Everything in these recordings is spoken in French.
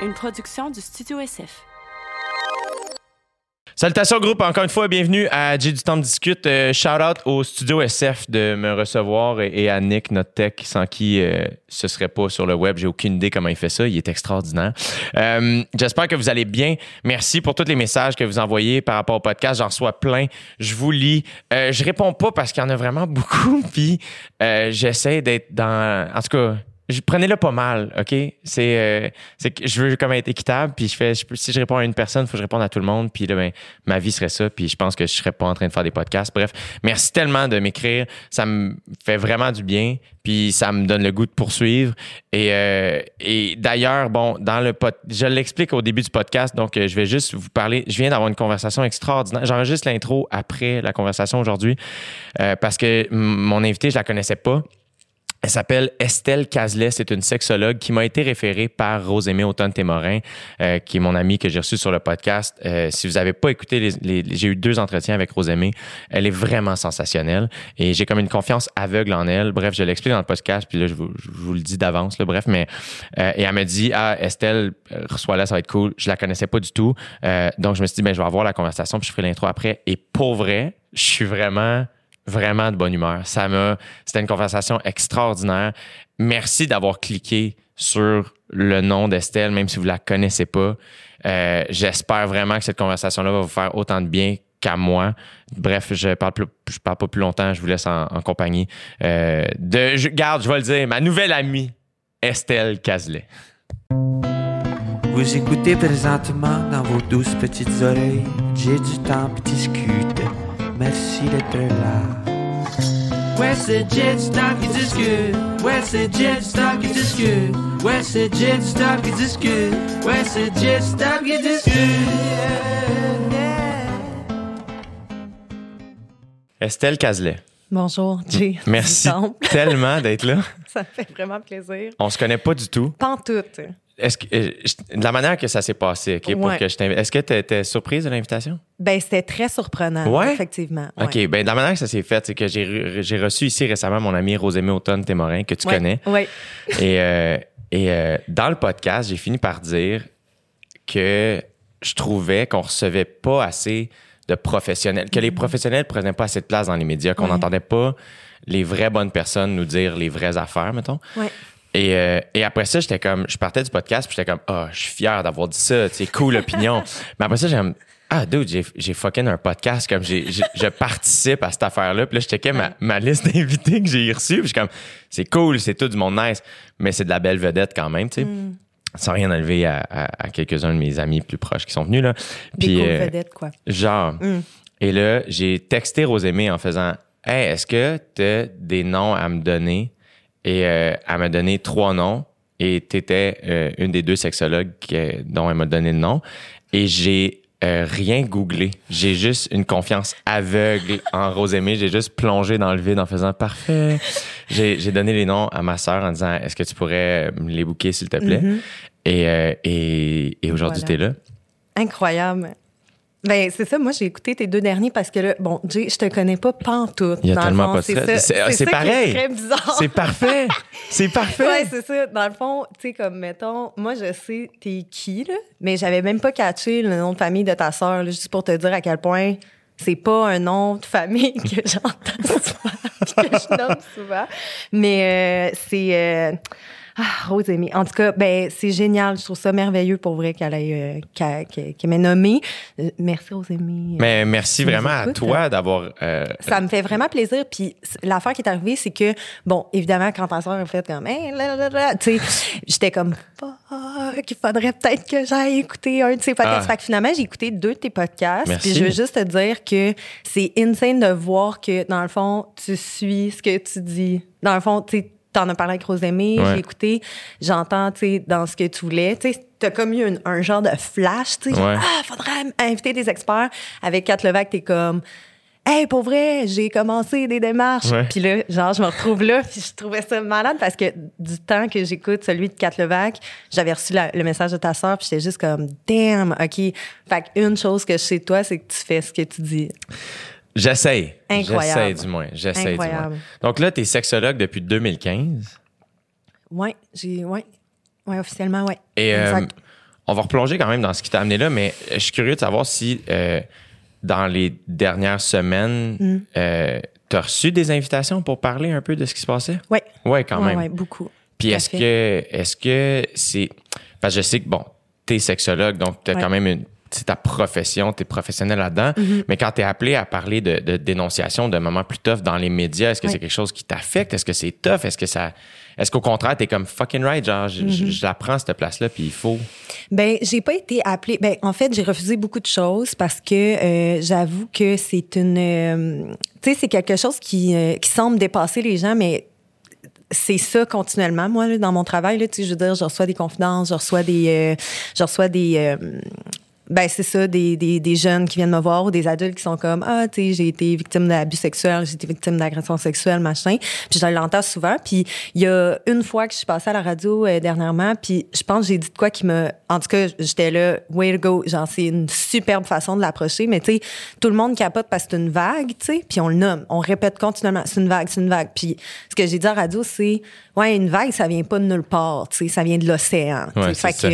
une production du Studio SF. Salutations groupe, encore une fois, bienvenue à J'ai du temps discute. Euh, shout out au studio SF de me recevoir et, à Nick, notre tech, sans qui euh, ce serait pas sur le web. J'ai aucune idée comment il fait ça. Il est extraordinaire. Euh, J'espère que vous allez bien. Merci pour tous les messages que vous envoyez par rapport au podcast. J'en reçois plein. Je vous lis. Je réponds pas parce qu'il y en a vraiment beaucoup. Puis j'essaie d'être dans. En tout cas je prenez-le pas mal, OK? C'est euh, que je veux comme être équitable, puis je fais si je réponds à une personne, il faut que je réponde à tout le monde, puis là ben ma vie serait ça, puis je pense que je serais pas en train de faire des podcasts. Bref, merci tellement de m'écrire, ça me fait vraiment du bien, puis ça me donne le goût de poursuivre et euh, et d'ailleurs, bon, dans le pod, je l'explique au début du podcast, donc euh, je vais juste vous parler, je viens d'avoir une conversation extraordinaire. J'enregistre l'intro après la conversation aujourd'hui euh, parce que mon invité, je la connaissais pas. Elle s'appelle Estelle Cazelet. C'est une sexologue qui m'a été référée par Rosémée Automne-Témorin, euh, qui est mon amie que j'ai reçue sur le podcast. Euh, si vous n'avez pas écouté, les, les- j'ai eu deux entretiens avec Rosémée. Elle est vraiment sensationnelle et j'ai comme une confiance aveugle en elle. Bref, je l'explique dans le podcast, puis là, je vous, je vous le dis d'avance. Bref, mais euh, et elle me dit, ah, Estelle, euh, reçois-la, ça va être cool. Je la connaissais pas du tout. Euh, donc, je me suis dit, ben, je vais avoir la conversation, puis je ferai l'intro après. Et pour vrai, je suis vraiment vraiment de bonne humeur. Ça m'a, c'était une conversation extraordinaire. Merci d'avoir cliqué sur le nom d'Estelle, même si vous la connaissez pas. Euh, j'espère vraiment que cette conversation-là va vous faire autant de bien qu'à moi. Bref, je parle plus, je parle pas plus longtemps. Je vous laisse en, compagnie euh, de, garde, je vais le dire, ma nouvelle amie, Estelle Cazelet. Vous écoutez présentement dans vos douces petites oreilles. J'ai du temps puis discute. Merci d'être là. Ouais, c'est du temps qui discute. Ouais, c'est du temps qui discute. Ouais, c'est du temps qui discute. Ouais, c'est du temps qui discute. Estelle Cazelet, Bonjour, Jay. merci tellement d'être là. Ça me fait vraiment plaisir. On se connaît pas du tout. Pantoute. Est-ce que, euh, de la manière que ça s'est passé, OK, pour Ouais. que je t'invite, est-ce que tu étais surprise de l'invitation? Ben, c'était très surprenant, Ouais? effectivement. Ouais. OK, ben de la manière que ça s'est fait, c'est que j'ai j'ai reçu ici récemment mon ami Rosémée Automne Témorin, que tu connais. ouais. Et, euh, et euh, dans le podcast, j'ai fini par dire que je trouvais qu'on recevait pas assez de professionnels, que les professionnels prenaient pas assez de place dans les médias, qu'on Mm-hmm. N'entendait pas les vraies bonnes personnes nous dire les vraies affaires, mettons. Ouais. Et, euh, et après ça, j'étais comme, je partais du podcast, puis j'étais comme, ah, je suis fier d'avoir dit ça, c'est cool opinion. Mais après ça, j'ai comme, ah, dude, j'ai, fucking un podcast, comme j'ai, je participe à cette affaire-là. Puis là, je checkais ma, ma liste d'invités que j'ai reçus, puis je suis comme, c'est cool, c'est tout du monde nice, mais c'est de la belle vedette quand même, tu sais. Sans rien enlever à, à- à quelques-uns de mes amis plus proches qui sont venus, là. Des Puis, cool euh, vedettes, quoi. Genre. Mm. Et là, j'ai texté Rosémée en faisant Hey, est-ce que tu as des noms à me donner? Et euh, elle m'a donné trois noms. Et tu étais une des deux sexologues que- dont elle m'a donné le nom. Et j'ai euh, rien googlé. J'ai juste une confiance aveugle en Rosémée. J'ai juste plongé dans le vide en faisant parfait. J'ai donné les noms à ma sœur en disant Est-ce que tu pourrais me les booker, s'il te plaît? Mhm. Et, euh, et, et aujourd'hui, Voilà. tu es là. Incroyable. Ben, c'est ça. Moi, j'ai écouté tes deux derniers parce que là, bon, Jay, je te connais pas pantoute. Il y a Dans le tellement fond, pas de c'est stress. ça- C'est- c'est pareil. bizarre. Parfait. C'est parfait. Ouais, c'est ça. Dans le fond, tu sais, comme, mettons, moi, je sais t'es qui, là, mais j'avais même pas catché le nom de famille de ta sœur, juste pour te dire à quel point c'est pas un nom de famille que j'entends souvent, que je nomme souvent. Mais euh, c'est... euh, ah, Rosémie. En tout cas, ben, c'est génial. Je trouve ça merveilleux pour vrai qu'elle ait, euh, qu'elle, qu'elle- qu'elle m'ait nommée. Euh, merci, Rosémie. Mais merci vraiment à toi d'avoir. euh, Ça me fait vraiment plaisir. Puis l'affaire qui est arrivée, c'est que, bon, évidemment, quand ta soeur a fait comme, Hey, là, là, là, tu sais, j'étais comme, fuck, il faudrait peut-être que j'aille écouter un de ces podcasts. Ah. Fait que finalement, j'ai écouté deux de tes podcasts. Merci. Puis je veux juste te dire que c'est insane de voir que, dans le fond, tu suis ce que tu dis. Dans le fond, tu sais, t'en as parlé avec Rosemée, Ouais. j'ai écouté, j'entends, tu sais, dans ce que tu voulais. Tu sais, t'as comme eu un, un genre de flash, tu sais, Ouais. ah, faudrait inviter des experts. Avec Kat Levac, t'es comme, Hey, pour vrai, j'ai commencé des démarches. Puis là, genre, je me retrouve là, puis je trouvais ça malade parce que du temps que j'écoute celui de Kat Levac, j'avais reçu la- le message de ta sœur, puis j'étais juste comme, damn, OK. Fait qu'une chose que je sais de toi, c'est que tu fais ce que tu dis. J'essaye. Incroyable. J'essaie du moins. J'essaie du moins. Incroyable. Donc là, tu es sexologue depuis 2015. Ouais, j'ai, ouais. Ouais, officiellement, ouais. Et euh, on va replonger quand même dans ce qui t'a amené là, mais je suis curieux de savoir si euh, dans les dernières semaines, Mm. euh, tu as reçu des invitations pour parler un peu de ce qui se passait? Oui. Oui, quand même. ouais, beaucoup. Puis est-ce que est-ce que c'est parce que je sais que bon, t'es sexologue donc t'as Ouais. quand même une c'est ta profession, t'es professionnel là-dedans, Mm-hmm. mais quand t'es appelé à parler de, de dénonciation de moments plus tough dans les médias, est-ce que c'est quelque chose qui t'affecte? Est-ce que c'est tough? Est-ce que ça est-ce qu'au contraire, t'es comme fucking right, genre, la prends cette place-là, puis il faut. Ben, j'ai pas été appelée. Ben, en fait, j'ai refusé beaucoup de choses parce que euh, j'avoue que c'est une. euh, tu sais, c'est quelque chose qui, euh, qui semble dépasser les gens, mais c'est ça continuellement. Moi, là, dans mon travail, là, tu sais, je veux dire, je reçois des confidences, je reçois des, euh, je reçois des. euh, ben c'est ça, des, des, des jeunes qui viennent me voir ou des adultes qui sont comme ah tu sais j'ai été victime d'abus sexuels, j'ai été victime d'agression sexuelle machin. Puis je l'entends souvent. Puis il y a une fois que je suis passée à la radio euh, dernièrement, puis je pense que j'ai dit de quoi qui me, en tout cas j'étais là way to go, genre c'est une superbe façon de l'approcher. Mais tu sais tout le monde capote parce que c'est une vague, tu sais, puis on le nomme, on répète continuellement c'est une vague, c'est une vague. Puis ce que j'ai dit à la radio c'est ouais une vague ça vient pas de nulle part, tu sais ça vient de l'océan. Ouais, fait ça.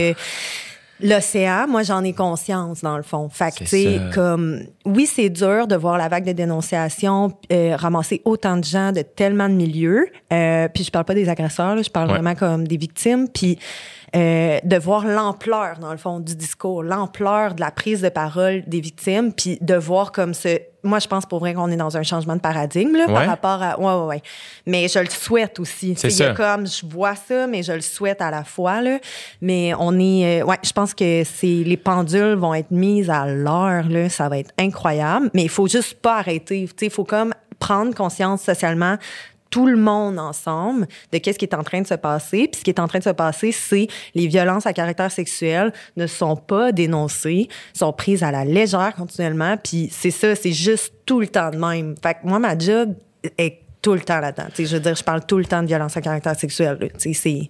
L'océan, moi, j'en ai conscience, dans le fond. Fait que, tu sais, comme, oui, c'est dur de voir la vague de dénonciation euh, ramasser autant de gens de tellement de milieux. Euh, puis je parle pas des agresseurs, là, je parle Ouais. vraiment comme des victimes. Puis euh, de voir l'ampleur, dans le fond, du discours, l'ampleur de la prise de parole des victimes, puis de voir comme ce... Moi, je pense pour vrai qu'on est dans un changement de paradigme là, Ouais. par rapport à... Ouais, ouais, ouais. Mais je le souhaite aussi. C'est Tu sais, il y a ça. comme je vois ça, mais je le souhaite à la fois. Là. Mais on est. euh, ouais, je pense que c'est les pendules vont être mises à l'heure. Là, ça va être incroyable. Mais il faut juste pas arrêter. Tu sais, il faut comme prendre conscience socialement tout le monde ensemble de qu'est-ce qui est en train de se passer. Puis ce qui est en train de se passer, c'est les violences à caractère sexuel ne sont pas dénoncées, sont prises à la légère continuellement. Puis c'est ça, c'est juste tout le temps de même. Fait que moi, ma job est tout le temps là-dedans. Je veux dire, je parle tout le temps de violence à caractère sexuel. C'est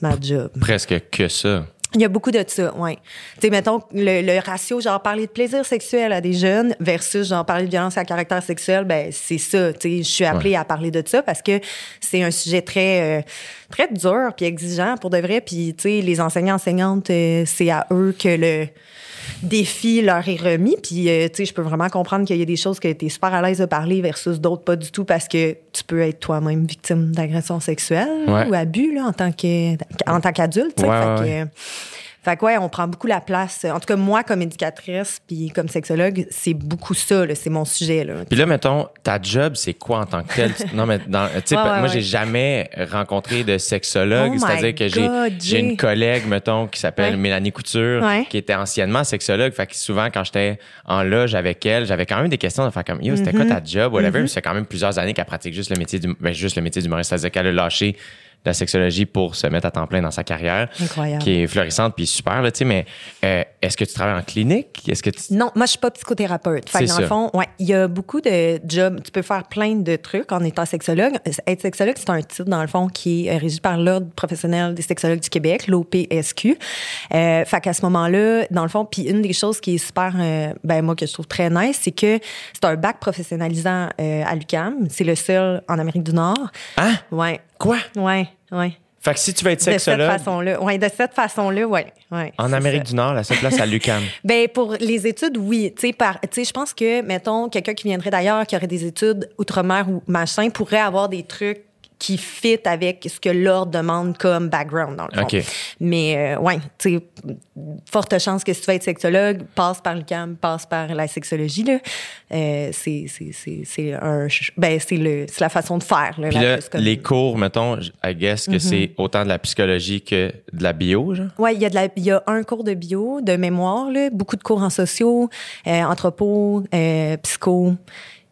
ma job. presque que ça. Il y a beaucoup de ça, oui. Tu sais, mettons, le, le ratio, genre, parler de plaisir sexuel à des jeunes versus, genre, parler de violence à caractère sexuel, ben, c'est ça. Tu sais, je suis appelée à parler de ça parce que c'est un sujet très, euh, très dur puis exigeant pour de vrai. Puis, tu sais, les enseignants, enseignantes, euh, c'est à eux que le défi leur est remis. Puis, euh, tu sais, je peux vraiment comprendre qu'il y a des choses que tu es super à l'aise de parler versus d'autres pas du tout parce que tu peux être toi-même victime d'agression sexuelle Ouais. ou abus, là, en tant que, en tant qu'adulte. Ouais, fait que ouais, on prend beaucoup la place. En tout cas, moi, comme éducatrice puis comme sexologue, c'est beaucoup ça, c'est mon sujet. Là. Puis là, mettons, ta job, c'est quoi en tant que tel? non, mais dans, Ouais, ouais, moi, ouais. j'ai jamais rencontré de sexologue. Oh C'est-à-dire que j'ai, une collègue, mettons, qui s'appelle. Mélanie Couture, qui était anciennement sexologue. Fait que souvent, quand j'étais en loge avec elle, j'avais quand même des questions de faire comme, yo, c'était Mm-hmm. quoi ta job, whatever. Puis Ça fait quand même plusieurs années qu'elle pratique juste le métier du, ben, juste le métier d'humoriste. C'est-à-dire qu'elle a lâché la sexologie pour se mettre à temps plein dans sa carrière. Incroyable. Qui est florissante puis super, là, tu sais, mais euh, est-ce que tu travailles en clinique? Est-ce que tu... Non, moi, je suis pas psychothérapeute. Fait que dans le fond, ouais, il y a beaucoup de jobs. Tu peux faire plein de trucs en étant sexologue. Être sexologue, c'est un titre, dans le fond, qui est euh, régi par l'Ordre professionnel des sexologues du Québec, l'OPSQ. Euh, fait qu'à ce moment-là, dans le fond, puis une des choses qui est super, euh, ben, moi, que je trouve très nice, c'est que c'est un bac professionnalisant euh, à l'UQAM. C'est le seul en Amérique du Nord. Hein? Ouais. Quoi? Ouais, ouais. Fait que si tu veux être De cette sexologue façon-là. Ouais, de cette façon-là, ouais. ouais en Amérique ça. du Nord, la seule place à l'UQAM. Ben pour les études, oui. Tu sais, par, tu sais, je pense que mettons quelqu'un qui viendrait d'ailleurs, qui aurait des études outre-mer ou machin, pourrait avoir des trucs qui fit avec ce que l'ordre demande comme background dans le fond. Mais euh, ouais, tu forte chance que si tu veux être sexologue, passe par le CAM, passe par la sexologie là. Euh, c'est c'est c'est c'est un ben c'est le c'est la façon de faire là, Puis les cours, mettons, I guess que c'est autant de la psychologie que de la bio, genre? Ouais, il y a de la, y a un cours de bio, de mémoire, là, beaucoup de cours en sociaux, euh, anthropo, euh, psycho,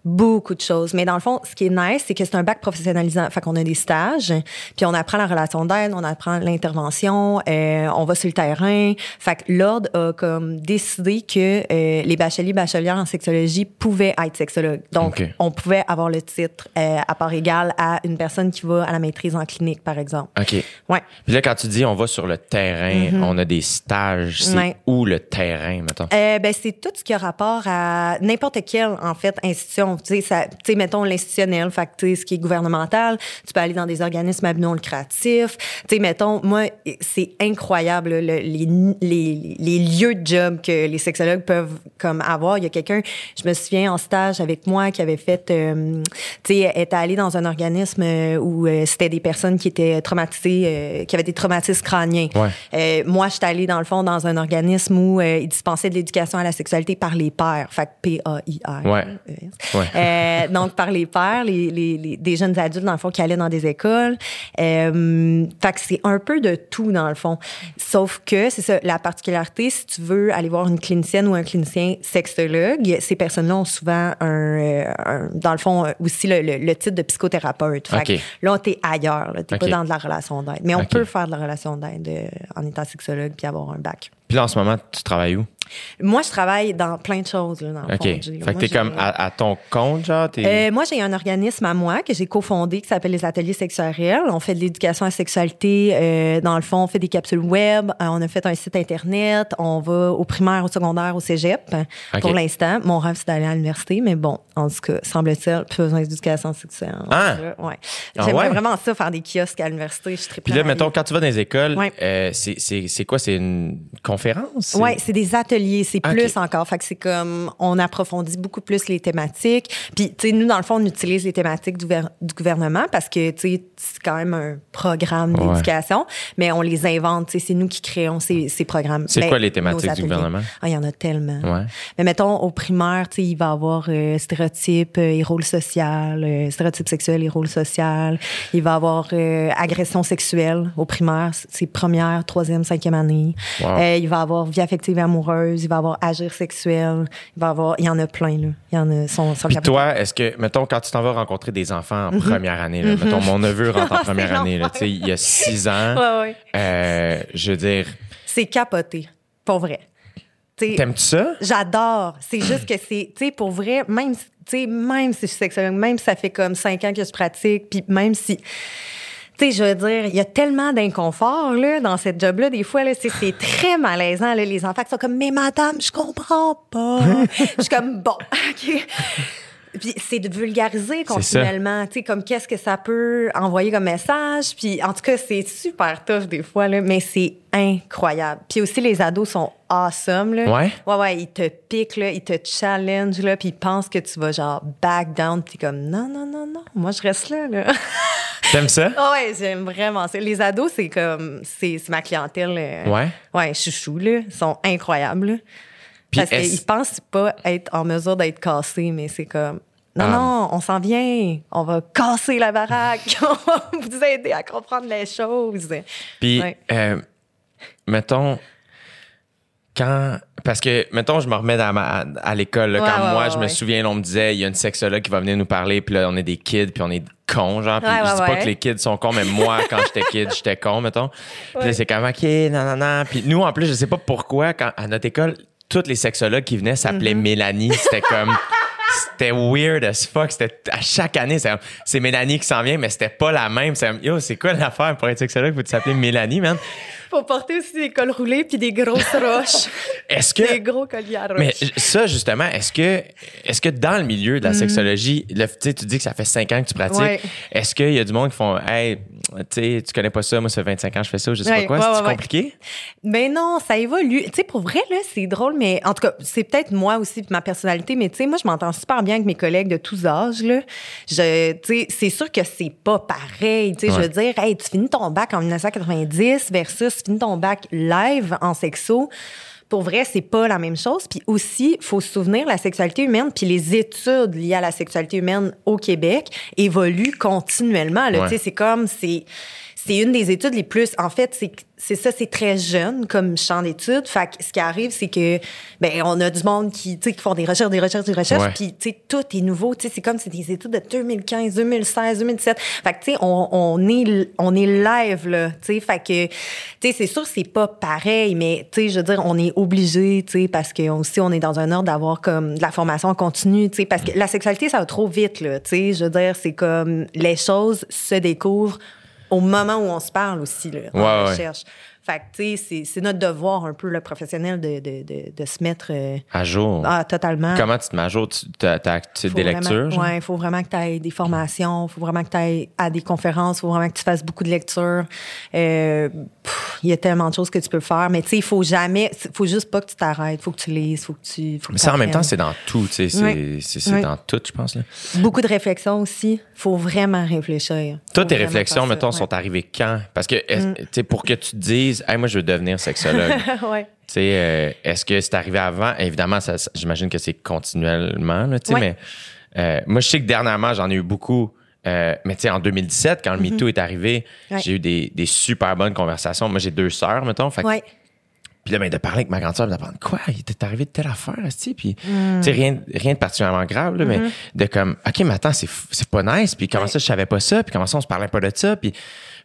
beaucoup de choses. Mais dans le fond, ce qui est nice, c'est que c'est un bac professionnalisant. Fait qu'on a des stages, puis on apprend la relation d'aide, on apprend l'intervention, euh, on va sur le terrain. Fait que l'ordre a comme décidé que euh, les bacheliers bachelières en sexologie pouvaient être sexologues. Donc, on pouvait avoir le titre euh, à part égale à une personne qui va à la maîtrise en clinique, par exemple. OK. Ouais. Puis là, quand tu dis on va sur le terrain, on a des stages, c'est. Ouais. où le terrain, mettons? Euh, ben, c'est tout ce qui a rapport à n'importe quelle, en fait, institution. Non, tu sais, ça- tu sais, mettons l'institutionnel, fait que, tu sais, ce qui est gouvernemental, tu peux aller dans des organismes à but non lucratif. Tu sais, mettons, moi, c'est incroyable, le- les, les, les lieux de job que les sexologues peuvent comme avoir. Il y a quelqu'un, je me souviens en stage avec moi qui avait fait, euh, tu sais, était allé dans un organisme euh, où euh, c'était des personnes qui étaient traumatisées, euh, qui avaient des traumatismes crâniens. Ouais. Euh, moi, j'étais allée dans le fond dans un organisme où ils dispensaient de l'éducation à la sexualité par les pères, fait que P-A-I-R. Ouais. Euh, Ouais. euh, donc par les pères, les, les, les- des jeunes adultes dans le fond qui allaient dans des écoles. Euh, fait que c'est un peu de tout dans le fond. Sauf que c'est ça la particularité si tu veux aller voir une clinicienne ou un clinicien sexologue, ces personnes-là ont souvent un, euh, un- dans le fond euh, aussi le, le- le titre de psychothérapeute. Fait OK. que là t'es ailleurs, là, t'es pas dans de la relation d'aide. Mais on peut faire de la relation d'aide euh, en étant sexologue puis avoir un bac. Puis là, en ce moment, tu travailles où? Moi, je travaille dans plein de choses là, dans le OK. fond. Fait que t'es comme à, à ton compte, genre? Euh, moi, j'ai un organisme à moi que j'ai cofondé qui s'appelle les Ateliers Sexuels. On fait de l'éducation à la sexualité. euh, dans le fond, on fait des capsules web. euh, on a fait un site Internet. On va au primaire, au secondaire, au cégep. Pour l'instant, mon rêve, c'est d'aller à l'université. Mais bon, en tout cas, semble-t-il, plus besoin d'éducation sexuelle. Ah! Ouais. Ah J'aimerais ouais? vraiment ça, faire des kiosques à l'université. Je Puis là, mettons, quand tu vas dans les écoles, Ouais. euh, c'est, c'est, c'est quoi? C'est une conférence? Oui, c'est des ateliers, c'est Ok. plus encore. Fait que c'est comme, on approfondit beaucoup plus les thématiques. Puis, tu sais, nous, dans le fond, on utilise les thématiques du, ver- du gouvernement parce que, tu sais, c'est quand même un programme Ouais. d'éducation, mais on les invente, tu sais, c'est nous qui créons ces, ces programmes. C'est Ben, quoi les thématiques du gouvernement? Ah, il y en a tellement. Ouais. Mais mettons, au primaire, tu sais, il va y avoir euh, stéréotypes euh, et rôle social, euh, stéréotypes sexuels et rôle social. Il va y avoir euh, agression sexuelle au primaire, c'est première, troisième, cinquième année. Wow. Euh, il va avoir vie affective et amoureuse, il va avoir agir sexuel, il va avoir, il y en a plein, là. Il y en a, sont, sont Puis toi, est-ce que, mettons, quand tu t'en vas rencontrer des enfants en première année, là, mettons, mon neveu rentre en Mhm. Première année, là, l'enfer. tu sais, il y a six ans, Ouais, ouais. euh, je veux dire, C'est capoté, pour vrai. T'aimes-tu ça? J'adore. C'est juste que c'est, tu sais, pour vrai, même, si- tu sais, même si je suis sexologue, même si ça fait comme cinq ans que je pratique, puis même si, tu sais, je veux dire, il y a tellement d'inconfort, là, dans cette job-là, des fois, là, c'est, c'est très malaisant, là, les enfants qui sont comme, mais madame, je comprends pas. je suis comme, bon, OK. Puis c'est de vulgariser continuellement, tu sais, comme qu'est-ce que ça peut envoyer comme message. Puis en tout cas, c'est super tough des fois, là, mais c'est incroyable. Puis aussi, les ados sont awesome, là. Ouais? Ouais, ouais, ils te piquent, là, ils te challenge, là, puis ils pensent que tu vas genre back down, puis t'es comme non, non, non, non, moi je reste là, là. T'aimes ça? Ouais, j'aime vraiment ça. Les ados, c'est comme, c'est c'est ma clientèle. euh, Ouais. Ouais, chouchou, là. Ils sont incroyables, là. Parce qu'ils pensent pas être en mesure d'être cassés, mais c'est comme. Non, Ah. non, on s'en vient. On va casser la baraque. on va vous aider à comprendre les choses. Puis, Ouais. euh, mettons, quand. Parce que, mettons, je me remets dans ma- à l'école. là, Ouais, quand ouais, moi, je me souviens, on me disait, il y a une sexologue qui va venir nous parler, puis là, on est des kids, puis on est cons, genre. Puis je dis pas que les kids sont cons, mais moi, quand j'étais kid, j'étais con, mettons. Puis c'est comme, OK, non, non, non. Puis nous, en plus, je sais pas pourquoi, quand, à notre école, toutes les sexologues qui venaient s'appelaient Mm-hmm. Mélanie. C'était comme. C'était weird as fuck. C'était à chaque année, c'est, Mélanie qui s'en vient, mais c'était pas la même. C'est, yo, c'est quoi l'affaire pour être sexologue? Faut-tu s'appeler Mélanie, man? Faut porter aussi des cols roulés puis des grosses roches. Est-ce que. des gros colliers à roches. Mais ça, justement, est-ce que, est-ce que dans le milieu de la sexologie, le- tu sais, tu dis que ça fait 5 ans que tu pratiques, Mm. Ouais. est-ce qu'il y a du monde qui font, hey, tu sais, tu connais pas ça, moi, ça fait 25 ans je fais ça, je sais Ouais, pas quoi, ouais, c'est ouais, compliqué? Ben non, ça évolue. Tu sais, pour vrai, là, c'est drôle, mais en tout cas, c'est peut-être moi aussi, ma personnalité, mais tu sais, moi, je m'entends super bien avec mes collègues de tous âges, là. Je, tu sais, c'est sûr que c'est pas pareil. Tu sais, je veux dire, hey, tu finis ton bac en 1990 versus tu finis ton bac live en sexo. Pour vrai, c'est pas la même chose. Puis aussi, faut se souvenir, la sexualité humaine, puis les études liées à la sexualité humaine au Québec évoluent continuellement. Là, Ouais. Tu sais, c'est comme, c'est, c'est une des études les plus. En fait, c'est, c'est ça, c'est très jeune comme champ d'études. Fait que ce qui arrive, c'est que, ben, on a du monde qui, tu sais, qui font des recherches, des recherches, des recherches, Ouais. puis, tu sais, tout est nouveau. Tu sais, c'est comme, c'est des études de 2015, 2016, 2017. Fait que, tu sais, on, on est, on est live, là. Tu sais, fait que, tu sais, c'est sûr, c'est pas pareil, mais, tu sais, je veux dire, on est obligé, tu sais, parce que aussi, on est dans un ordre d'avoir comme de la formation en continu, tu sais, parce que la sexualité, ça va trop vite, là. Tu sais, je veux dire, c'est comme les choses se découvrent au moment où on se parle aussi, là, en Ouais, ouais. Fait que, tu sais, c'est- notre devoir un peu, le professionnel, de, de, de, de se mettre euh, À jour. ah, totalement. Comment tu te mets à jour? Tu as, des lectures? vraiment-? Ouais, il faut vraiment que tu ailles des formations, il faut vraiment que tu ailles à des conférences, il faut vraiment que tu fasses beaucoup de lectures. Euh, Il y a tellement de choses que tu peux faire, mais tu sais, il faut jamais, faut juste pas que tu t'arrêtes, faut que tu lises, faut que tu. Faut que Mais ça, en même temps, c'est dans tout. tu sais, C'est Oui. Oui. dans tout, je pense. Là. Beaucoup de réflexion aussi. faut vraiment réfléchir. Toi, Faut tes réflexions, mettons, ouais. Mm. sont arrivées quand? Parce que, est-ce- tu sais, pour que tu te dises, hey, moi, je veux devenir sexologue. ouais. Euh, est-ce que c'est arrivé avant? Évidemment, ça, ça- j'imagine que c'est continuellement, là, Ouais. mais euh, moi, je sais que dernièrement, j'en ai eu beaucoup. euh, mais tu sais, en 2017, quand le MeToo est arrivé. Ouais. j'ai eu des, des super bonnes conversations. Moi, j'ai deux sœurs, mettons. Fait que- Ouais. Puis là, ben, de parler avec ma grande sœur, d'apprendre quoi? Il t'est arrivé de telle affaire? Puis, Mm. tu sais, rien, rien de particulièrement grave, là, Mm-hmm. mais de comme, OK, mais attends, c'est pas nice. Puis comment ça, je savais pas ça? Puis comment ça, on se parlait pas de ça? Puis,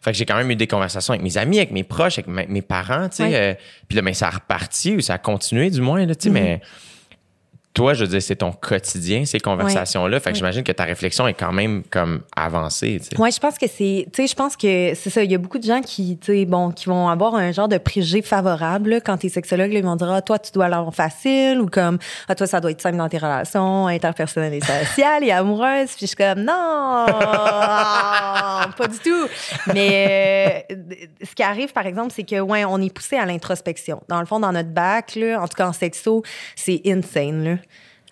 fait que j'ai quand même eu des conversations avec mes amis, avec mes proches, avec mes parents, tu sais. Euh, puis là, ben, ça a reparti ou ça a continué, du moins, là, tu sais, Mm-hmm. mais toi, je veux dire, c'est ton quotidien, ces conversations-là. Fait que j'imagine que ta réflexion est quand même comme avancée, tu sais. Ouais, je pense que c'est, tu sais, je pense que c'est ça. Il y a beaucoup de gens qui, tu sais, bon, qui vont avoir un genre de préjugé favorable là, quand t'es sexologue. ils vont dire, ah, toi, tu dois l'avoir facile ou comme, ah, toi, ça doit être simple dans tes relations interpersonnelles et sociales et amoureuses. Puis je suis comme, non, pas du tout. Mais euh, ce qui arrive, par exemple, c'est que, ouais, on est poussé à l'introspection. Dans le fond, dans notre bac, là, en tout cas en sexo, c'est insane, là.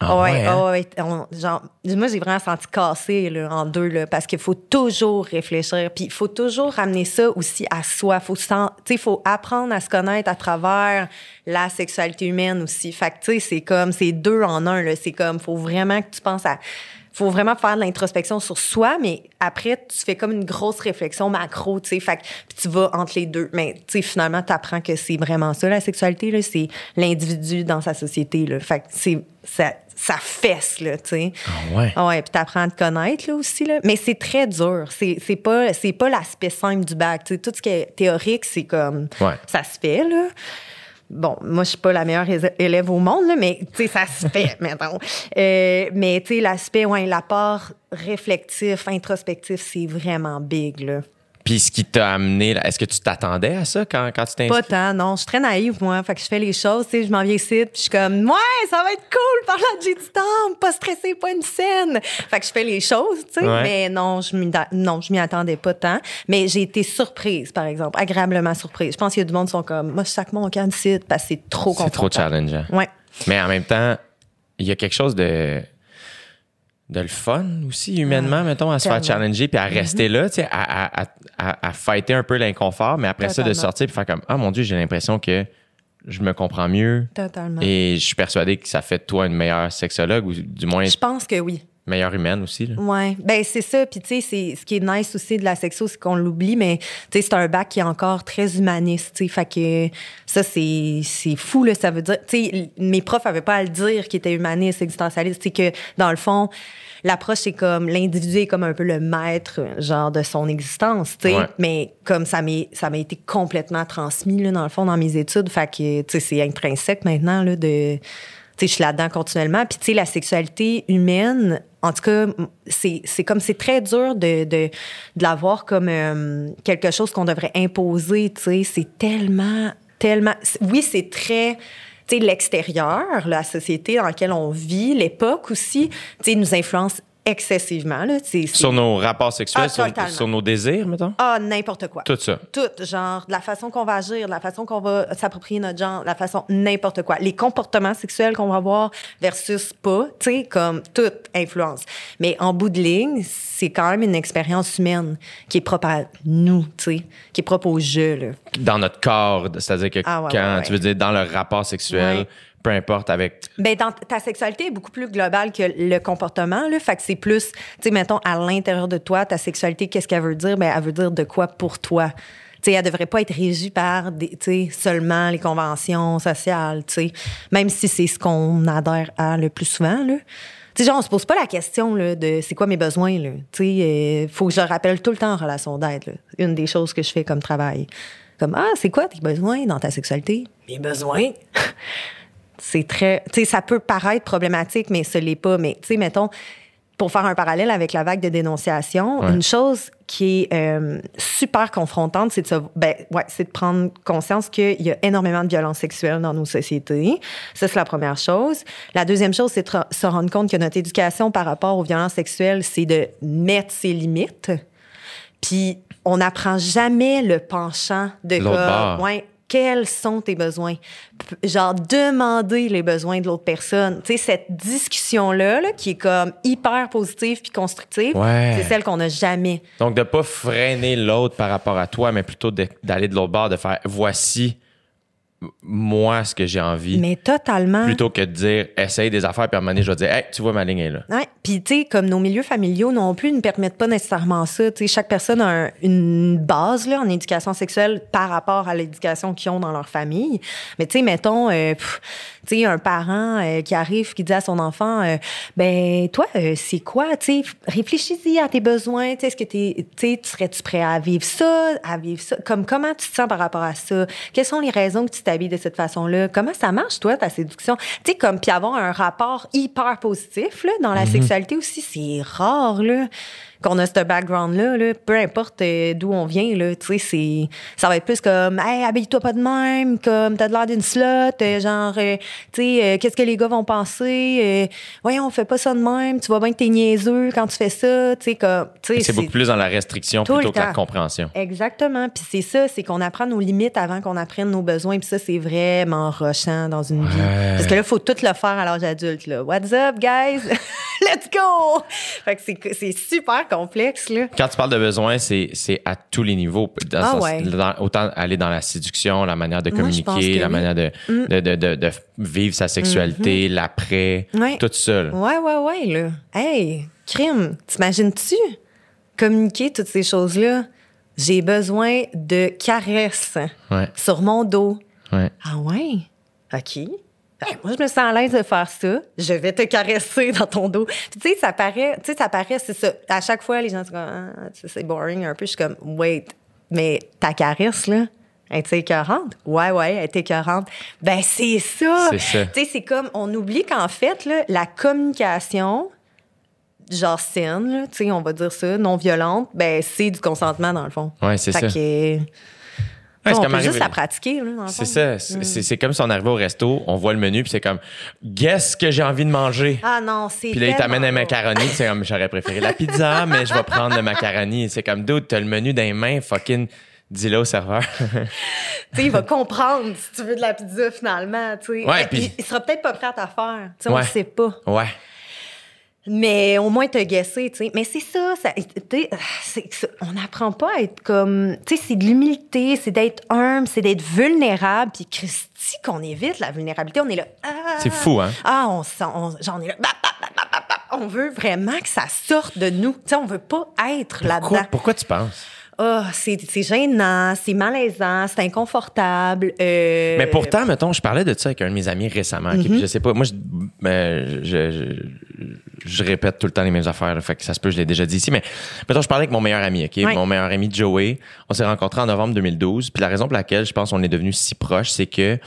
Ah ouais, hein? ah ouais, on- genre, moi, j'ai vraiment senti cassé là, en deux, là, parce qu'il faut toujours réfléchir. Puis il faut toujours ramener ça aussi à soi. Faut sais, faut apprendre à se connaître à travers la sexualité humaine aussi. Fait que, tu sais, c'est comme, c'est deux en un. C'est comme, faut vraiment que tu penses à faut vraiment faire de l'introspection sur soi, mais après, tu fais comme une grosse réflexion macro, tu sais. Fait puis tu vas entre les deux. Mais, tu sais, finalement, tu apprends que c'est vraiment ça, la sexualité, là. C'est l'individu dans sa société, là. Fait que c'est, ça, ça fesse, là, tu sais. Ah ouais. Ah ouais, puis t'apprends à te connaître, là, aussi, là. Mais c'est très dur. C'est, c'est pas, c'est pas l'aspect simple du bac, tu sais. Tout ce qui est théorique, c'est comme, Ouais. ça se fait, là. Bon, moi, je suis pas la meilleure élè- élève au monde, là, mais tu sais, ça se fait, mettons. Euh, mais tu sais, l'aspect, ouais, l'apport réflectif, introspectif, c'est vraiment big, là. Puis ce qui t'a amené, là, est-ce que tu t'attendais à ça quand, quand tu t'es Pas tant, non. Je suis très naïve, moi. Fait que je fais les choses, tu sais, je m'en viens ici, puis je suis comme, ouais, ça va être cool, par là, j'ai du temps, pas stressé, pas une scène. Fait que je fais les choses, tu sais, Ouais. mais non, je m'y, non, je m'y attendais pas tant. Mais j'ai été surprise, par exemple, agréablement surprise. Je pense qu'il y a du monde qui sont comme, moi, sac mon camp ici parce que c'est trop C'est trop challengeant. Ouais. Mais en même temps, il y a quelque chose de de le fun aussi, humainement, mettons, à se faire challenger puis à rester là, tu sais, à, à, à, à, fighter un peu l'inconfort, mais après ça, de sortir puis faire comme, ah mon Dieu, j'ai l'impression que je me comprends mieux Totalement. et je suis persuadé que ça fait de toi une meilleure sexologue ou du moins Je pense que oui. Meilleure humaine aussi. Là. Ouais, ben c'est ça. Puis tu sais, c'est ce qui est nice aussi de la sexo, c'est qu'on l'oublie, mais tu sais, c'est un bac qui est encore très humaniste. Tu sais, fait que ça c'est c'est fou là. Ça veut dire, tu sais, mes profs avaient pas à le dire qu'ils étaient humanistes, existentialistes. C'est que dans le fond, l'approche c'est comme l'individu est comme un peu le maître genre de son existence. Tu sais, Ouais. mais comme ça m'est ça m'a été complètement transmis là dans le fond dans mes études. Fait que tu sais, c'est intrinsèque maintenant là de je suis là-dedans continuellement. Puis, tu sais, la sexualité humaine, en tout cas, c'est, comme, c'est très dur de, de, de l'avoir comme euh, quelque chose qu'on devrait imposer, tu sais. C'est tellement, tellement... Oui, c'est très... L'extérieur, la société dans laquelle on vit, l'époque aussi, nous influence excessivement, là. Sur nos rapports sexuels, Ah, sur, nos désirs, mettons? Ah, n'importe quoi. Tout ça. Tout, genre, de la façon qu'on va agir, de la façon qu'on va s'approprier notre genre, la façon n'importe quoi. Les comportements sexuels qu'on va avoir versus pas, tu sais, comme toute influence. Mais en bout de ligne, c'est quand même une expérience humaine qui est propre à nous, tu sais, qui est propre au jeu, là. Dans notre corps, c'est-à-dire que Ah ouais, quand, ouais, ouais. tu veux dire, dans le rapport sexuel. Peu importe avec Ben, dans ta sexualité est beaucoup plus globale que le comportement, là. Fait que c'est plus, tu sais, mettons, à l'intérieur de toi, ta sexualité, qu'est-ce qu'elle veut dire? Ben, elle veut dire de quoi pour toi? Tu sais, elle devrait pas être régie par des, tu sais, seulement les conventions sociales, tu sais. Même si c'est ce qu'on adhère à le plus souvent, là. Tu sais, genre, on se pose pas la question, là, de c'est quoi mes besoins, là. Tu sais, euh, faut que je le rappelle tout le temps en relation d'aide, là. Une des choses que je fais comme travail. Comme, ah, c'est quoi tes besoins dans ta sexualité? Mes besoins? c'est très tu sais ça peut paraître problématique mais ce l'est pas mais tu sais mettons pour faire un parallèle avec la vague de dénonciation, Ouais. une chose qui est euh, super confrontante, c'est de, se, ben, ouais, c'est de prendre conscience qu'il y a énormément de violences sexuelles dans nos sociétés. Ça, c'est la première chose. La deuxième chose, c'est de se rendre compte que notre éducation par rapport aux violences sexuelles, c'est de mettre ses limites. Puis, on n'apprend jamais le penchant de L'autre comme, bord. ouais, quels sont tes besoins? Genre, demander les besoins de l'autre personne. Tu sais, cette discussion-là, là, qui est comme hyper positive puis constructive, Ouais. c'est celle qu'on n'a jamais. Donc, de pas freiner l'autre par rapport à toi, mais plutôt d'aller de l'autre bord, de faire voici moi ce que j'ai envie, Mais totalement. plutôt que de dire essaye des affaires, puis à un moment donné, je vais dire hey, tu vois, ma ligne est là. Ouais. Puis, tu sais, comme nos milieux familiaux non plus ne permettent pas nécessairement ça. Tu sais, chaque personne a un- une base là, en éducation sexuelle par rapport à l'éducation qu'ils ont dans leur famille. Mais, tu sais, mettons, euh, pff, tu sais, un parent euh, qui arrive, qui dit à son enfant, euh, ben, toi, euh, c'est quoi, tu sais, réfléchis-y à tes besoins. Tu sais, est-ce que t'es- tu serais-tu prêt à vivre ça, à vivre ça? Comme, comment tu te sens par rapport à ça? Quelles sont les raisons que tu t'habilles de cette façon-là? Comment ça marche, toi, ta séduction? Tu sais, comme, puis avoir un rapport hyper positif, là, dans la sexualité aussi, c'est rare, là, qu'on a ce background-là, là. Peu importe euh, d'où on vient, là, tu sais, c'est, ça va être plus comme, hey, habille-toi pas de même, comme, t'as de l'air d'une slot, euh, genre, euh, tu sais, qu'est-ce que les gars vont penser? Voyons, on fait pas ça de même, tu vois bien que t'es niaiseux quand tu fais ça, tu sais, comme, C'est beaucoup plus dans la restriction plutôt que la compréhension. Exactement. Puis c'est ça, c'est qu'on apprend nos limites avant qu'on apprenne nos besoins. Puis ça, c'est vraiment rochant dans une vie. Parce que là, il faut tout le faire à l'âge adulte. Là. What's up, guys? Let's go! Fait que c'est super complexe, là. Quand tu parles de besoin, c'est c'est à tous les niveaux. Dans Ah sens- ouais. dans- autant aller dans la séduction, la manière de communiquer, que la oui. Mm. manière de, de, de, de- de vivre sa sexualité, l'après, Ouais. tout ça. là. Ouais, ouais, ouais, là. Hey, crime, t'imagines-tu? Communiquer toutes ces choses-là? J'ai besoin de caresses Ouais, sur mon dos. Ah ouais? OK. Moi, je me sens à l'aise de faire ça. Je vais te caresser dans ton dos. Puis, tu sais, ça paraît, tu sais, ça paraît, c'est ça. À chaque fois, les gens sont comme, ah, sais, c'est boring un peu. Je suis comme, wait, mais ta caresse, là, elle est écœurante? Ouais, ouais, elle est écœurante. Ben, c'est ça. C'est ça. Tu sais, c'est comme, on oublie qu'en fait, là, la communication, genre saine, tu sais, on va dire ça, non violente, ben, c'est du consentement, dans le fond. Ouais, c'est ça. que, Ouais, c'est on peut juste la pratiquer, C'est ça. C'est c'est- comme si on arrivait au resto, on voit le menu, puis c'est comme, guess que j'ai envie de manger? Ah non, c'est. Puis là, il t'amène un macaroni, c'est comme, j'aurais préféré la pizza, mais je vais prendre le macaroni. C'est comme, dude, t'as le menu dans les mains, fucking, dis-le au serveur. Tu sais, il va comprendre si tu veux de la pizza finalement, tu sais. Ouais, il sera peut-être pas prêt à faire. Tu sais, on le sait pas. ouais. Mais au moins te guesser, tu sais. Mais c'est ça, ça on n'apprend pas à être comme, tu sais, c'est de l'humilité, c'est d'être humble, c'est d'être vulnérable. Puis Christy, qu'on évite la vulnérabilité, on est là. ah, C'est fou, hein? Ah, on sent, on, là. bap, bap, bap, bap. On veut vraiment que ça sorte de nous. Tu sais, on veut pas être là-dedans. pourquoi tu penses? Ah, c'est c'est gênant, c'est malaisant, c'est inconfortable. euh, Mais pourtant, mettons, je parlais de ça avec un de mes amis récemment. Mm-hmm. puis je sais pas, moi, je, ben, je, je, je répète tout le temps les mêmes affaires. fait que ça se peut, je l'ai déjà dit ici. Mais mettons, je parlais avec mon meilleur ami. ok? Mon meilleur ami Joey. On s'est rencontrés en novembre 2012. Puis la raison pour laquelle je pense qu'on est devenus si proches, c'est que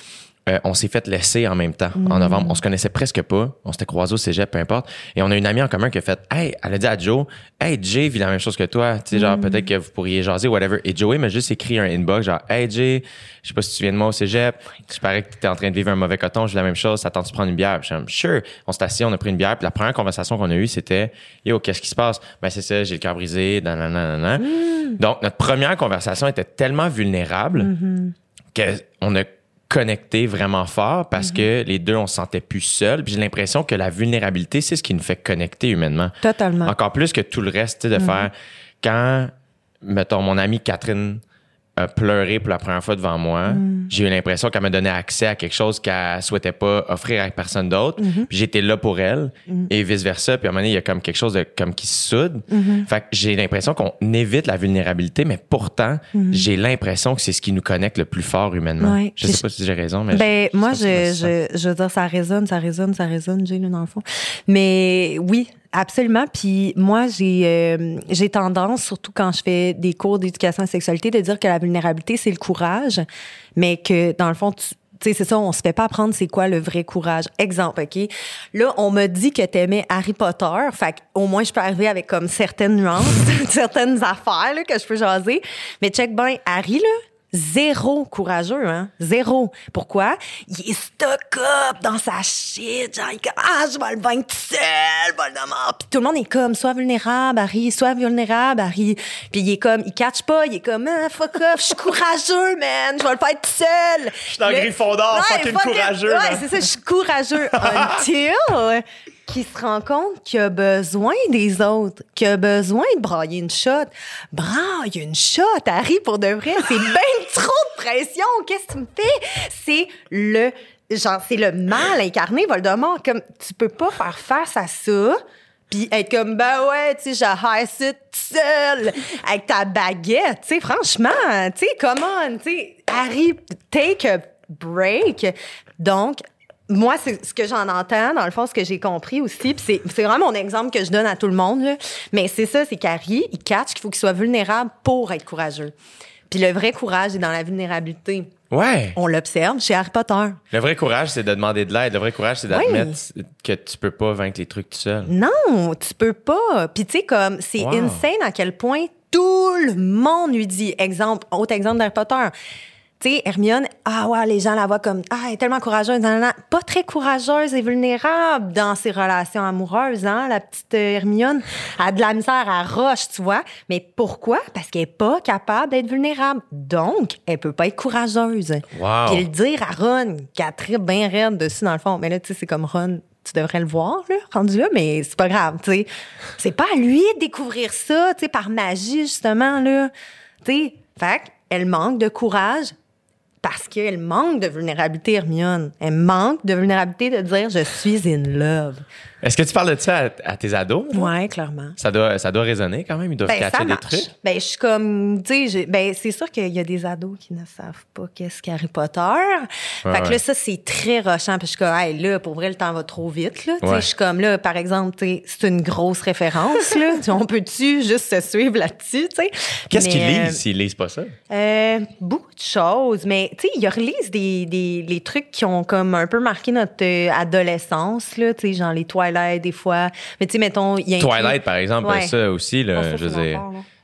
euh, on s'est fait laisser en même temps en novembre. On se connaissait presque pas. On s'était croisés au cégep, peu importe. Et on a une amie en commun qui a fait Hey, elle a dit à Joe, Hey, Jay vit la même chose que toi. Tu sais, genre, peut-être que vous pourriez jaser, whatever. Et Joey m'a juste écrit un inbox, genre, Hey, Jay, je sais pas si tu viens de moi au cégep. Je parais que tu en train de vivre un mauvais coton. Je vis la même chose. Ça tente de prendre une bière? Puis je suis comme, Sure. On s'est assis, on a pris une bière. Puis la première conversation qu'on a eue, c'était Yo, qu'est-ce qui se passe? Ben, c'est ça, j'ai le cœur brisé. nanana, nanana. Donc, notre première conversation était tellement vulnérable qu'on a connecté vraiment fort parce que les deux, on se sentait plus seuls. Puis j'ai l'impression que la vulnérabilité, c'est ce qui nous fait connecter humainement. Totalement. Encore plus que tout le reste, tu sais, de faire quand, mettons, mon amie Catherine a pleuré pour la première fois devant moi, j'ai eu l'impression qu'elle me donnait accès à quelque chose qu'elle souhaitait pas offrir à personne d'autre. Puis j'étais là pour elle et vice versa. Puis à un moment donné, il y a comme quelque chose de comme qui se soude. Fait que j'ai l'impression qu'on évite la vulnérabilité, mais pourtant, j'ai l'impression que c'est ce qui nous connecte le plus fort humainement. Ouais. Je sais pas si j'ai raison, mais Ben, je- moi, je, je, je, veux dire, ça résonne, ça résonne, ça résonne, j'ai, dans le fond. Mais oui, absolument. Puis moi, j'ai euh, j'ai tendance, surtout quand je fais des cours d'éducation à la sexualité, de dire que la vulnérabilité, c'est le courage, mais que, dans le fond, tu sais, c'est ça, on se fait pas apprendre c'est quoi le vrai courage. Exemple, OK? Là, on m'a dit que t'aimais Harry Potter. Fait au moins, je peux arriver avec comme certaines nuances, certaines affaires là, que je peux jaser. Mais check bien, Harry, là, zéro courageux, hein? Zéro. Pourquoi? Il est stuck up dans sa shit. Genre, il est comme, ah, je vais le vaincre tout seul. Puis tout le monde est comme, sois vulnérable, Harry, sois vulnérable, Harry. Puis il est comme, il catch pas, il est comme, ah, fuck off, je suis courageux, man, je vais le faire tout seul. Je suis dans le Gryffondor, fucking fuck it. courageux. Ouais, c'est ça, je suis courageux. Until qu'il se rend compte qu'il a besoin des autres, qu'il a besoin de brailler une shot. Braille une shot, Harry, pour de vrai. C'est bien trop de pression. Qu'est-ce que tu me fais? C'est le, genre, c'est le mal incarné, Voldemort. Comme, tu peux pas faire face à ça puis être comme ben ouais tu sais ça tout seul avec ta baguette tu sais franchement tu sais comment tu sais Harry take a break donc moi, c'est ce que j'en entends, dans le fond, ce que j'ai compris aussi, puis c'est, c'est vraiment mon exemple que je donne à tout le monde, là. mais c'est ça, c'est qu'Harry, il catch qu'il faut qu'il soit vulnérable pour être courageux. Puis le vrai courage est dans la vulnérabilité. Ouais. On l'observe chez Harry Potter. Le vrai courage, c'est de demander de l'aide. Le vrai courage, c'est d'admettre que tu peux pas vaincre les trucs tout seul. Non, tu peux pas. Puis tu sais, comme, c'est Wow. insane à quel point tout le monde lui dit, exemple, autre exemple d'Harry Potter. Tu sais, Hermione, ah ouais, les gens la voient comme, ah, elle est tellement courageuse, nan, nan, nan. pas très courageuse et vulnérable dans ses relations amoureuses, hein, la petite euh, Hermione. Elle a de la misère à roche, tu vois. Mais pourquoi? Parce qu'elle est pas capable d'être vulnérable. Donc, elle peut pas être courageuse. Wow. Puis le dire à Ron, qui a très bien raide dessus, dans le fond. Mais là, tu sais, c'est comme Ron, tu devrais le voir, là, rendu là, mais c'est pas grave, tu sais. C'est pas à lui de découvrir ça, tu sais, par magie, justement, là. Tu sais, fait elle manque de courage parce qu'elle manque de vulnérabilité, Hermione. Elle manque de vulnérabilité de dire « je suis in love Est-ce que tu parles de ça à, à tes ados? ». Ouais, clairement. Ça doit, ça doit résonner quand même. Ils doivent Ben, catcher des trucs. Ben, je suis comme, tu sais, j'ai- ben, c'est sûr qu'il y a des ados qui ne savent pas qu'est-ce qu'Harry Potter. Ouais, fait que ouais. là, ça, c'est très rochant. Puis je suis comme, hey, là, pour vrai, le temps va trop vite, là. Ouais. je suis comme, là, par exemple, c'est une grosse référence, là. On peut-tu juste se suivre là-dessus, tu sais? Qu'est-ce qu'ils euh, lisent s'ils lisent pas ça? euh, beaucoup de choses, mais tu sais, ils relisent des, des les trucs qui ont comme un peu marqué notre euh, adolescence, là, tu sais, genre les Twilight des fois. Mais tu sais, mettons, il y a inclus- Twilight, par exemple, Ouais. ça aussi, là, Ah, je veux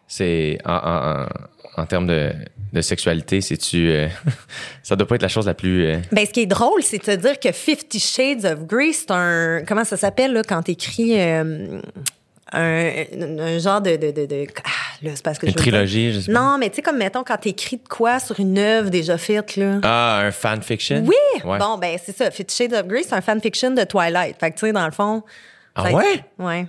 c'est dire, en, en, en, en termes de, de sexualité, c'est-tu. euh, ça doit pas être la chose la plus. euh, Ben, ce qui est drôle, c'est de se dire que Fifty Shades of Grey, c'est un. Comment ça s'appelle, là, quand t'écris euh, un, un genre de. de, de, de- ah, là, c'est parce que une je trilogie, je sais pas. Non, mais tu sais, comme mettons, quand t'écris de quoi sur une œuvre déjà faite, là. Ah, un fanfiction? Oui! Ouais. Bon, ben, c'est ça. Fifty Shades of Grey, c'est un fanfiction de Twilight. Fait que, tu sais, dans le fond. Ah ouais? Ouais.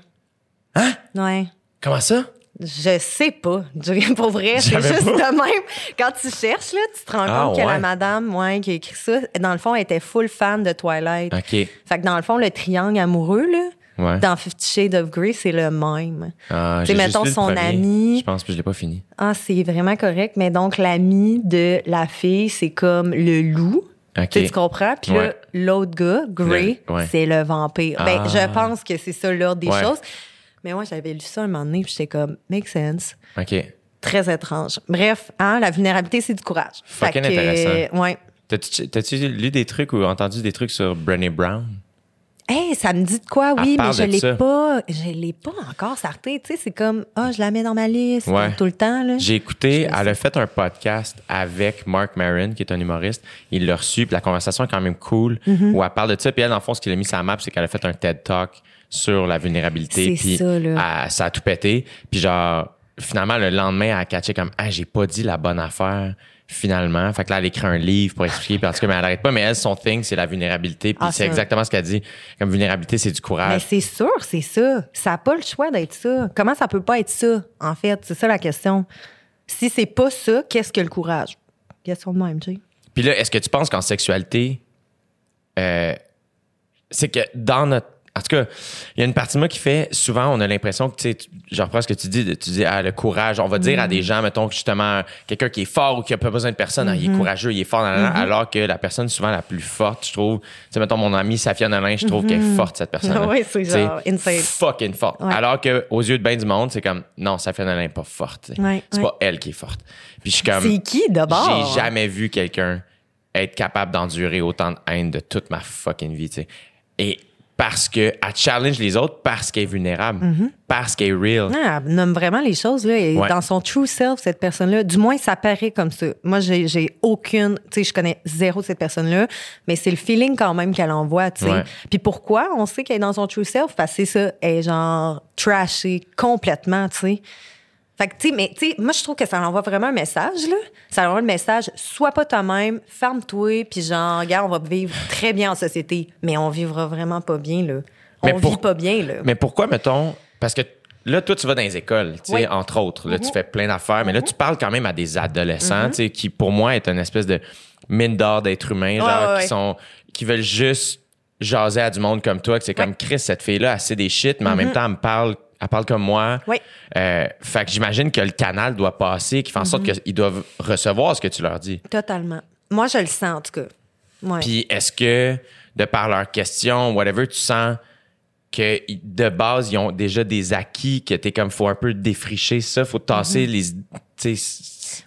Hein? Ouais. Comment ça? Je sais pas. Je- Pour vrai, c'est juste pas. de même. Quand tu cherches, là, tu te rends Ah, compte que la madame ouais, qui a écrit ça, dans le fond, elle était full fan de Twilight. OK. Fait que dans le fond, le triangle amoureux, là, Ouais. dans Fifty Shades of Grey, c'est le même. Ah, Tu sais, mettons juste son ami. Je pense que je l'ai pas fini. Ah, c'est vraiment correct. Mais donc, l'ami de la fille, c'est comme le loup. OK. Tu comprends? Puis là, Ouais. l'autre gars, Grey, ouais. c'est le vampire. Ben, Ah. je pense que c'est ça l'ordre des choses. Mais moi, j'avais lu ça un moment donné, puis j'étais comme, make sense. OK. Très étrange. Bref, hein, la vulnérabilité, c'est du courage. Fucking intéressant. euh, ouais. T'as-tu lu des trucs ou entendu des trucs sur Brené Brown? Hey, ça me dit de quoi, oui, mais je l'ai pas, je l'ai pas encore sorti. Tu sais, c'est comme, ah, je la mets dans ma liste Ouais. tout le temps, là. J'ai écouté, elle a fait un podcast avec Mark Maron, qui est un humoriste. Il l'a reçu, puis la conversation est quand même cool, Mm-hmm. où elle parle de ça. Puis elle, dans le fond, ce qu'il a mis sur la map, c'est qu'elle a fait un TED Talk sur la vulnérabilité. C'est Puis ça, là. elle- ça a tout pété. Puis genre, finalement, le lendemain, elle a catché comme, ah, j'ai pas dit la bonne affaire. Finalement, fait que là, elle écrit un livre pour expliquer, tout cas, mais elle arrête pas. Mais elle, son thing, c'est la vulnérabilité. Puis Ah, c'est exactement ce qu'elle dit. Comme vulnérabilité, c'est du Mais courage. c'est sûr, c'est ça. Ça n'a pas le choix d'être ça. Comment ça peut pas être ça, en fait? C'est ça la question. Si c'est pas ça, qu'est-ce que le courage? Question de même, tu sais. Puis là, est-ce que tu penses qu'en sexualité, euh, c'est que dans notre. En tout cas, il y a une partie de moi qui fait souvent, on a l'impression que, tu sais, je reprends ce que tu dis, tu dis, ah, le courage. On va dire à Mm. des gens, mettons, justement, quelqu'un qui est fort ou qui a pas besoin de personne, ah, il est Mm-hmm. courageux, il est fort, nan, nan, alors que la personne souvent la plus forte, je trouve, tu sais, mettons, mon amie Safia Nolin, je trouve qu'elle est forte, cette personne. Ouais, c'est genre insane. Fucking forte. Ouais. Alors que aux yeux de bien du monde, c'est comme, non, Safia Nolin n'est pas forte. Ouais, c'est ouais. pas elle qui est forte. Puis je suis comme. C'est qui, d'abord? J'ai jamais vu quelqu'un être capable d'endurer autant de haine de toute ma fucking vie, tu sais. Et parce que elle challenge les autres parce qu'elle est vulnérable, parce qu'elle est real. Ah, elle nomme vraiment les choses, là. Et Ouais. dans son true self, cette personne-là, du moins, ça paraît comme ça. Moi, j'ai, aucune, tu sais, je connais zéro cette personne-là, mais c'est le feeling quand même qu'elle envoie, tu sais. Ouais. Puis pourquoi? On sait qu'elle est dans son true self? Parce que c'est ça, elle est genre trashée complètement, tu sais. Fait que, tu sais, mais, tu sais, moi, je trouve que ça envoie vraiment un message, là. Ça envoie le message, sois pas toi-même, ferme-toi, puis genre, regarde, on va vivre très bien en société. Mais on vivra vraiment pas bien, là. On vit pas bien, là. Mais pourquoi, mettons, parce que là, toi, tu vas dans les écoles, tu sais, Oui. entre autres. Là, tu fais plein d'affaires, mais là, tu parles quand même à des adolescents, tu sais, qui, pour moi, est une espèce de mine d'or d'êtres humains, genre, ouais, qui ouais. sont, qui veulent juste jaser à du monde comme toi, que c'est comme Chris, cette fille-là, sait des shit, mais en même temps, elle me parle, elle parle comme moi. Oui. Euh, fait que j'imagine que le canal doit passer, qui fait en sorte qu'ils doivent recevoir ce que tu leur dis. Totalement. Moi, je le sens, en tout cas. Ouais. Puis est-ce que, de par leurs questions, whatever, tu sens que de base, ils ont déjà des acquis, que t'es comme, faut un peu défricher ça, faut tasser Mhm. les.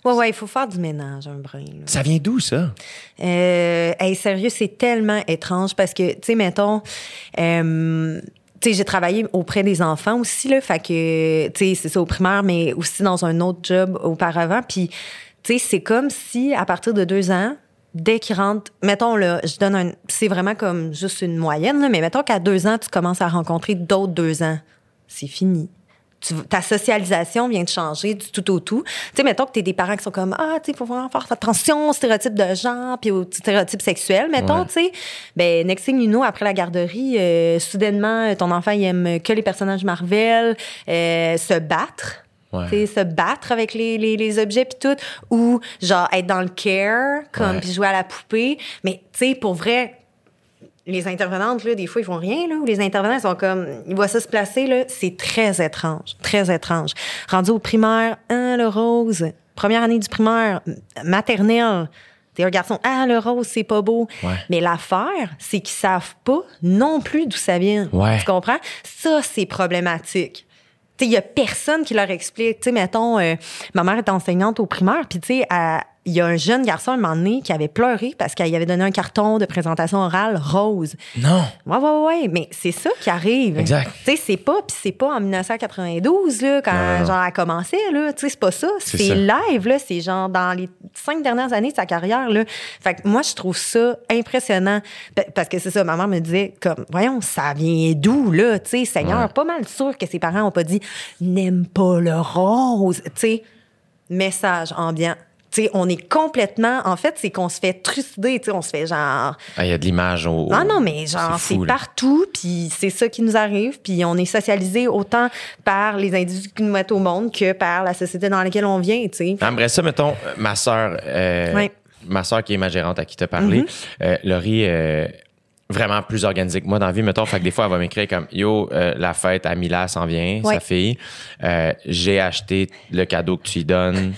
Ouais, ouais, il faut faire du ménage, un brin. là. Ça vient d'où, ça? Euh, hey, sérieux, c'est tellement étrange parce que, tu sais, mettons, euh, tu j'ai travaillé auprès des enfants aussi, là, fait que, c'est ça au primaire, mais aussi dans un autre job auparavant. Puis, tu sais, c'est comme si, à partir de deux ans, dès qu'ils rentrent, mettons, là, je donne un, c'est vraiment comme juste une moyenne, là, mais mettons qu'à deux ans, tu commences à rencontrer d'autres deux ans. C'est fini. Tu- ta socialisation vient de changer du tout au tout. Tu sais, mettons que t'es des parents qui sont comme ah, tu sais, faut vraiment faire attention aux stéréotypes de genre puis aux stéréotypes sexuels, mettons, Ouais. tu sais. Ben next thing you know, après la garderie, euh, soudainement, ton enfant il aime que les personnages Marvel, euh, se battre. Ouais. Tu sais, se battre avec les, les, les objets puis tout ou genre être dans le care comme puis jouer à la poupée mais tu sais pour vrai les intervenantes, là, des fois, ils font rien, là, ou les intervenants, ils sont comme, ils voient ça se placer, là, c'est très étrange, très étrange. Rendu au primaire, hein, le rose, première année du primaire, maternelle, t'es un garçon, ah, le rose, c'est pas beau. Ouais. Mais l'affaire, c'est qu'ils savent pas non plus d'où ça vient. Ouais. Tu comprends? Ça, c'est problématique. Il y a personne qui leur explique. Tu sais, mettons, euh, ma mère est enseignante au primaire, puis tu sais, elle- il y a un jeune garçon un moment donné qui avait pleuré parce qu'il avait donné un carton de présentation orale rose. Non. Ouais, ouais, ouais, mais c'est ça qui arrive. Exact. Tu sais, c'est pas, puis c'est pas en 1992, là, quand Non, non. genre, elle commençait, là. Tu sais, c'est pas ça. C'est live, là. C'est genre dans les cinq dernières années de sa carrière, là. Fait que moi, je trouve ça impressionnant. Pa- Parce que c'est ça, ma mère me disait, comme, voyons, ça vient d'où, là? Tu sais, Seigneur, Ouais. pas mal sûr que ses parents ont pas dit, n'aime pas le rose. Tu sais, message ambiant. Tu sais, on est complètement. En fait, c'est qu'on se fait trucider, tu sais, on se fait genre. Ah, Il y a de l'image au. Ah non, mais genre, c'est partout, puis c'est ça qui nous arrive, puis on est socialisé autant par les individus qui nous mettent au monde que par la société dans laquelle on vient, tu sais. Après ça, mettons, ma sœur, euh, ma sœur qui est ma gérante à qui t'as parlé, euh, Laurie, euh, vraiment plus organisée que moi dans la vie, mettons, fait que des fois, elle va m'écrire comme Yo, euh, la fête à Mila s'en vient, sa fille. Euh, j'ai acheté le cadeau que tu lui donnes.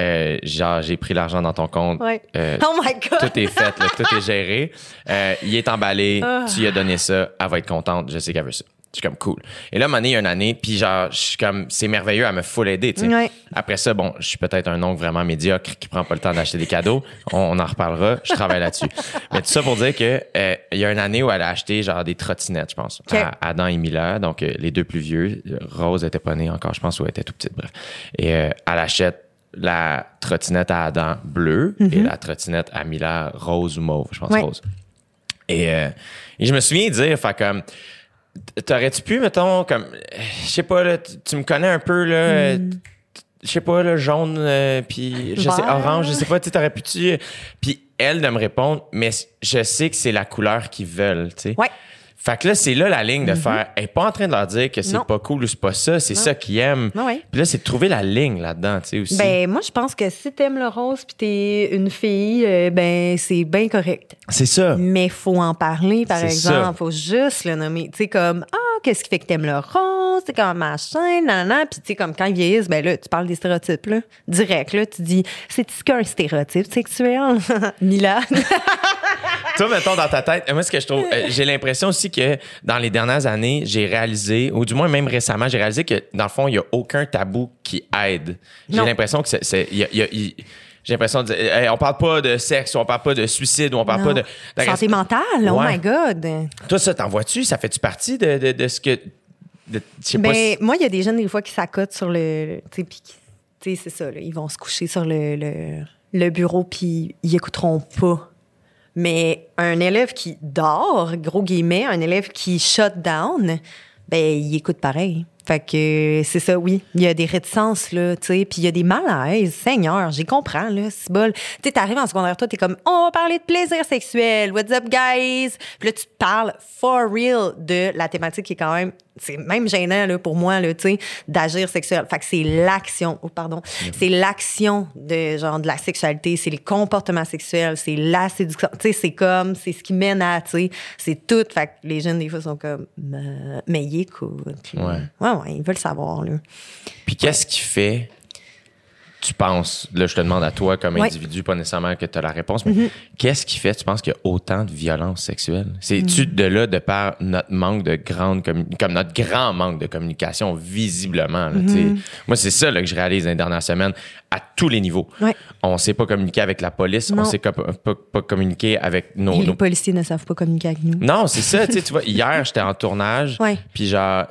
Euh, genre, j'ai pris l'argent dans ton compte. Ouais. Euh, oh my God! tout est fait, là, tout est géré. Euh, il est emballé, Ah. tu lui as donné ça, elle va être contente, je sais qu'elle veut ça. Je suis comme cool. Et là, donné, il y a une année, puis genre, je suis comme, c'est merveilleux, elle me full aider, tu sais. Ouais. Après ça, bon, je suis peut-être un oncle vraiment médiocre qui prend pas le temps d'acheter des cadeaux. On, on en reparlera, je travaille là-dessus. Mais tout ça pour dire que euh, il y a une année où elle a acheté genre des trottinettes, je pense, à Adam et Mila, donc euh, les deux plus vieux. Rose était pas née encore, je pense, ou elle était tout petite, bref. Et euh, elle achète la trottinette à Adam bleue et la trottinette à Mila rose ou mauve, je pense Ouais. rose. Et, euh, et je me souviens dire, fait comme, t'aurais-tu pu, mettons, comme, euh, je sais pas, là, tu, me connais un peu, là, euh, t- je sais pas, là, jaune, euh, puis je sais, orange, je sais pas, tu t'aurais pu, tu, puis elle de me répondre, mais je sais que c'est la couleur qu'ils veulent, tu sais. Ouais. Fait que là, c'est là la ligne de faire, elle est pas en train de leur dire que c'est pas cool ou c'est pas ça, c'est ça qu'ils aiment. Ouais. Puis là, c'est de trouver la ligne là-dedans, tu sais, aussi. Ben, moi, je pense que si t'aimes le rose puis t'es une fille, euh, ben, c'est bien correct. c'est ça. Mais faut en parler, par exemple. ça. Faut juste le nommer. Tu sais, comme, ah, qu'est-ce qui fait que t'aimes le rose? C'est comme machin, nanana. Puis, tu sais, comme quand ils vieillissent, ben là, tu parles des stéréotypes, là. Direct, là. Tu dis, c'est-tu qu'un stéréotype sexuel? Mila. Toi, mettons, dans ta tête, moi, ce que je trouve, euh, j'ai l'impression aussi que dans les dernières années, j'ai réalisé, ou du moins même récemment, j'ai réalisé que dans le fond, il n'y a aucun tabou qui aide. J'ai l'impression que c'est. y a- y j'ai l'impression de dire, hey, on parle pas de sexe, on parle pas de suicide, on parle Non. pas de. Santé mentale, oh my God. Toi, ça, t'en vois-tu? Ça fait-tu partie de, de, de ce que. de- Ben, si- moi, il y a des jeunes, des fois, qui s'accotent sur le. Tu sais, tu c'est ça, là, ils vont se coucher sur le, le, le bureau, puis ils écouteront pas. Mais un élève qui dort, gros guillemets, un élève qui shut down, ben, il écoute pareil. Fait que c'est ça, oui. Il y a des réticences, là, tu sais, puis il y a des malaises. Seigneur, j'y comprends, là, c'est bol. Tu sais, t'arrives en secondaire, toi, t'es comme, on va parler de plaisir sexuel. What's up, guys? Puis là, tu parles for real de la thématique qui est quand même, c'est même gênant, là, pour moi, là, tu sais, d'agir sexuel. Fait que c'est l'action, oh, pardon, c'est l'action de, genre, de la sexualité, c'est les comportements sexuels, c'est la séduction. Tu sais, c'est comme, c'est ce qui mène à, tu sais, c'est tout. Fait que les jeunes, des fois, sont comme, mais ils écoutent. Ouais. ouais, ouais, ils veulent savoir, là. Puis qu'est-ce qui fait, tu penses, là je te demande à toi comme Ouais. individu, pas nécessairement que tu as la réponse, mais qu'est-ce qui fait, tu penses qu'il y a autant de violence sexuelle? C'est-tu de là, de par notre manque de grande, comme notre grand manque de communication, visiblement? là, sais? Moi, c'est ça là, que je réalise dans les dernières semaines, à tous les niveaux. Ouais. On sait pas communiquer avec la police, on Non. sait pas, pas, pas communiquer avec nos... Les policiers ne savent pas communiquer avec nous. non, c'est ça, tu sais, tu vois, hier, j'étais en tournage, puis genre,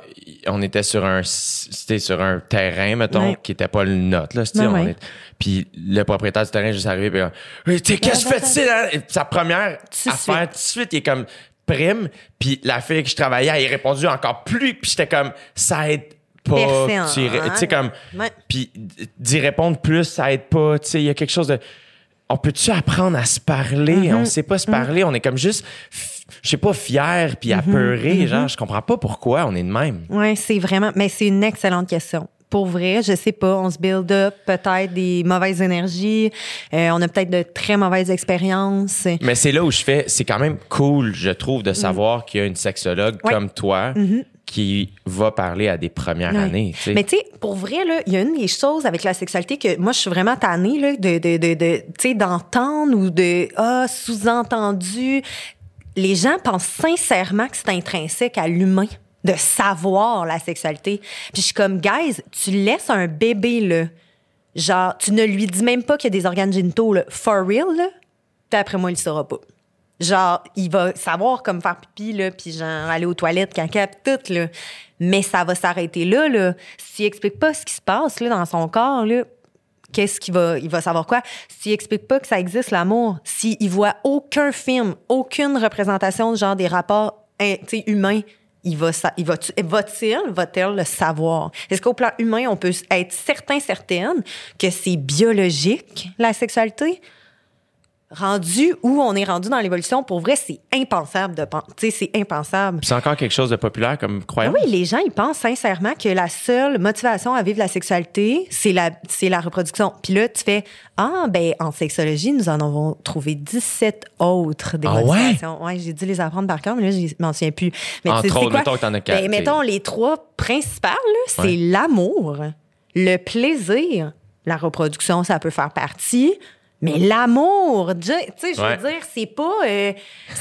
on était sur un, sur un terrain, mettons, Ouais. qui était pas le nôtre, là, Ouais, on ouais. est- puis le propriétaire du terrain est juste arrivé, puis Hey, qu'est-ce que tu fais ici, là? Sa première affaire, tout de suite, il est comme prime, puis la fille que je travaillais, elle est répondu encore plus, puis j'étais comme, ça aide pas, Personne, tu sais, comme, Ouais. puis d'y répondre plus, ça aide pas, tu sais, il y a quelque chose de on peut-tu apprendre à se parler? Mm-hmm. On sait pas se parler. On est comme juste, je sais pas, fier puis Mm-hmm. apeuré. Genre, je comprends pas pourquoi on est de même. Oui, c'est vraiment. Mais c'est une excellente question. Pour vrai, je sais pas, on se build up peut-être des mauvaises énergies, euh, on a peut-être de très mauvaises expériences. Mais c'est là où je fais, c'est quand même cool, je trouve, de savoir qu'il y a une sexologue Mm-hmm. Mm-hmm. comme toi qui va parler à des premières années. Mais tu sais, pour vrai, il y a une des choses avec la sexualité que moi, je suis vraiment tannée là, de, de, de, de d'entendre ou de ah, sous-entendu. Les gens pensent sincèrement que c'est intrinsèque à l'humain de savoir la sexualité. Puis je suis comme, guys, tu laisses un bébé, là, genre, tu ne lui dis même pas qu'il y a des organes génitaux, là, for real, là, puis après moi, il le saura pas. Genre, il va savoir comme faire pipi, là, puis genre aller aux toilettes, caca, tout, là. Mais ça va s'arrêter là, là. S'il explique pas ce qui se passe, là, dans son corps, là, qu'est-ce qu'il va, il va savoir quoi? S'il explique pas que ça existe, l'amour, s'il voit aucun film, aucune représentation, genre des rapports, hein, tu sais, humains, il va, il va, va-t-il, va-t-elle le savoir? Est-ce qu'au plan humain, on peut être certain, certaine que c'est biologique, la sexualité? Rendu où on est rendu dans l'évolution, pour vrai, c'est impensable de penser. C'est impensable. C'est encore quelque chose de populaire comme croyance? oui, les gens, ils pensent sincèrement que la seule motivation à vivre la sexualité, c'est la, c'est la reproduction. Puis là, tu fais, ah, ben, en sexologie, nous en avons trouvé 17 autres des Ah ouais? motivations. Ouais, j'ai dû les apprendre par cœur, mais là, je m'en souviens plus. Mais Entre autres, mettons que t'en as quatre, Ben, mettons, les trois principales, là, c'est Ouais. l'amour, le plaisir, la reproduction, ça peut faire partie. Mais l'amour, tu sais, je Ouais. veux dire, c'est pas. euh,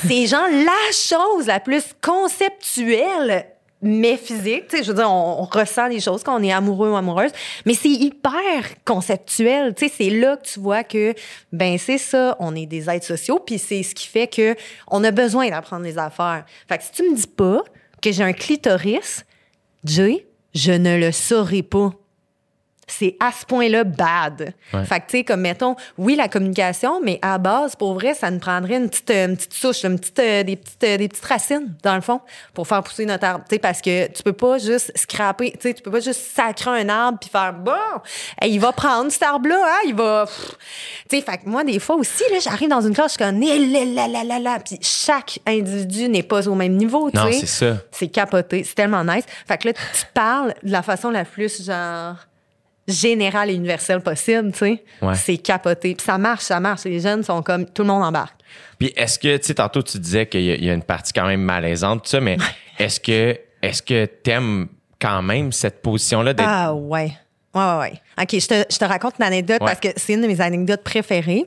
c'est genre la chose la plus conceptuelle, mais physique. Tu sais, je veux dire, on, on ressent des choses quand on est amoureux ou amoureuse, mais c'est hyper conceptuel. Tu sais, c'est là que tu vois que, ben, c'est ça, on est des êtres sociaux, puis c'est ce qui fait que on a besoin d'apprendre les affaires. Fait que si tu me dis pas que j'ai un clitoris, Jay, je ne le saurais pas c'est à ce point-là bad. Ouais. Fait que, tu sais, comme mettons, oui, la communication, mais à base, pour vrai, ça nous prendrait une petite, euh, une petite souche, une petite, euh, des, petites, euh, des petites racines, dans le fond, pour faire pousser notre arbre. Tu sais, parce que tu peux pas juste scraper, tu sais, tu peux pas juste sacrer un arbre puis faire, bon, hey, il va prendre cet arbre-là, hein, il va. Tu sais, fait que moi, des fois aussi, là, j'arrive dans une classe, je suis comme, Eh là, là, là, là, là, puis chaque individu n'est pas au même niveau, tu Non, sais. c'est ça. C'est capoté. C'est tellement nice. Fait que là, tu parles de la façon la plus, genre, générale et universelle possible, tu sais. Ouais. C'est capoté. Puis ça marche, ça marche. Les jeunes sont comme, tout le monde embarque. Puis est-ce que, tu sais, tantôt tu disais qu'il y, a- il y a une partie quand même malaisante, tout ça, mais est-ce que, est-ce que t'aimes quand même cette position-là d'être. Ah ouais. Ouais, ouais, ouais. OK, je te, je te raconte une anecdote Ouais. parce que c'est une de mes anecdotes préférées.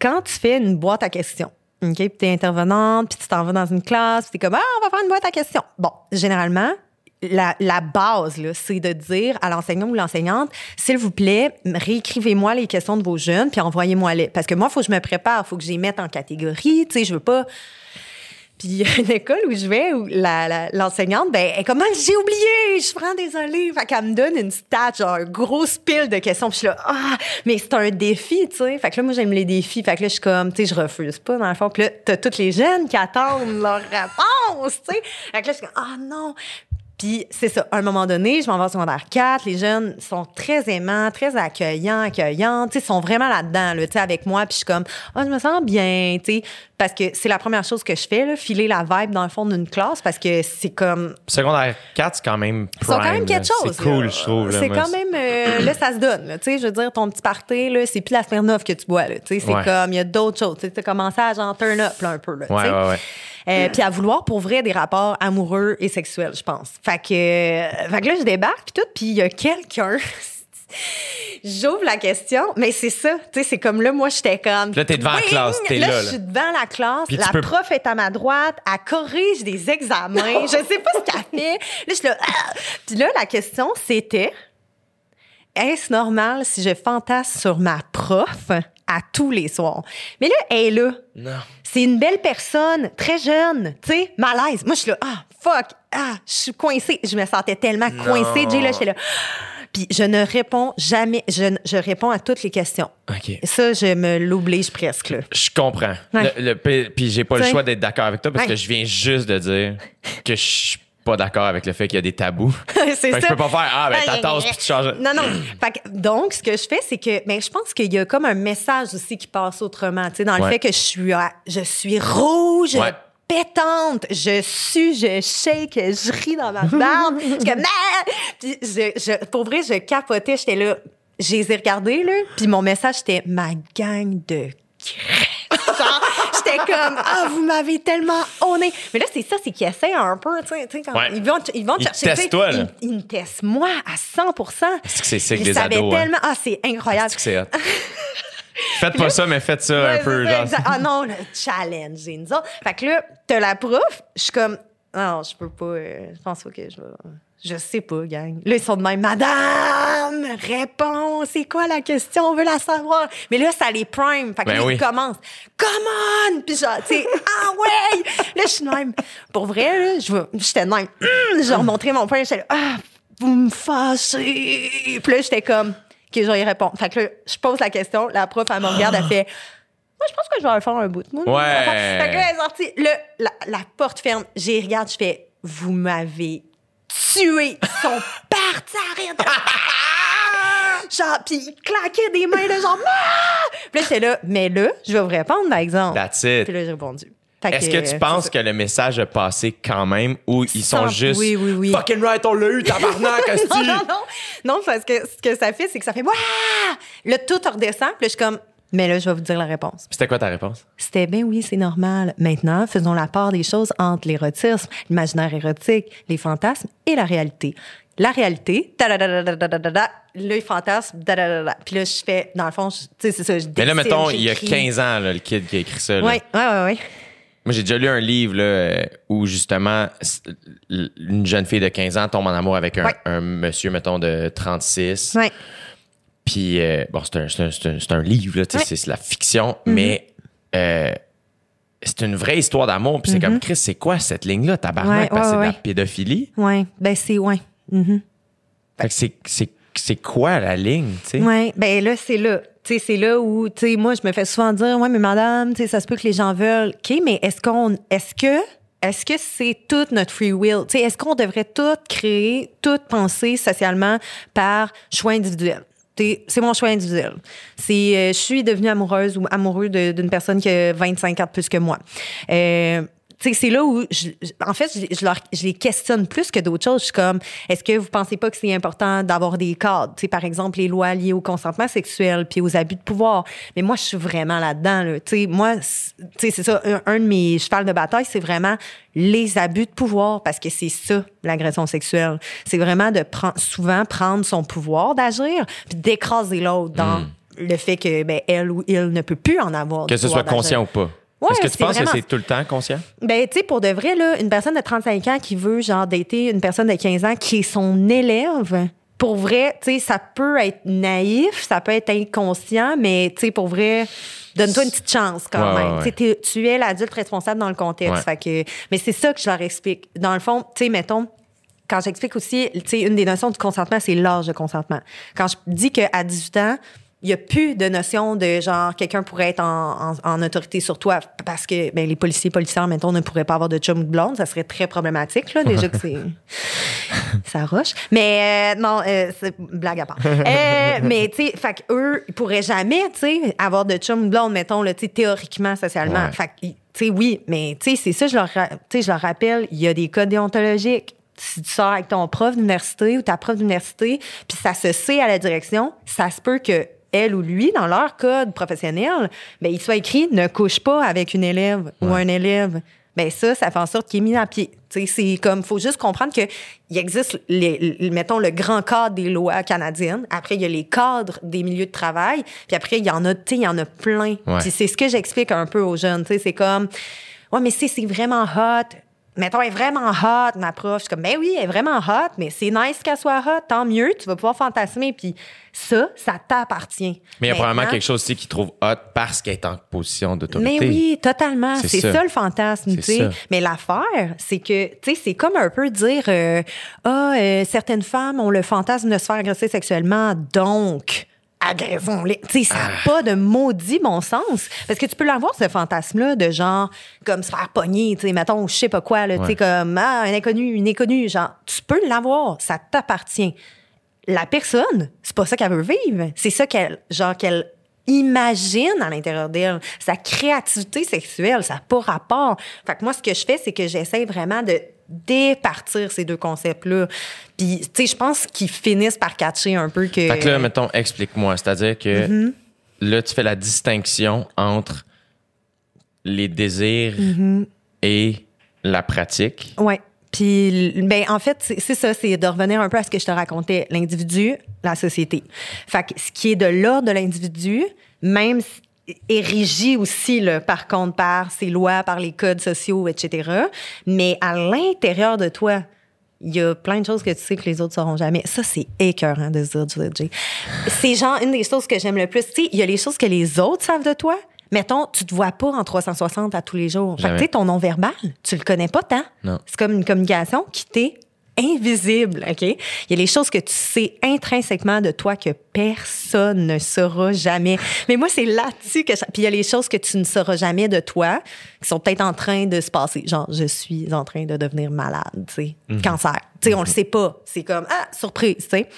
Quand tu fais une boîte à questions, OK, puis t'es intervenante, puis tu t'en vas dans une classe, puis t'es comme, ah, on va faire une boîte à questions. Bon, généralement, la, base, c'est de dire à l'enseignant ou l'enseignante, s'il vous plaît, réécrivez-moi les questions de vos jeunes, puis envoyez-moi-les. Parce que moi, il faut que je me prépare, il faut que je les mette en catégorie. Tu sais, je veux pas. Puis il y a une école où je vais où l'enseignante, ben, elle comme, Ah, j'ai oublié, je suis vraiment désolée. Fait qu'elle me donne une stat, genre, un gros pile de questions. Puis je suis là, ah, mais c'est un défi, tu sais. Fait que là, moi, j'aime les défis. Fait que là, je suis comme, tu sais, je refuse pas, dans le fond. Puis là, t'as toutes les jeunes qui attendent leur réponse, tu sais. Fait que là, je suis comme, ah non. Puis c'est ça, à un moment donné, je m'en vais en secondaire 4, les jeunes sont très aimants, très accueillants, accueillantes, tu sais, sont vraiment là-dedans, là, tu sais, avec moi, puis je suis comme, ah, je me sens bien, tu sais, parce que c'est la première chose que je fais, là, filer la vibe dans le fond d'une classe, parce que c'est comme, Secondaire 4, c'est quand même ils sont quand prime, même quelque chose. C'est cool, là. je trouve. C'est quand même. euh, là, ça se donne. Tu sais, je veux dire, ton petit party, là, c'est plus la Smirnoff que tu bois. là. Tu sais, c'est Ouais. comme, il y a d'autres choses. Tu as commencé à genre turn up là, un peu. Là, tu Ouais, sais. ouais, ouais. Euh, puis à vouloir pour vrai des rapports amoureux et sexuels, je pense. Fait que, euh, fait que là, je débarque, puis tout, puis il y a quelqu'un. J'ouvre la question, mais c'est ça, tu sais, c'est comme là, moi, j'étais comme. Là, t'es devant la classe, t'es là, je là. suis devant la classe, Puis la peux- prof est à ma droite, elle corrige des examens, je sais pas ce qu'elle fait. Là, je suis là, ah! Puis là, la question, c'était est-ce normal si je fantasme sur ma prof? À tous les soirs? Mais là, elle est là. Non. C'est une belle personne, très jeune, tu sais, malaise. Moi, je suis là, ah, fuck, ah, je suis coincée. Je me sentais tellement coincée, Jay, là, j'étais là. Puis je ne réponds jamais, je, je réponds à toutes les questions. OK. Ça, je me l'oblige presque, là. Je comprends. Ouais. Le- le- puis j'ai pas le choix d'être d'accord avec toi parce Ouais. que je viens juste de dire que je suis pas d'accord avec le fait qu'il y a des tabous. c'est que je ça. peux pas faire Ah, ben, ta tasse, puis tu changes. Non, non. Fait que, donc, ce que je fais, c'est que, ben, je pense qu'il y a comme un message aussi qui passe autrement, tu sais, dans le Ouais. fait que je suis, ah, je suis rouge, Ouais. pétante, je sue, je shake, je ris dans ma barbe. je suis comme, Ah! Puis je, je, pour vrai, je capotais, j'étais là, je les ai regardés, là, puis mon message, c'était ma gang de Genre, j'étais comme, ah, vous m'avez tellement honné. Mais là, c'est ça, c'est qu'ils essaient un peu, tu sais, quand Ouais. ils vont, ils vont te Ils chercher. testent tu sais, toi, là. Ils, ils me testent moi à 100 C'est que c'est sick Ils des ados. hein. tellement, ah, c'est incroyable. C'est que c'est. Faites pas ça, mais faites ça un peu. ça, Genre. Ah non, le challenge, nous autres. Fait que là, t'as la prof, je suis comme, non, je peux pas, euh, je pense pas que je vais. Je sais pas, gang. Là, ils sont de même, Madame, réponds, c'est quoi la question? On veut la savoir. Mais là, ça les prime. Fait que Ben là, oui. ils commencent. Come on! Puis genre, tu sais, ah ouais! Là, je suis de même. Pour vrai, là, je vais- j'étais de même. Hum, je remontrais mon point, j'étais là, ah, vous me fâchez! Puis là, j'étais comme, OK, je vais y répondre. Fait que là, je pose la question, la prof, elle me regarde, elle fait, moi, je pense que je vais en faire un bout. Moi, Ouais. Fait que là, elle est sortie. Là, la, la porte ferme. J'ai regarde, je fais, vous m'avez tué. Ils sont partis rire. Genre, puis ils claquaient des mains, là, genre, Ah! Puis là, j'étais là, mais là, je vais vous répondre, par exemple. That's it. Puis là, j'ai répondu. Est-ce que tu penses que le message a passé quand même ou ils sont juste oui, oui, oui. fucking right, on l'a eu, tabarnak, non, non, non. Non, parce que ce que ça fait, c'est que ça fait Wouah! Là, tout redescend. Puis là, je suis comme, mais là, je vais vous dire la réponse. C'était quoi ta réponse? C'était bien oui, c'est normal. Maintenant, faisons la part des choses entre l'érotisme, l'imaginaire érotique, les fantasmes et la réalité. La réalité, ta-da-da-da-da-da-da-da, le fantasme, da-da-da-da. Puis là, je fais, dans le fond, tu sais, c'est ça, je Mais là, mettons, il y a j'écris. 15 ans, là, le kid qui a écrit ça. Oui, oui, oui, oui. Moi, j'ai déjà lu un livre là, euh, où justement une jeune fille de 15 ans tombe en amour avec un, Ouais. un monsieur, mettons, de 36. Ouais. Puis, euh, bon, c'est un, un- un- un livre, Ouais. C'est la fiction, mais euh, c'est une vraie histoire d'amour. Puis c'est comme, Chris, c'est quoi cette ligne-là, tabarnak? Ouais, Parce que c'est ouais, de la pédophilie. Ouais. Ben, c'est, ouais. Mhm. Fait que c'est- quoi la ligne, tu sais? Ouais, ben là, c'est là. Tu sais, c'est là où, tu sais, moi, je me fais souvent dire, ouais, mais madame, tu sais, ça se peut que les gens veulent. OK, mais est-ce qu'on, est-ce que, est-ce que c'est tout notre free will? Tu sais, est-ce qu'on devrait tout créer, tout penser socialement par choix individuel? C'est mon choix individuel. C'est, euh, je suis devenue amoureuse ou amoureux d'une personne qui a 25 ans de plus que moi. Euh, c'est là où, je- en fait, je, je leur- je les questionne plus que d'autres choses. Je suis comme, est-ce que vous pensez pas que c'est important d'avoir des cadres? Tu sais, par exemple, les lois liées au consentement sexuel puis aux abus de pouvoir. Mais moi, je suis vraiment là-dedans. Là. Tu sais, moi, c'est- tu sais, c'est ça, un, un de mes chevals de bataille, c'est vraiment les abus de pouvoir parce que c'est ça, l'agression sexuelle. C'est vraiment de prendre, souvent prendre son pouvoir d'agir puis d'écraser l'autre dans le fait que, ben, elle ou il ne peut plus en avoir. Que ce soit conscient ou pas. Ouais, Est-ce que tu penses vraiment- que c'est tout le temps conscient? Ben, tu sais, pour de vrai, là, une personne de 35 ans qui veut, genre, dater une personne de 15 ans qui est son élève, pour vrai, tu sais, ça peut être naïf, ça peut être inconscient, mais, tu sais, pour vrai, donne-toi une petite chance quand Ouais, même. ouais, Tu es l'adulte responsable dans le contexte. Fait que, mais c'est ça que je leur explique. Dans le fond, tu sais, mettons, quand j'explique aussi, tu sais, une des notions du consentement, c'est l'âge de consentement. Quand je dis qu'à 18 ans, il n'y a plus de notion de genre quelqu'un pourrait être en, en- en autorité sur toi parce que ben, les policiers policières, mettons, ne pourraient pas avoir de chum ou de blonde. Ça serait très problématique, là, déjà que c'est. ça roche. Mais euh, non, euh, c'est blague à part. Euh, mais tu sais, fait que eux, ils pourraient jamais, tu sais, avoir de chum ou de blonde, mettons, là, tu sais, théoriquement, socialement. Ouais. Fait tu sais, oui, mais tu sais, c'est ça, je leur, je leur rappelle, il y a des codes déontologiques. Si tu sors avec ton prof d'université ou ta prof d'université, puis ça se sait à la direction, ça se peut que elle ou lui, dans leur code professionnel, ben, il soit écrit ne couche pas avec une élève ou un élève. Ben ça, ça fait en sorte qu'il est mis à pied. Tu sais, c'est comme, faut juste comprendre que il existe, les, les- mettons, le grand cadre des lois canadiennes. Après, il y a les cadres des milieux de travail. Puis après, il y en a, tu sais, il y en a plein. Ouais. Puis c'est ce que j'explique un peu aux jeunes. Tu sais, c'est comme, ouais, mais si c'est vraiment hot. Mettons, elle est vraiment hot, ma prof. Je suis comme, ben oui, elle est vraiment hot, mais c'est nice qu'elle soit hot. Tant mieux, tu vas pouvoir fantasmer. Puis ça, ça t'appartient. Mais il y a probablement quelque chose aussi qu'il trouve hot parce qu'elle est en position d'autorité. mais oui, totalement. C'est ça. ça. le fantasme, tu sais. Mais l'affaire, c'est que, tu sais, c'est comme un peu dire, euh, ah, euh, certaines femmes ont le fantasme de se faire agresser sexuellement, donc agressons-les. Tu sais, ça n'a Ah. pas de maudit bon sens. Parce que tu peux l'avoir, ce fantasme-là, de genre, comme se faire pogner, tu sais, mettons, je sais pas quoi, là, tu sais, comme, ah, un inconnu, une inconnue, genre, tu peux l'avoir, ça t'appartient la personne, c'est pas ça qu'elle veut vivre. C'est ça qu'elle, genre, qu'elle imagine à l'intérieur d'elle. Sa créativité sexuelle, ça n'a pas rapport. Fait que moi, ce que je fais, c'est que j'essaie vraiment de départir ces deux concepts-là. Puis, tu sais, je pense qu'ils finissent par catcher un peu que... Fait que là, mettons, explique-moi. C'est-à-dire que Mm-hmm. là, tu fais la distinction entre les désirs Mm-hmm. et la pratique. Ouais. Puis, ben, en fait, c'est c'est ça, c'est de revenir un peu à ce que je te racontais. L'individu, la société. Fait que ce qui est de l'ordre de l'individu, même si- est régi aussi, là, par contre, par ses lois, par les codes sociaux, etc. Mais à l'intérieur de toi, il y a plein de choses que tu sais que les autres sauront jamais. Ça, c'est écœurant de se dire, Jay. C'est genre une des choses que j'aime le plus. Tu sais, il y a les choses que les autres savent de toi. Mettons, tu te vois pas en 360 à tous les jours. Fait que, tu sais, ton non-verbal, tu le connais pas tant. Non. C'est comme une communication qui t'est invisible, OK? Il y a les choses que tu sais intrinsèquement de toi que personne ne saura jamais. Mais moi, c'est là-dessus que... ça- Puis il y a les choses que tu ne sauras jamais de toi qui sont peut-être en train de se passer. Genre, je suis en train de devenir malade, tu sais, cancer. Tu sais, on le sait pas. C'est comme, ah, surprise, tu sais.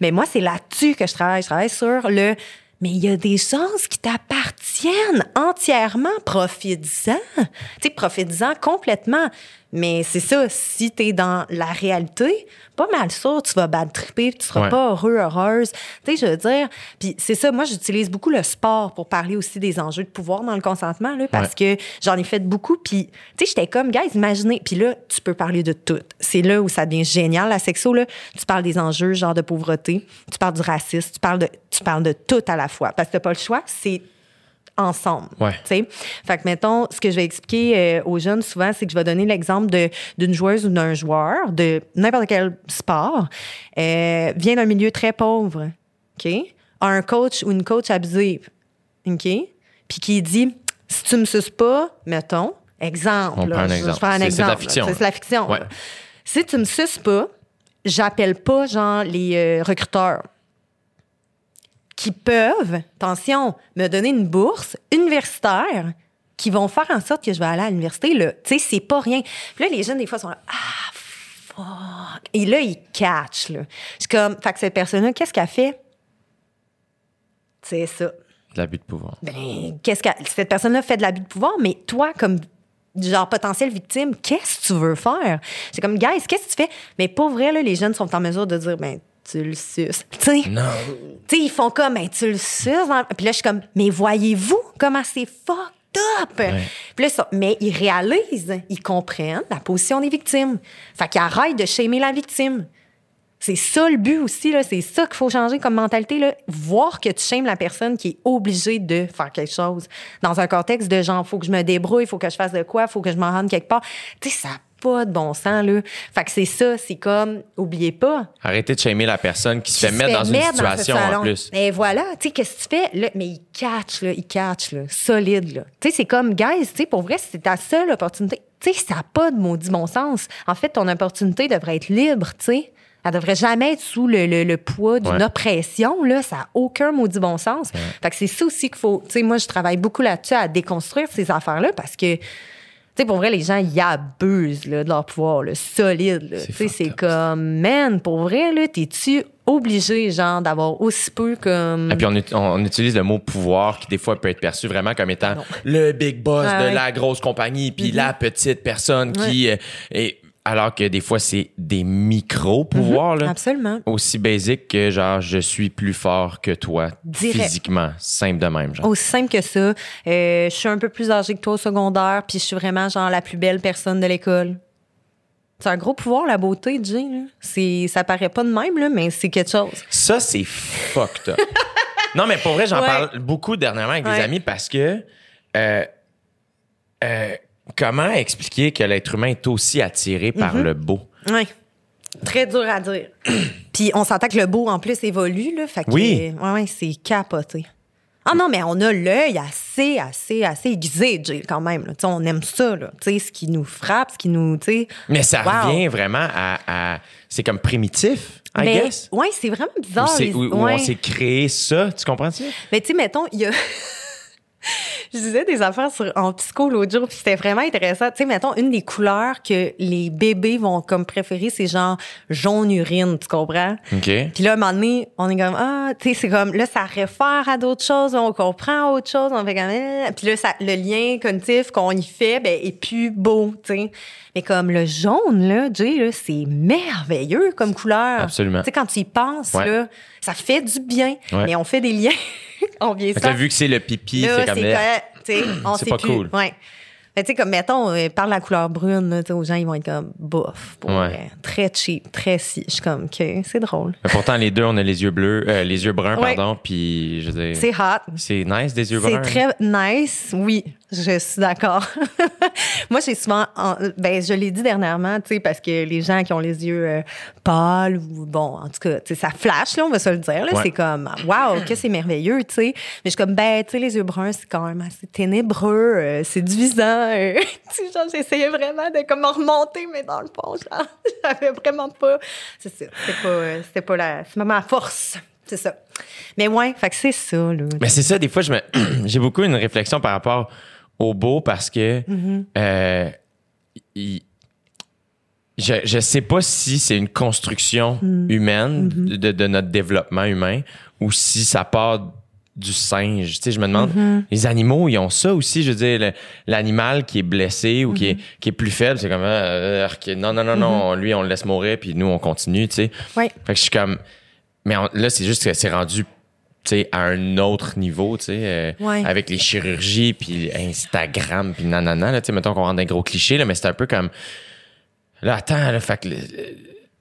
Mais moi, c'est là-dessus que je travaille. Je travaille sur le... Mais il y a des choses qui t'appartiennent entièrement. Profites-en. Tu sais, profites-en complètement. Mais c'est ça, si t'es dans la réalité, pas mal sûr, tu vas bad tripper, tu seras Ouais. pas heureux, heureuse. Tu sais, je veux dire, puis c'est ça, moi, j'utilise beaucoup le sport pour parler aussi des enjeux de pouvoir dans le consentement, là, parce que j'en ai fait beaucoup, puis tu sais, j'étais comme, guys, imaginez, puis là, tu peux parler de tout. C'est là où ça devient génial, la sexo, là. Tu parles des enjeux, genre de pauvreté, tu parles du racisme, tu parles de, tu parles de tout à la fois, parce que t'as pas le choix, c'est ensemble. Ouais. Fait que, mettons, ce que je vais expliquer euh, aux jeunes souvent, c'est que je vais donner l'exemple d'une joueuse ou d'un joueur de n'importe quel sport, euh, vient d'un milieu très pauvre, OK? A un coach ou une coach abusive, OK? Puis qui dit, si tu me suces pas, mettons, exemple. On là, prend un je- je exemple. prends un C'est- la fiction. C'est la fiction. Ouais. Si tu me suces pas, j'appelle pas, genre, les euh, recruteurs qui peuvent, attention, me donner une bourse universitaire qui vont faire en sorte que je vais aller à l'université. Tu sais, c'est pas rien. Puis là, les jeunes, des fois, sont là, ah, fuck. Et là, ils catchent, là. C'est comme, fait que cette personne-là, qu'est-ce qu'elle fait? C'est ça. De l'abus de pouvoir. Ben, qu'est-ce que cette personne-là fait de l'abus de pouvoir, mais toi, comme genre potentielle victime, qu'est-ce que tu veux faire? C'est comme, guys, qu'est-ce que tu fais? Mais pour vrai, là, les jeunes sont en mesure de dire, ben, tu le suces. Tu sais, ils font comme, ben, tu le suces. dans- Puis là, je suis comme, mais voyez-vous comment c'est fucked up? Puis là, sont- mais ils réalisent, ils comprennent la position des victimes. Fait qu'ils arrêtent de shamer la victime. C'est ça le but aussi, là. C'est ça qu'il faut changer comme mentalité, là. Voir que tu shames la personne qui est obligée de faire quelque chose. Dans un contexte de genre, faut que je me débrouille, faut que je fasse de quoi, faut que je m'en rende quelque part. Tu sais, ça pas de bon sens, là. Fait que c'est ça, c'est comme, oubliez pas. Arrêtez de shamer la personne qui se fait mettre dans une mettre dans ce situation en plus. Et voilà, tu sais, qu'est-ce que tu fais? Là, mais il catch, là, il catch, là, solide, là. Tu sais, c'est comme, guys, tu sais, pour vrai, c'est ta seule opportunité. Tu sais, ça n'a pas de maudit bon sens. En fait, ton opportunité devrait être libre, tu sais. Elle devrait jamais être sous le, le- le poids d'une Ouais. oppression, là. Ça n'a aucun maudit bon sens. Fait que c'est ça aussi qu'il faut. Tu sais, moi, je travaille beaucoup là-dessus à déconstruire ces affaires-là parce que. Sais, pour vrai, les gens, ils abusent là, de leur pouvoir, là, solide. C'est Tu sais, fucked c'est up, comme, man, pour vrai, là, t'es-tu obligé, genre, d'avoir aussi peu comme. Et puis on, on- utilise le mot pouvoir qui des fois peut être perçu vraiment comme étant le big boss Ah de ouais. Mm-hmm. la grosse compagnie puis la petite personne qui euh, est alors que des fois c'est des micro pouvoirs là. Absolument. aussi basique que genre je suis plus fort que toi Direct. physiquement simple de même genre. Aussi simple que ça. Euh, je suis un peu plus âgée que toi au secondaire, puis je suis vraiment, genre, la plus belle personne de l'école. C'est un gros pouvoir, la beauté, Jay. Là. C'est, ça paraît pas de même, là, mais c'est quelque chose. Ça, c'est fucked up. non, mais pour vrai, j'en Ouais. parle beaucoup dernièrement avec des amis parce que euh, euh, comment expliquer que l'être humain est aussi attiré par Mm-hmm. le beau? Oui. Très dur à dire. Puis on s'entend que le beau, en plus, évolue, là. Fait que, Oui. ouais, ouais, c'est capoté. Ah non, mais on a l'œil assez, assez, assez aiguisé, Jay, quand même. là. On aime ça, là. Tu sais, ce qui nous frappe, ce qui nous. Mais ça Wow. revient vraiment à. à- c'est comme primitif, I Mais, guess? ouais, c'est vraiment bizarre. les- où- où ouais. on s'est créé ça, tu comprends ça? Mais tu sais, mettons, il y a. Je disais des affaires sur, en psycho l'autre jour, puis c'était vraiment intéressant. Tu sais, mettons, une des couleurs que les bébés vont comme préférer, c'est genre jaune urine, tu comprends? OK. Puis là, à un moment donné, on est comme, ah, tu sais, c'est comme, là, ça réfère à d'autres choses, on comprend autre chose, on fait comme, Ah. puis là, ça, le lien cognitif qu'on y fait, ben, est plus beau, tu sais. Mais comme le jaune, là, Jay, là, c'est merveilleux comme couleur. Absolument. Tu sais, quand tu y penses, Ouais. là, ça fait du bien, Ouais. mais on fait des liens en vieillissant. là, vu que c'est le pipi, c'est comme. c'est C'est pas plus. cool. Ouais. Mais tu sais, comme, mettons, euh, par la couleur brune, là, aux gens, ils vont être comme, bof, pour Ouais. vrai. Très cheap, très si. Je suis comme, OK, c'est drôle. Mais pourtant, les deux, on a les yeux bleus, euh, les yeux bruns, Ouais. pardon, puis je veux dire. C'est hot. C'est nice des yeux C'est bruns. très nice, oui, je suis d'accord. Moi, j'ai souvent, en- ben, je l'ai dit dernièrement, tu sais, parce que les gens qui ont les yeux euh, pâles ou bon, en tout cas, tu sais, ça flash, là, on va se le dire, là, Ouais. c'est comme, waouh, que c'est merveilleux, tu sais. Mais je suis comme, ben, tu sais, les yeux bruns, c'est quand même assez ténébreux, euh, séduisant. euh. tu sais, genre, j'essayais vraiment de comme me remonter, mais dans le fond, genre, j'avais vraiment pas, c'est ça, c'était pas, euh, c'était pas la, c'est pas ma force. C'est ça. Mais ouais, fait que c'est ça, là. Mais c'est ça, des fois, je me... j'ai beaucoup une réflexion par rapport au beau parce que Mm-hmm. euh, il- je, je sais pas si c'est une construction Mm. humaine Mm-hmm. de, de notre développement humain ou si ça part du singe. Tu sais, je me demande, les animaux, ils ont ça aussi. Je veux dire, l'animal qui est blessé ou qui, est, qui est plus faible, c'est comme, euh, non, non, non, non, lui, on le laisse mourir, puis nous, on continue, tu sais. Ouais. Fait que je suis comme. Mais on- là, c'est juste que c'est rendu à un autre niveau, tu sais, euh, Ouais. avec les chirurgies, puis Instagram, puis nanana, là, tu sais, mettons qu'on rentre dans des gros clichés, là, mais c'est un peu comme... Là, attends, là, fait que le-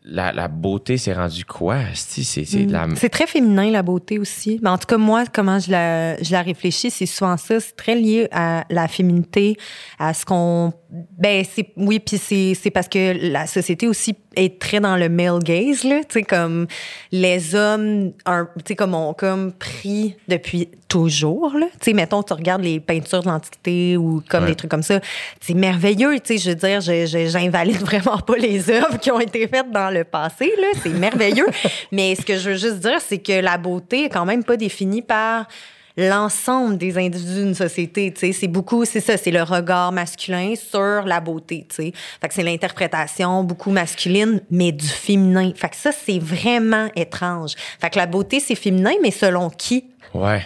la, la beauté, c'est rendu quoi? C'est c'est de la... C'est très féminin, la beauté aussi. Mais en tout cas, moi, comment je la, je la réfléchis, c'est souvent ça. C'est très lié à la féminité, à ce qu'on. Ben, c'est. Oui, puis c'est c'est parce que la société aussi est très dans le male gaze, là. Tu sais, comme les hommes, tu sais, comme ont comme pris depuis toujours, là. Tu sais, mettons, tu regardes les peintures de l'Antiquité ou comme Ouais. des trucs comme ça. C'est merveilleux, tu sais. Je veux dire, j'invalide vraiment pas les œuvres qui ont été faites dans le passé, là. C'est merveilleux. Mais ce que je veux juste dire, c'est que la beauté est quand même pas définie par l'ensemble des individus d'une société, tu sais, c'est beaucoup, c'est ça, c'est le regard masculin sur la beauté, tu sais. Fait que c'est l'interprétation beaucoup masculine, mais du féminin. Fait que ça, c'est vraiment étrange. Fait que la beauté, c'est féminin, mais selon qui? Ouais.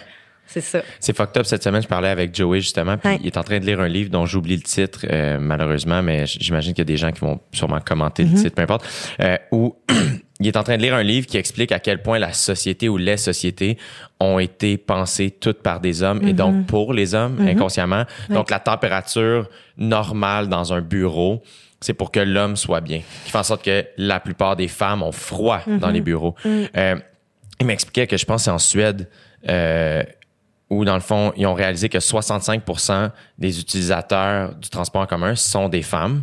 C'est ça. C'est fucked up. Cette semaine, je parlais avec Joey, justement, puis Ouais. il est en train de lire un livre dont j'oublie le titre, euh, malheureusement, mais j'imagine qu'il y a des gens qui vont sûrement commenter le titre, peu importe, euh, où il est en train de lire un livre qui explique à quel point la société ou les sociétés ont été pensées toutes par des hommes et donc pour les hommes inconsciemment. Donc la température normale dans un bureau, c'est pour que l'homme soit bien. Qui fait en sorte que la plupart des femmes ont froid dans les bureaux. Euh, il m'expliquait que je pense que c'est en Suède euh, où dans le fond ils ont réalisé que 65% des utilisateurs du transport en commun sont des femmes.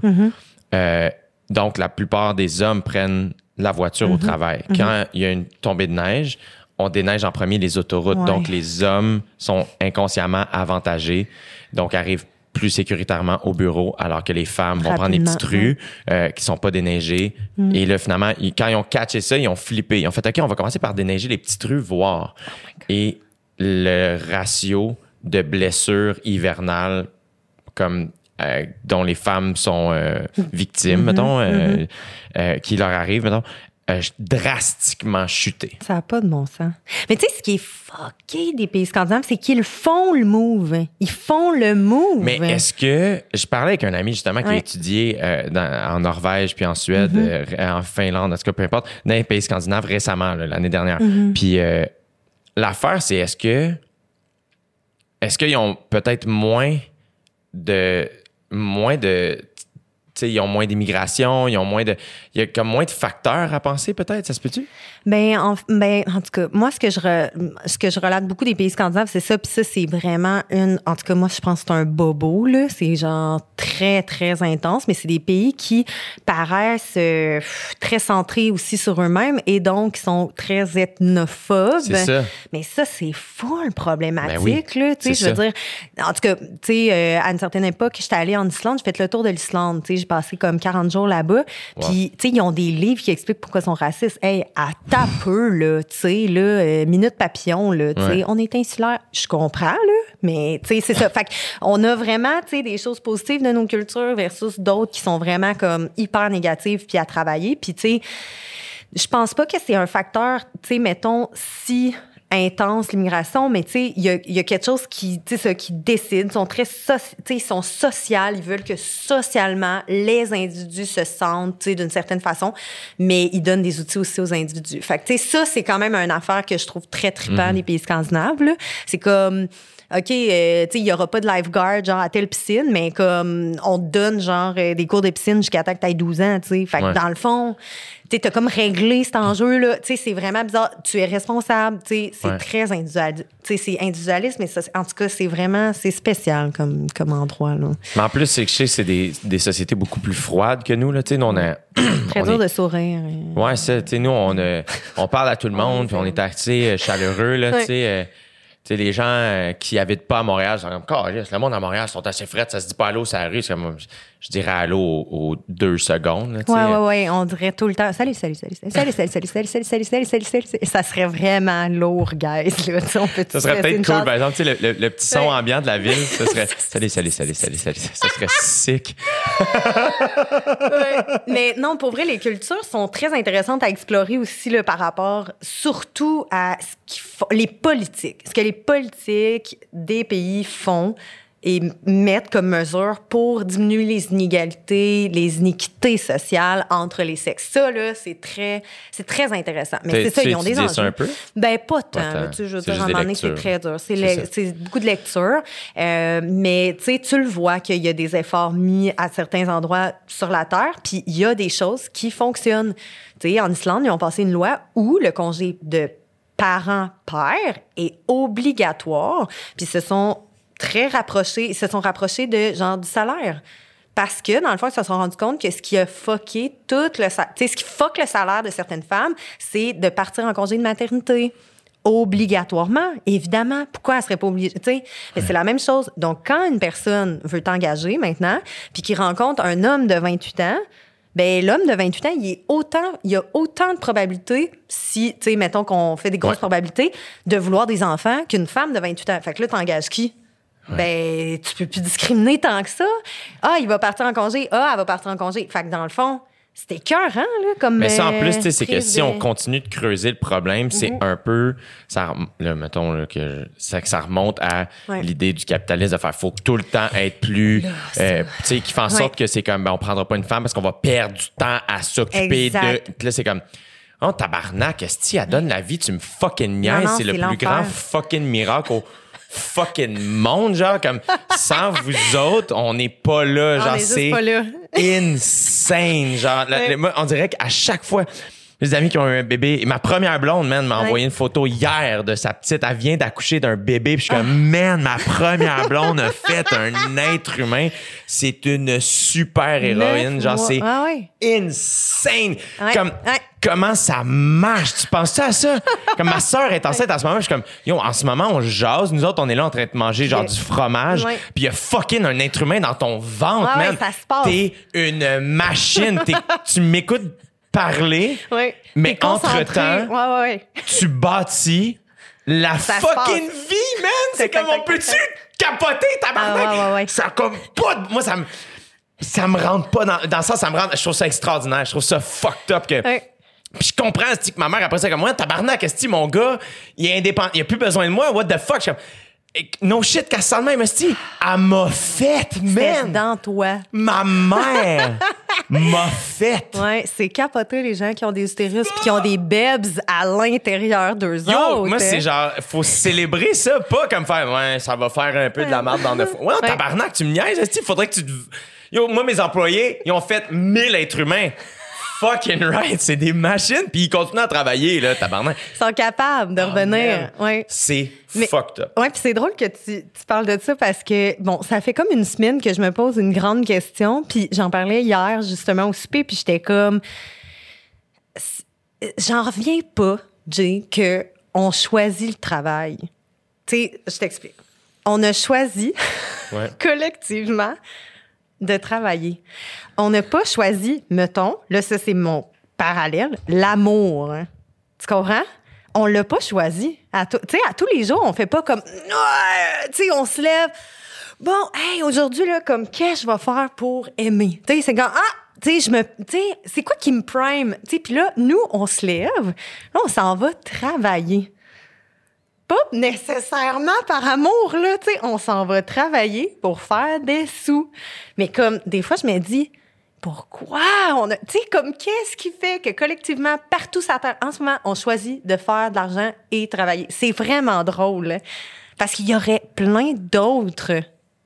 Euh, donc la plupart des hommes prennent la voiture au travail. Quand il y a une tombée de neige, on déneige en premier les autoroutes. Ouais. Donc, les hommes sont inconsciemment avantagés, donc arrivent plus sécuritairement au bureau, alors que les femmes vont prendre des petites rues euh, qui sont pas déneigées. Et là, finalement, ils- quand ils ont catché ça, ils ont flippé. Ils ont fait, OK, on va commencer par déneiger les petites rues, voir. Et le ratio de blessures hivernales comme euh, dont les femmes sont euh, victimes, mettons, euh, euh, qui leur arrive, mettons, drastiquement chuté. Ça n'a pas de bon sens. Mais tu sais, ce qui est fucké des pays scandinaves, c'est qu'ils font le move. Ils font le move. Mais est-ce que je parlais avec un ami justement qui a étudié dans- en Norvège puis en Suède, Mm-hmm. en Finlande, en tout cas peu importe, dans les pays scandinaves récemment l'année dernière. Mm-hmm. Puis l'affaire c'est est-ce que est-ce qu'ils ont peut-être moins de moins de tu sais, ils ont moins d'immigration, ils ont moins de. Il y a comme moins de facteurs à penser, peut-être, ça se peut-tu? Ben en, ben, en tout cas, moi, ce que je, re- ce que je relate beaucoup des pays scandinaves, c'est ça. Puis ça, c'est vraiment une. En tout cas, moi, je pense que c'est un bobo, là. C'est genre très, très intense, mais c'est des pays qui paraissent euh, très centrés aussi sur eux-mêmes et donc sont très ethnophobes. C'est ça. Mais ça, c'est full problématique, Ben oui, là. Tu sais, je veux ça. dire, en tout cas, tu sais, euh, à une certaine époque, j'étais allée en Islande, j'ai fait le tour de l'Islande. Tu sais, j'ai passé comme 40 jours là-bas. Puis, tu sais, ils ont des livres qui expliquent pourquoi ils sont racistes. Hey, à peu, là, tu sais, là, euh, minute papillon, là, tu sais, Ouais. on est insulaire. Je comprends, là, mais, tu sais, c'est ça. Fait on a vraiment, tu sais, des choses positives de nos cultures versus d'autres qui sont vraiment comme hyper négatives puis à travailler. Puis, tu sais, je pense pas que c'est un facteur, tu sais, mettons, si intense l'immigration, mais tu sais, il y y a quelque chose qui, tu sais, ça, qui décide, ils sont très, sais, ils sont sociaux, ils veulent que socialement, les individus se sentent, tu sais, d'une certaine façon, mais ils donnent des outils aussi aux individus. Fait que, tu sais, ça, c'est quand même une affaire que je trouve très trippant des pays scandinaves. C'est comme, OK, euh, tu sais, il y aura pas de lifeguard, genre, à telle piscine, mais comme, on te donne, genre, euh, des cours de piscine jusqu'à temps que t'aies 12 ans, tu sais. Fait que Ouais. dans le fond, tu as comme réglé cet enjeu-là. Tu sais, c'est vraiment bizarre. Tu es responsable. Tu sais, c'est Ouais. très individualiste. Tu sais, c'est individualiste, mais ça, en tout cas, c'est vraiment, c'est spécial comme, comme endroit, là. Mais en plus, c'est que je sais, c'est des, des sociétés beaucoup plus froides que nous, là. Tu sais, on a. Très on dur est- de sourire. euh. Ouais, c'est, tu sais, nous, on, euh, on parle à tout le monde, puis on est assez chaleureux, là, Ouais. tu sais. Euh, tu sais, les gens euh, qui habitent pas à Montréal, sont comme, Calisse, le monde à Montréal sont assez frais, ça se dit pas allô la rue. C'est comme, je, je dirais allô aux, aux deux secondes. Ouais, ouais, ouais. On dirait tout le temps. Salut, salut, salut, salut, salut, salut, salut, salut, salut, salut, salut, salut, salut, salut. Ça serait vraiment lourd, guys. Là. On peut Ça serait peut-être cool, par exemple, tu sais, le, le- le petit son Ouais. ambiant de la ville, ça serait, salut, salut, salut, salut, salut, ça serait sick. Ouais. Mais non, pour vrai, les cultures sont très intéressantes à explorer aussi là, par rapport surtout à ce qu'ils font, les politiques. Ce que les politiques des pays font et mettent comme mesure pour diminuer les inégalités, les iniquités sociales entre les sexes. Ça, là, c'est très, c'est très intéressant. Mais c'est ça, ils ont des ça enjeux. un peu? Ben, pas tant. Pas tant. là, tu sais, je veux dire, à un moment donné, c'est très dur. C'est beaucoup de lecture. Euh, mais, tu sais, tu le vois qu'il y a des efforts mis à certains endroits sur la Terre, puis il y a des choses qui fonctionnent. Tu sais, en Islande, ils ont passé une loi où le congé de parents-père est obligatoire, puis se sont très rapprochés, se sont rapprochés de genre du salaire. Parce que, dans le fond, ils se sont rendus compte que ce qui a fucké tout le salaire, tu sais, ce qui fuck le salaire de certaines femmes, c'est de partir en congé de maternité. Obligatoirement, évidemment. Pourquoi elle serait pas obligée? Tu sais, c'est la même chose. Donc, quand une personne veut t'engager maintenant, puis qu'il rencontre un homme de 28 ans, ben l'homme de 28 ans, il est autant, il y a autant de probabilités, si, tu sais, mettons qu'on fait des grosses Ouais. probabilités, de vouloir des enfants qu'une femme de 28 ans. Fait que là, t'engages qui? Ben, tu peux plus discriminer tant que ça. Ah, il va partir en congé. Ah, elle va partir en congé. Fait que dans le fond, c'était cœur, hein, là, comme. Mais ça, en plus, tu sais, c'est que si on continue de creuser le problème, c'est Mhm. un peu, ça, là, mettons, là, que ça, que ça remonte à Ouais. l'idée du capitalisme de faire, faut tout le temps être plus, euh, tu sais, qui fait en sorte Ouais. que c'est comme, ben, on prendra pas une femme parce qu'on va perdre du temps à s'occuper de, là, c'est comme, Oh, tabarnak, est-ce elle donne la vie, tu me fucking niaises? C'est le plus grand fucking miracle au fucking monde, genre, comme sans vous autres, on n'est pas là, On genre, c'est insane, genre, Ouais. on dirait qu'à chaque fois, mes amis qui ont eu un bébé, ma première blonde, man, m'a Ouais. envoyé une photo hier de sa petite, elle vient d'accoucher d'un bébé, puis je suis comme, man, ma première blonde a fait un être humain, c'est une super héroïne, genre, c'est Ah ouais. insane. Ouais, Comme, comment ça marche? Tu penses à ça? Comme ma soeur est enceinte en ce moment, je suis comme, yo, en ce moment, on jase. Nous autres, on est là en train de manger genre du fromage. Puis il y a fucking un être humain dans ton ventre, man. ouais, ça se passe. T'es une machine. T'es- tu m'écoutes parler. Mais entre-temps- Ouais, ouais, ouais. tu bâtis la Ça fucking vie, man. C'est comme, on peut-tu capoter, tabarnak? Ah. Ça comme pas de- Moi, ça me... Ça me rentre pas dans, dans ça, ça me rentre. Je trouve ça extraordinaire. Je trouve ça fucked up que. Puis je comprends, que ma mère, après ça, comme moi, tabarnak, est mon gars, il est indépendant, il a plus besoin de moi, what the fuck? Je no shit, de même, esti. Elle m'a fait, man! dans toi. Ma mère m'a fait. Ouais, c'est capoté les gens qui ont des utérus puis qui ont des bebs à l'intérieur d'eux Yo, autres. moi, c'est genre, faut célébrer ça, pas comme faire, ouais, ça va faire un peu de la merde dans neuf. Ouais, Ouais. tabarnak, tu me niaises, esti, faudrait que tu. te- Yo, moi, mes employés, ils ont fait 1000 êtres humains. Fucking right, c'est des machines, puis ils continuent à travailler, là, tabarnak. Ils sont capables de revenir. man. ouais. C'est fucked up. Ouais, puis c'est drôle que tu, tu parles de ça parce que bon, ça fait comme une semaine que je me pose une grande question, puis j'en parlais hier justement au souper, puis j'étais comme j'en reviens pas, Jay, que on choisit le travail. Tu sais, je t'explique. On a choisi Ouais. collectivement de travailler. On n'a pas choisi, mettons, là ça c'est mon parallèle, l'amour. hein. Tu comprends? On l'a pas choisi. À à tous les jours, on fait pas comme, tu sais, on se lève. Bon, hey, aujourd'hui là, comme qu'est-ce que je vais faire pour aimer? Tu sais, c'est comme ah, je me, c'est quoi qui me prime? Puis là, nous, on se lève, là, on s'en va travailler pas nécessairement par amour, là, tu sais, on s'en va travailler pour faire des sous. Mais comme, des fois, je me dis, pourquoi on a, tu sais, comme, qu'est-ce qui fait que collectivement, partout sur la Terre, en ce moment, on choisit de faire de l'argent et travailler? C'est vraiment drôle, hein, parce qu'il y aurait plein d'autres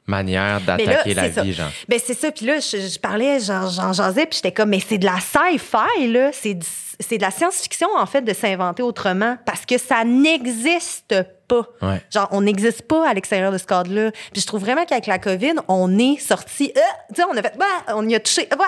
Manière là, d'attaquer la ça. vie, genre. Ben, c'est ça. Puis là, je, je parlais, j'en jasais, puis j'étais comme, mais c'est de la sci-fi, là. C'est du- c'est de la science-fiction, en fait, de s'inventer autrement, parce que ça n'existe pas. Ouais. Genre, on n'existe pas à l'extérieur de ce cadre-là. Puis je trouve vraiment qu'avec la COVID, on est sorti. euh, tu sais, on a fait. bah, on y a touché. bah.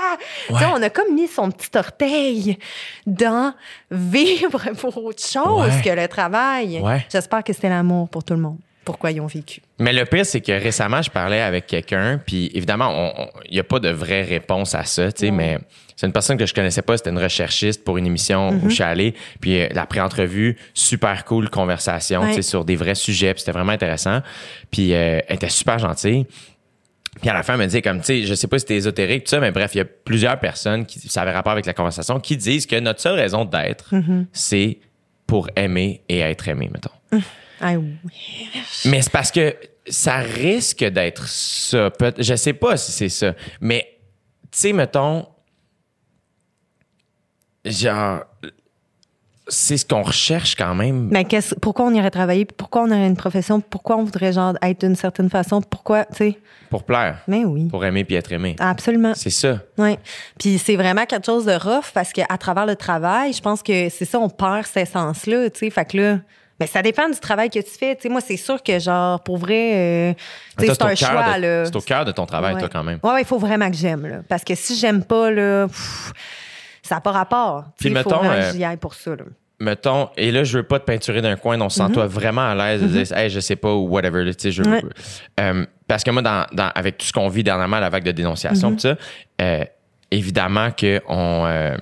Tu sais, on a comme mis son petit orteil dans vivre pour autre chose Ouais. que le travail. J'espère que c'était l'amour pour tout le monde. Pourquoi ils ont vécu. Mais le pire, c'est que récemment, je parlais avec quelqu'un, puis évidemment, il n'y a pas de vraie réponse à ça, tu sais, mais c'est une personne que je connaissais pas, c'était une recherchiste pour une émission où je suis allé, puis euh, la pré-entrevue, super cool conversation, tu sais, Ouais. sur des vrais sujets, puis c'était vraiment intéressant. Puis euh, elle était super gentille. Puis à la fin, elle me dit comme, tu sais, je sais pas si c'était ésotérique, tout ça, mais bref, il y a plusieurs personnes qui, ça avait rapport avec la conversation, qui disent que notre seule raison d'être, c'est pour aimer et être aimé, mettons. Ah oui. Mais c'est parce que ça risque d'être ça. Je sais pas si c'est ça. Mais, tu sais, mettons, genre, c'est ce qu'on recherche quand même. Mais qu'est-ce, pourquoi on irait travailler? Pourquoi on aurait une profession? Pourquoi on voudrait genre être d'une certaine façon? Pourquoi, tu sais? Pour plaire, Mais oui. pour aimer puis être aimé. Absolument. C'est ça. Oui. Puis c'est vraiment quelque chose de rough parce qu'à travers le travail, je pense que c'est ça, on perd cet essence-là, tu sais. Fait que là, ben, ça dépend du travail que tu fais. Tu sais, moi, c'est sûr que, genre, pour vrai, euh, c'est un choix. C'est au cœur de ton travail, Ouais. toi, quand même. Ouais, il faut vraiment que j'aime, là. Parce que si j'aime pas, là, pff, ça n'a pas rapport. Puis faut mettons, euh, que j'y aille pour ça, là. Mettons, et là, je veux pas te peinturer d'un coin, donc sens-toi vraiment à l'aise de dire, hey, je sais pas, ou whatever, tu sais, je veux- Ouais. Euh, parce que moi, dans, dans- avec tout ce qu'on vit dernièrement, la vague de dénonciation, tout ça, euh, évidemment qu'on euh,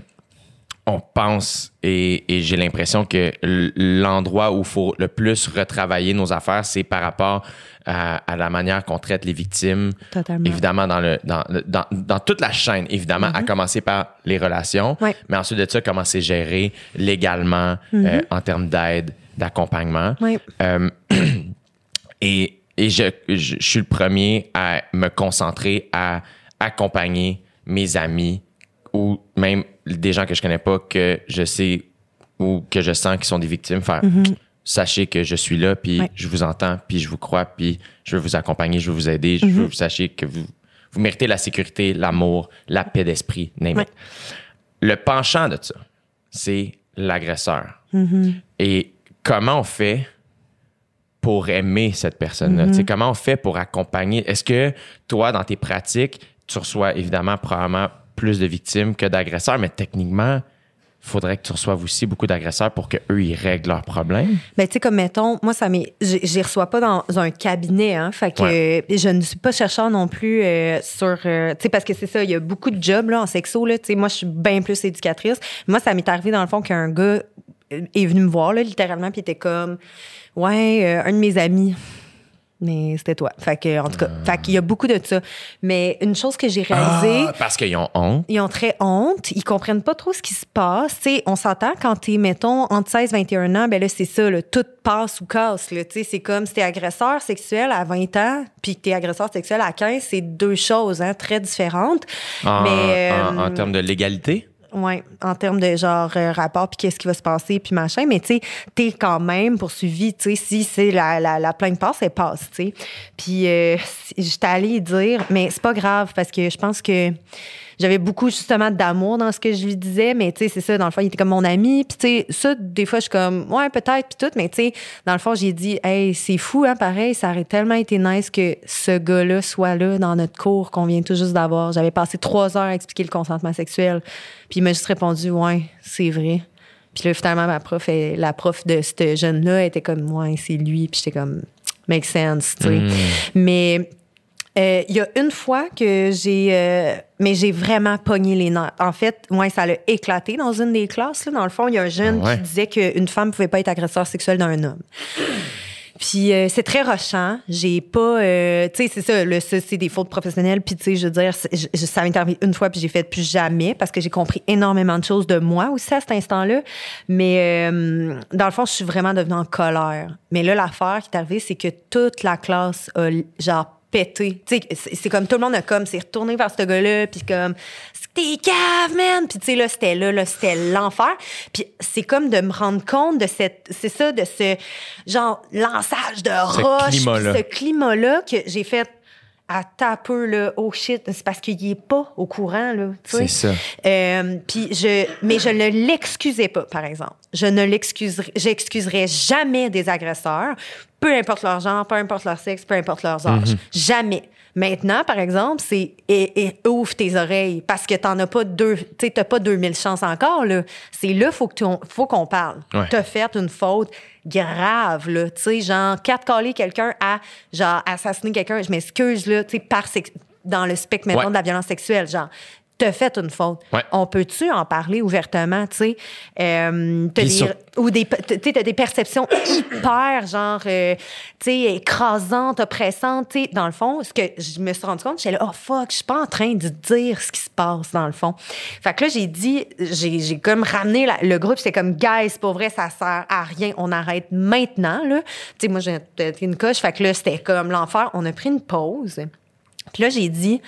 on pense et, et j'ai l'impression que l'endroit où il faut le plus retravailler nos affaires, c'est par rapport à, à la manière qu'on traite les victimes. Totalement. Évidemment, dans, le, dans, dans, dans toute la chaîne, évidemment, à commencer par les relations, Ouais. mais ensuite de ça, comment c'est géré légalement euh, en termes d'aide, d'accompagnement. Euh, et et je, je, je suis le premier à me concentrer à accompagner mes amis ou même des gens que je connais pas que je sais ou que je sens qu'ils sont des victimes, faire sachez que je suis là, puis Ouais. je vous entends, puis je vous crois, puis je veux vous accompagner, je veux vous aider, je veux que vous sachiez que vous, vous méritez la sécurité, l'amour, la paix d'esprit, Ouais. Le penchant de ça, c'est l'agresseur. Et comment on fait pour aimer cette personne-là? Sais, Comment on fait pour accompagner? Est-ce que toi, dans tes pratiques, tu reçois évidemment probablement plus de victimes que d'agresseurs, mais techniquement, faudrait que tu reçoives aussi beaucoup d'agresseurs pour qu'eux, ils règlent leurs problèmes. Ben, tu sais, comme mettons, moi, ça m'est. Les reçois pas dans un cabinet, hein. Fait que Ouais. euh, je ne suis pas chercheur non plus euh, sur. euh, tu sais, parce que c'est ça, il y a beaucoup de jobs, là, en sexo, là. Tu sais, moi, je suis bien plus éducatrice. Moi, ça m'est arrivé, dans le fond, qu'un gars euh, est venu me voir, là, littéralement, puis il était comme. Ouais, un de mes amis. Mais c'était toi. Fait que, en tout cas, fait qu'il y a beaucoup de ça. Mais une chose que j'ai réalisée. Ah, parce qu'ils ont honte. Ils ont très honte, ils comprennent pas trop ce qui se passe. Tu sais, on s'entend quand t'es, mettons, entre 16 et 21 ans, ben là, c'est ça, là, tout passe ou casse. Là, c'est comme si t'es agresseur sexuel à 20 ans, puis que t'es agresseur sexuel à 15, c'est deux choses hein, très différentes. En, Mais, en- euh, en termes de légalité? Ouais, en termes de genre euh, rapport, puis qu'est-ce qui va se passer, puis machin. Mais tu sais, t'es quand même poursuivi. Tu sais, si c'est la, la, la plainte passe, elle passe, tu sais. Puis euh, j'étais allée dire, mais c'est pas grave parce que je pense que j'avais beaucoup justement d'amour dans ce que je lui disais, mais tu sais, c'est ça, dans le fond, il était comme mon ami. Puis tu sais, ça, des fois, je suis comme, ouais, peut-être, puis tout, mais tu sais, dans le fond, j'ai dit, hey, c'est fou, hein, pareil, ça aurait tellement été nice que ce gars-là soit là dans notre cours qu'on vient tout juste d'avoir. J'avais passé trois heures à expliquer le consentement sexuel, puis il m'a juste répondu, ouais, c'est vrai. Puis là, finalement, ma prof, elle- la prof de ce jeune-là était comme, ouais, c'est lui. Puis j'étais comme, make sense, tu sais. Mais euh, il y a une fois que j'ai. euh, mais j'ai vraiment pogné les nerfs. En fait, ouais, ça l'a éclaté dans une des classes. Là. Dans le fond, il y a un jeune Ah ouais. qui disait qu'une femme pouvait pas être agresseur sexuel d'un homme. Puis euh, c'est très rochant. J'ai pas, euh, tu sais, c'est ça. Le, c'est des fautes professionnelles. Puis tu sais, je veux dire, je- ça m'est arrivé une fois puis j'ai fait plus jamais parce que j'ai compris énormément de choses de moi aussi à cet instant-là. Mais euh, dans le fond, je suis vraiment devenue en colère. Mais là, l'affaire qui est arrivée, c'est que toute la classe a genre pété. C'est comme tout le monde a comme s'est retourné vers ce gars-là puis comme t'es cave, man. Puis tu sais là, c'était là, là, c'était l'enfer. Puis c'est comme de me rendre compte de cette, c'est ça, de ce genre lançage de Ce roches, climat-là. puis ce climat-là que j'ai fait à ta peu là, oh shit, c'est parce qu'il est pas au courant là. tu sais. C'est ça. Euh, puis je, mais je ne l'excusais pas, par exemple. Je ne l'excuserai, j'excuserai jamais des agresseurs, peu importe leur genre, peu importe leur sexe, peu importe leurs âges. Jamais. Maintenant, par exemple, c'est et, et ouvre tes oreilles parce que t'en as pas deux, t'as pas 2000 chances encore là. C'est là faut que tu- faut qu'on parle. Ouais. T'as fait une faute grave là, tu sais, genre quatre caler quelqu'un à genre assassiner quelqu'un, je m'excuse là, tu sais par sex- dans le spectre maintenant Ouais. de la violence sexuelle, genre t'as fait une faute. Ouais. On peut-tu en parler ouvertement, tu sais? Euh, t'as des, sur- ou des, tu sais, t'as des perceptions hyper, genre, euh, tu sais, écrasantes, oppressantes, tu sais. Dans le fond, ce que je me suis rendu compte, j'étais là, oh fuck, je suis pas en train de dire ce qui se passe, dans le fond. Fait que là, j'ai dit, j'ai, j'ai comme ramené la- le groupe, c'est comme, guys, pour vrai, ça sert à rien, on arrête maintenant, là. Tu sais, moi, j'ai une coche, fait que là, c'était comme l'enfer. On a pris une pause. Puis là, j'ai dit,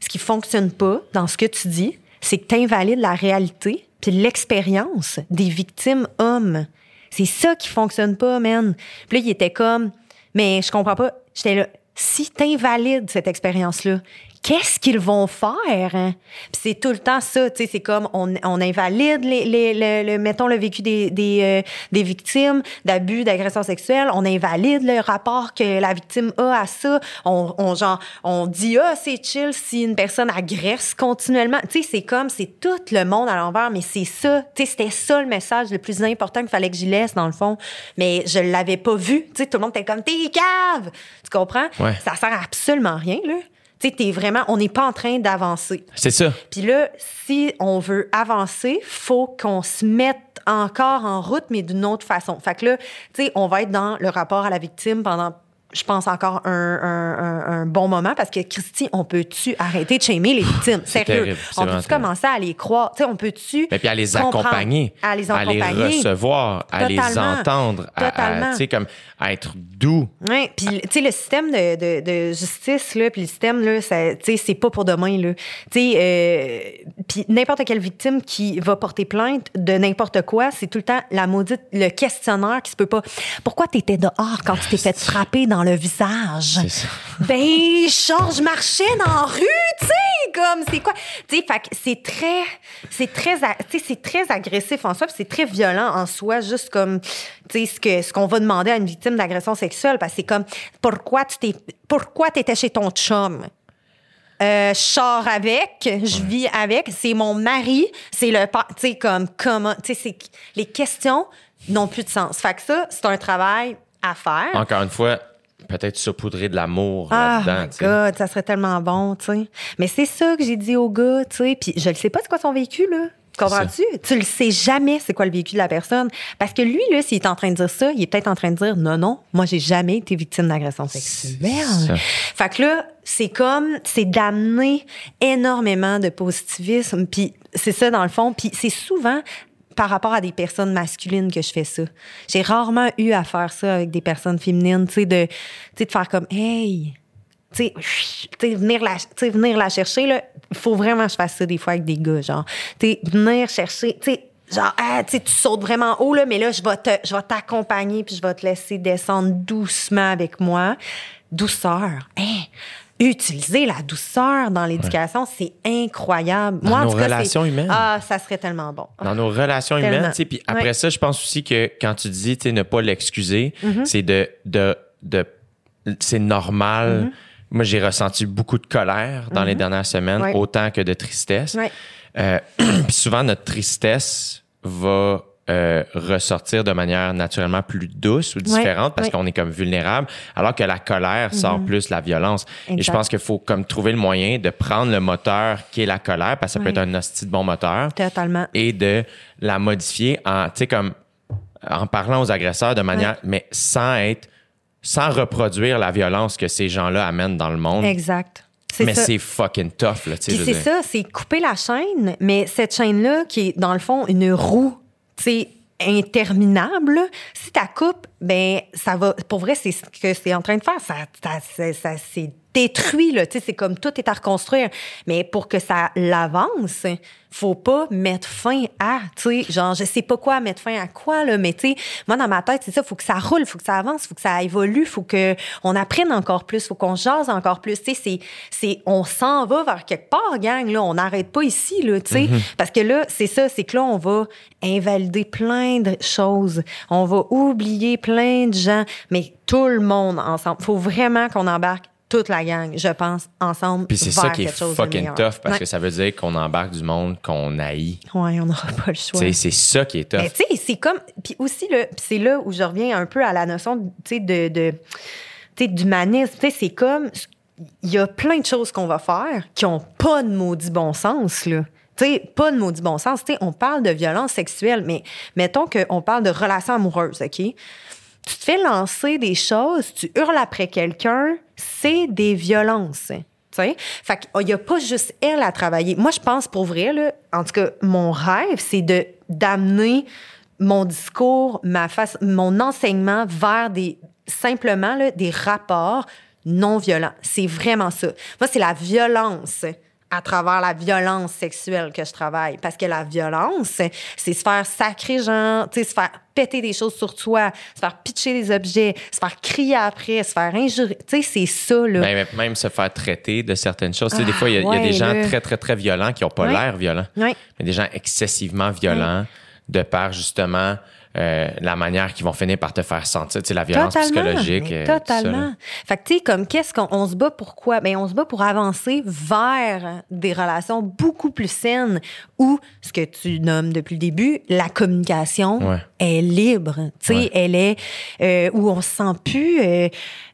ce qui fonctionne pas dans ce que tu dis, c'est que tu invalides la réalité puis l'expérience des victimes hommes. C'est ça qui fonctionne pas, man. Puis là, il était comme, mais je comprends pas. J'étais là, si t'invalides cette expérience-là, qu'est-ce qu'ils vont faire? hein? Puis c'est tout le temps ça, tu sais, c'est comme on, on invalide les, les, le, le- mettons le vécu des, des, euh, des victimes d'abus, d'agression sexuelle, on invalide le rapport que la victime a à ça, on, on genre on dit ah c'est chill si une personne agresse continuellement, tu sais c'est comme c'est tout le monde à l'envers, mais c'est ça, tu sais c'était ça le message le plus important qu'il fallait que j'y laisse dans le fond, mais je l'avais pas vu, tu sais tout le monde était comme t'es cave, tu comprends? Ouais. Ça sert à absolument rien là. Tu sais, t'es vraiment, on n'est pas en train d'avancer. C'est ça. Puis là, si on veut avancer, faut qu'on se mette encore en route, mais d'une autre façon. Fait que là, tu sais, on va être dans le rapport à la victime pendant je pense, encore un, un- un- un bon moment parce que, Christy, on peut-tu arrêter de shamer les victimes? Sérieux. terrible, On peut-tu commencer à les croire? Tu sais, on peut-tu. Mais puis à les accompagner, À les à les accompagner. recevoir, à les Totalement. entendre, à- à, Totalement. tu sais, comme à être doux. Oui, puis tu sais le système de, de, de justice là, puis le système là, ça, tu sais c'est pas pour demain là. Tu sais euh, puis n'importe quelle victime qui va porter plainte de n'importe quoi, c'est tout le temps la maudite le questionnaire qui se peut pas. Pourquoi t'étais dehors quand tu t'es fait frapper dans le visage ça. Ben genre je marchais dans la rue, tu sais comme c'est quoi? Tu sais c'est très c'est très a- tu sais c'est très agressif en soi, puis c'est très violent en soi juste comme tu sais ce que ce qu'on va demander à une victime d'agression sexuelle parce que c'est comme pourquoi tu t'es pourquoi t'étais chez ton chum? Euh, je sors avec, je vis avec, c'est mon mari, c'est le tu sais comme comment, tu sais les questions n'ont plus de sens. Fait que ça, c'est un travail à faire. Encore une fois, peut-être saupoudrer de l'amour Ah, là-dedans. sais. God, ça serait tellement bon, tu sais. Mais c'est ça que j'ai dit au gars, tu sais. Puis je ne sais pas c'est quoi son vécu, là. Comprends-tu? Tu le sais jamais c'est quoi le vécu de la personne. Parce que lui, là, s'il est en train de dire ça, il est peut-être en train de dire non, non, moi, j'ai jamais été victime d'agression sexuelle. Fait que là, c'est comme, c'est d'amener énormément de positivisme. Puis c'est ça, dans le fond. Puis c'est souvent par rapport à des personnes masculines que je fais ça. J'ai rarement eu à faire ça avec des personnes féminines, tu sais, de, de faire comme, hey, tu sais, venir la, venir la chercher, là. Faut vraiment que je fasse ça des fois avec des gars, genre. Tu venir chercher, tu sais, genre, ah, tu sautes vraiment haut, là, mais là, je vais te, je vais t'accompagner puis je vais te laisser descendre doucement avec moi. Douceur. Hein? Utiliser la douceur dans l'éducation, c'est incroyable. Dans Moi, en nos tout cas, relations humaines. Ah, ça serait tellement bon. dans nos relations Tellement. humaines, tu sais, puis après Ouais. ça, je pense aussi que quand tu dis, tu sais, ne pas l'excuser, Mm-hmm. c'est de, de, de c'est normal. Mm-hmm. Moi, j'ai ressenti beaucoup de colère dans les dernières semaines, Ouais. autant que de tristesse. Euh, puis souvent, notre tristesse va euh, ressortir de manière naturellement plus douce ou différente parce ouais. Qu'on est comme vulnérable, alors que la colère sort plus la violence. Et je pense qu'il faut comme trouver le moyen de prendre le moteur qui est la colère, parce que ça peut être un hostie de bon moteur, Totalement. et de la modifier en, tu sais, comme en parlant aux agresseurs de manière, mais sans être, sans reproduire la violence que ces gens-là amènent dans le monde. Exact. Mais c'est fucking tough, là, tu sais. C'est ça, c'est couper la chaîne, mais cette chaîne-là, qui est dans le fond une roue, sais, interminable, si tu coupes, ben ça va. Pour vrai, c'est ce que c'est en train de faire. Ça, ça, ça, ça s'est détruit, là. Tu sais, c'est comme tout est à reconstruire. Mais pour que ça l'avance, faut pas mettre fin à, tu sais, genre, je sais pas quoi mettre fin à quoi, là, mais tu sais, moi, dans ma tête, c'est ça, faut que ça roule, faut que ça avance, faut que ça évolue, faut que on apprenne encore plus, faut qu'on jase encore plus, tu sais, c'est, c'est, on s'en va vers quelque part, gang, là, on n'arrête pas ici, là, tu sais, parce que là, c'est ça, c'est que là, on va invalider plein de choses, on va oublier plein de gens, mais tout le monde ensemble, faut vraiment qu'on embarque toute la gang, je pense, ensemble. Puis c'est ça qui est fucking tough parce Ouais. que ça veut dire qu'on embarque du monde qu'on haït. Ouais, on n'aura pas le choix. C'est ça qui est tough. Mais tu sais, c'est comme. Puis aussi, c'est là où je reviens un peu à la notion tu sais, de, de, d'humanisme. Tu sais, c'est comme. Il y a plein de choses qu'on va faire qui ont pas de maudit bon sens, là. Tu sais, pas de maudit bon sens. Tu sais, on parle de violence sexuelle, mais mettons qu'on parle de relations amoureuses, OK? Tu te fais lancer des choses, tu hurles après quelqu'un, c'est des violences. Tu sais? Fait qu'il n'y a pas juste elle à travailler. Moi, je pense pour vrai, en tout cas, mon rêve, c'est de d'amener mon discours, ma face, mon enseignement vers des simplement des rapports non violents. C'est vraiment ça. Moi, c'est la violence à travers la violence sexuelle que je travaille. Parce que la violence, c'est se faire sacrer genre, tu sais, se faire péter des choses sur toi, se faire pitcher des objets, se faire crier après, se faire injurier. Tu sais, c'est ça, là. Même, même se faire traiter de certaines choses. Tu sais, des fois, il y, a- il y a ouais, des gens très, très, très violents qui n'ont pas Ouais. l'air violents, Ouais. mais des gens excessivement violents de par justement euh, la manière qu'ils vont finir par te faire sentir, tu sais, la violence psychologique. euh, totalement. fait que, tu sais, comme qu'est-ce qu'on on se bat pourquoi? Ben, on se bat pour avancer vers des relations beaucoup plus saines où, ce que tu nommes depuis le début, la communication Ouais. Est libre. Tu sais, Ouais. elle est, euh, où on se sent plus, euh,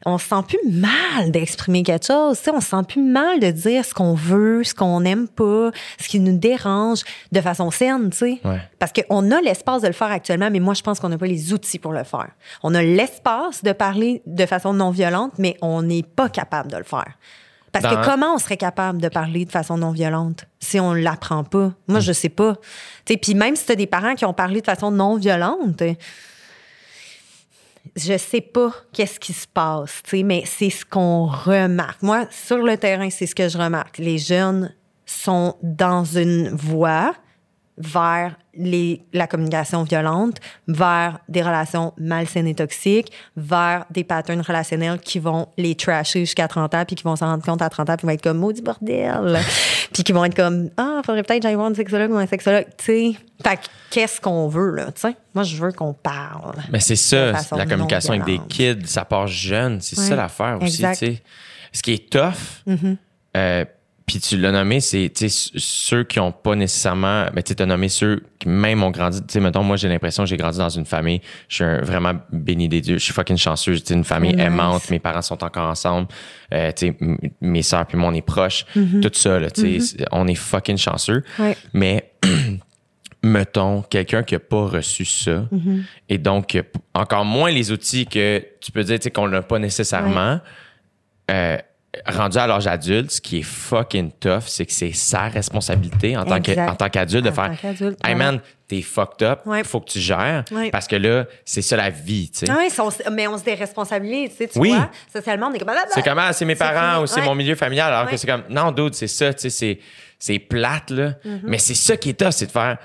on se sent plus mal d'exprimer quelque chose. Tu sais, on se sent plus mal de dire ce qu'on veut, ce qu'on n'aime pas, ce qui nous dérange de façon saine, tu sais. Ouais. Parce qu'on a l'espace de le faire actuellement, mais moi, je pense qu'on n'a pas les outils pour le faire. On a l'espace de parler de façon non violente, mais on n'est pas capable de le faire. Parce Dans- que comment on serait capable de parler de façon non violente si on l'apprend pas? Moi, je sais pas. Puis même si tu as des parents qui ont parlé de façon non violente, je sais pas qu'est-ce qui se passe, mais c'est ce qu'on remarque. Moi, sur le terrain, c'est ce que je remarque. Les jeunes sont dans une voie vers les, la communication violente, vers des relations malsaines et toxiques, vers des patterns relationnels qui vont les trasher jusqu'à 30 ans, puis qui vont s'en rendre compte à 30 ans, puis vont être comme maudit bordel. puis qui vont être comme ah, faudrait peut-être j'aille voir un sexologue ou un sexologue, tu sais. Fait que qu'est-ce qu'on veut, là, tu sais? Moi, je veux qu'on parle. Mais c'est ça, la communication avec des kids, ça part jeune. C'est Ouais, ça l'affaire aussi, tu. Mm-hmm. sais. Ce qui est tough, euh, puis tu l'as nommé, c'est ceux qui ont pas nécessairement. Ben, tu as nommé ceux qui même ont grandi. Tu sais, mettons, moi, j'ai l'impression que j'ai grandi dans une famille. Je suis un- vraiment béni des dieux. Je suis fucking chanceux. J'ai une famille Nice. aimante. Mes parents sont encore ensemble. Euh, tu sais, mes sœurs puis moi, on est proches. Mm-hmm. Tout ça, là, tu sais, c'est- on est fucking chanceux. Ouais. Mais mettons, quelqu'un qui n'a pas reçu ça, et donc encore moins les outils que tu peux dire tu sais, qu'on n'a pas nécessairement, euh, rendu à l'âge adulte, ce qui est fucking tough, c'est que c'est sa responsabilité en tant que- Exact. en tant qu'adulte de En faire qu'adulte, Hey man, t'es fucked up, Ouais. faut que tu gères, Ouais. parce que là, c'est ça la vie, tu sais. Ah mais on se déresponsabilise, tu sais, tu Oui. vois. Socialement, on est comme... ah, C'est comme, ah, c'est mes C'est parents fini. ou c'est mon milieu familial. Alors que c'est comme, non, dude, c'est ça, tu sais, c'est, c'est plate, là. Mm-hmm. Mais c'est ça qui est tough, c'est de faire,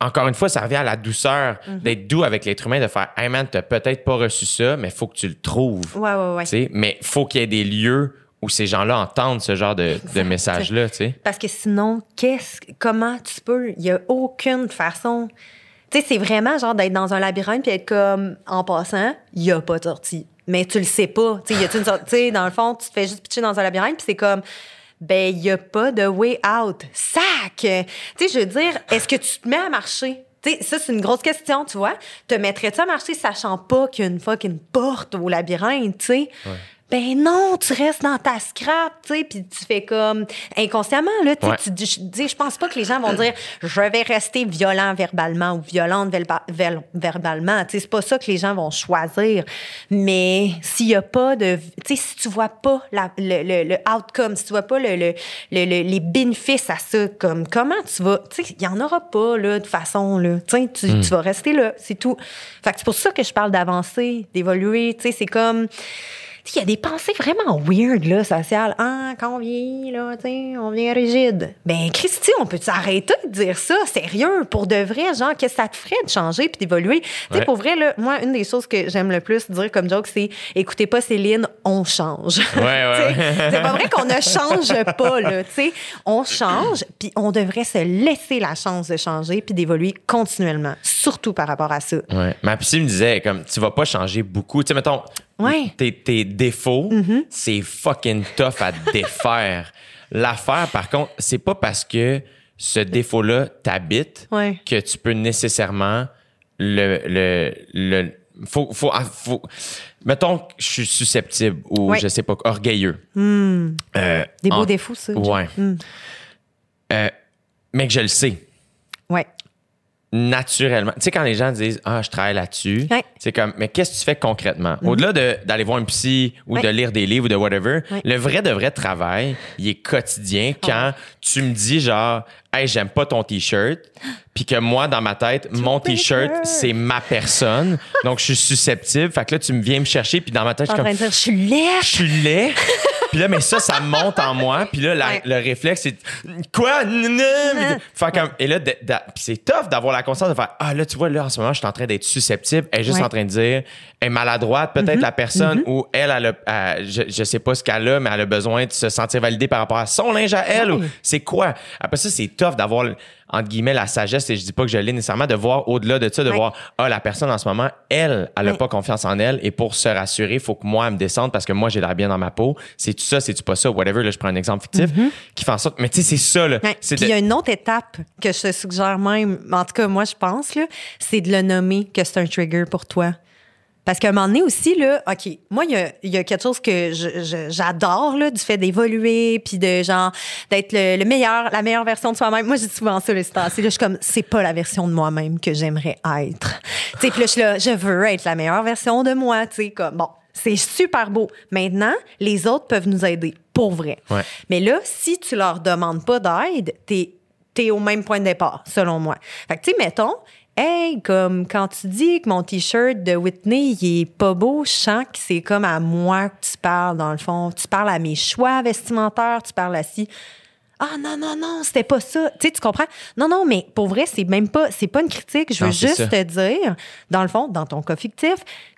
encore une fois, ça revient à la douceur, Mm-hmm. d'être doux avec l'être humain, de faire, hey man, t'as peut-être pas reçu ça, mais faut que tu le trouves. Ouais, ouais, ouais. Tu sais, mais faut qu'il y ait des lieux où ces gens-là entendent ce genre de, de message-là, tu sais. Parce que sinon, qu'est-ce, comment tu peux? Il n'y a aucune façon. Tu sais, c'est vraiment genre d'être dans un labyrinthe puis être comme, en passant, il n'y a pas de sortie. Mais tu le sais pas. Tu sais, y une sortie? Tu sais, dans le fond, tu te fais juste pitcher dans un labyrinthe puis c'est comme, ben, il n'y a pas de way out. Sac! Tu sais, je veux dire, est-ce que tu te mets à marcher? Tu sais, ça, c'est une grosse question, tu vois. Te mettrais-tu à marcher sachant pas qu'il y a une fucking porte au labyrinthe, tu sais? Ben non, tu restes dans ta scrap, tu sais, puis tu fais comme inconsciemment là, tu sais, Ouais. tu dis, je pense pas que les gens vont dire je vais rester violent verbalement ou violente verbalement, tu sais, c'est pas ça que les gens vont choisir. Mais s'il y a pas de, tu sais, si tu vois pas la- le, le, le outcome, si tu vois pas le, le, le- le- les bénéfices à ça, comme comment tu vas, tu sais, il y en aura pas là de façon là, tu sais, tu, tu vas rester là, c'est tout. Fait que c'est pour ça que je parle d'avancer, d'évoluer, tu sais, c'est comme il y a des pensées vraiment weird, là, sociales. Ah, quand on vieillit, là, tu on vient rigide. Ben, Christy, on peut arrêter de dire ça, sérieux, pour de vrai, genre, qu'est-ce que ça te ferait de changer puis d'évoluer? Tu sais, Ouais. pour vrai, là, moi, une des choses que j'aime le plus dire comme joke, c'est écoutez pas Céline, on change. Ouais, ouais. c'est pas vrai qu'on ne change pas, là, tu sais. On change, puis on devrait se laisser la chance de changer puis d'évoluer continuellement, surtout par rapport à ça. Ouais. Ma psy me disait, comme, tu vas pas changer beaucoup. Tu sais, mettons, Ouais. Mm-hmm. tes, tes défauts, c'est fucking tough à défaire. L'affaire, par contre, c'est pas parce que ce défaut-là t'habite Ouais. que tu peux nécessairement le. le, le faut, faut, ah, faut- mettons que je suis susceptible ou Ouais. je sais pas, orgueilleux. Hmm. Euh, Des beaux en- défauts, ça. Ouais. Hmm. Euh, mais que je le sais. Ouais. Naturellement. Tu sais, quand les gens disent Ah, je travaille là-dessus, Ouais. c'est comme, mais qu'est-ce que tu fais concrètement? Au-delà de- d'aller voir un psy ou Ouais. de lire des livres ou de whatever, Ouais. le vrai de vrai travail, il est quotidien quand tu me dis genre, hey, j'aime pas ton t-shirt, puis que moi, dans ma tête, mon t-shirt, c'est ma personne, donc je suis susceptible. Fait que là, tu me viens me chercher, puis dans ma tête, je suis train comme, de dire, je suis laide. je suis laid. Puis là, mais ça, ça monte en moi. Puis là, la- Ouais. le réflexe, c'est quoi? Faire comme, et là, c'est tough d'avoir la conscience de faire Ah, là, tu vois, là, en ce moment, je suis en train d'être susceptible. Elle est juste Ouais. Mm-hmm. en train de dire Elle est maladroite, peut-être la personne, ou elle, elle a, elle- je, je sais pas ce qu'elle a, mais elle a besoin de se sentir validée par rapport à son linge à elle. ou c'est quoi? Après ça, c'est tough d'avoir, entre guillemets, la sagesse, et je dis pas que je l'ai nécessairement, de voir au-delà de ça, de Ouais. voir Ah, la personne en ce moment, elle, elle a Ouais. pas confiance en elle, et pour se rassurer, il faut que moi, elle me descende parce que moi, j'ai l'air bien dans ma peau. C'est-tu ça, c'est-tu pas ça, whatever. Là, je prends un exemple fictif qui fait en sorte. Mais tu sais, c'est ça, là. Ouais. C'est Puis il de- y a une autre étape que je te suggère même, en tout cas, moi, je pense, là, c'est de le nommer que c'est un trigger pour toi. Parce qu'à un moment donné aussi, là, OK, moi, il y a, il y a quelque chose que j'adore, là, du fait d'évoluer, puis de, genre, d'être le, le meilleur, la meilleure version de soi-même. Moi, je dis souvent ça, les là, je suis comme, c'est pas la version de moi-même que j'aimerais être. Tu sais, puis là, je suis là, je veux être la meilleure version de moi, tu sais, comme, bon, c'est super beau. Maintenant, les autres peuvent nous aider, pour vrai. Ouais. Mais là, si tu leur demandes pas d'aide, t'es es au même point de départ, selon moi. Fait que, tu sais, mettons, hey, comme quand tu dis que mon T-shirt de Whitney, il est pas beau, je sens que c'est comme à moi que tu parles, dans le fond. Tu parles à mes choix vestimentaires, tu parles à si. Ah non, non, non, c'était pas ça. Tu sais, tu comprends? Non, non, mais pour vrai, c'est même pas, c'est pas une critique. Je veux Non, juste ça. te dire, dans le fond, dans ton cas fictif,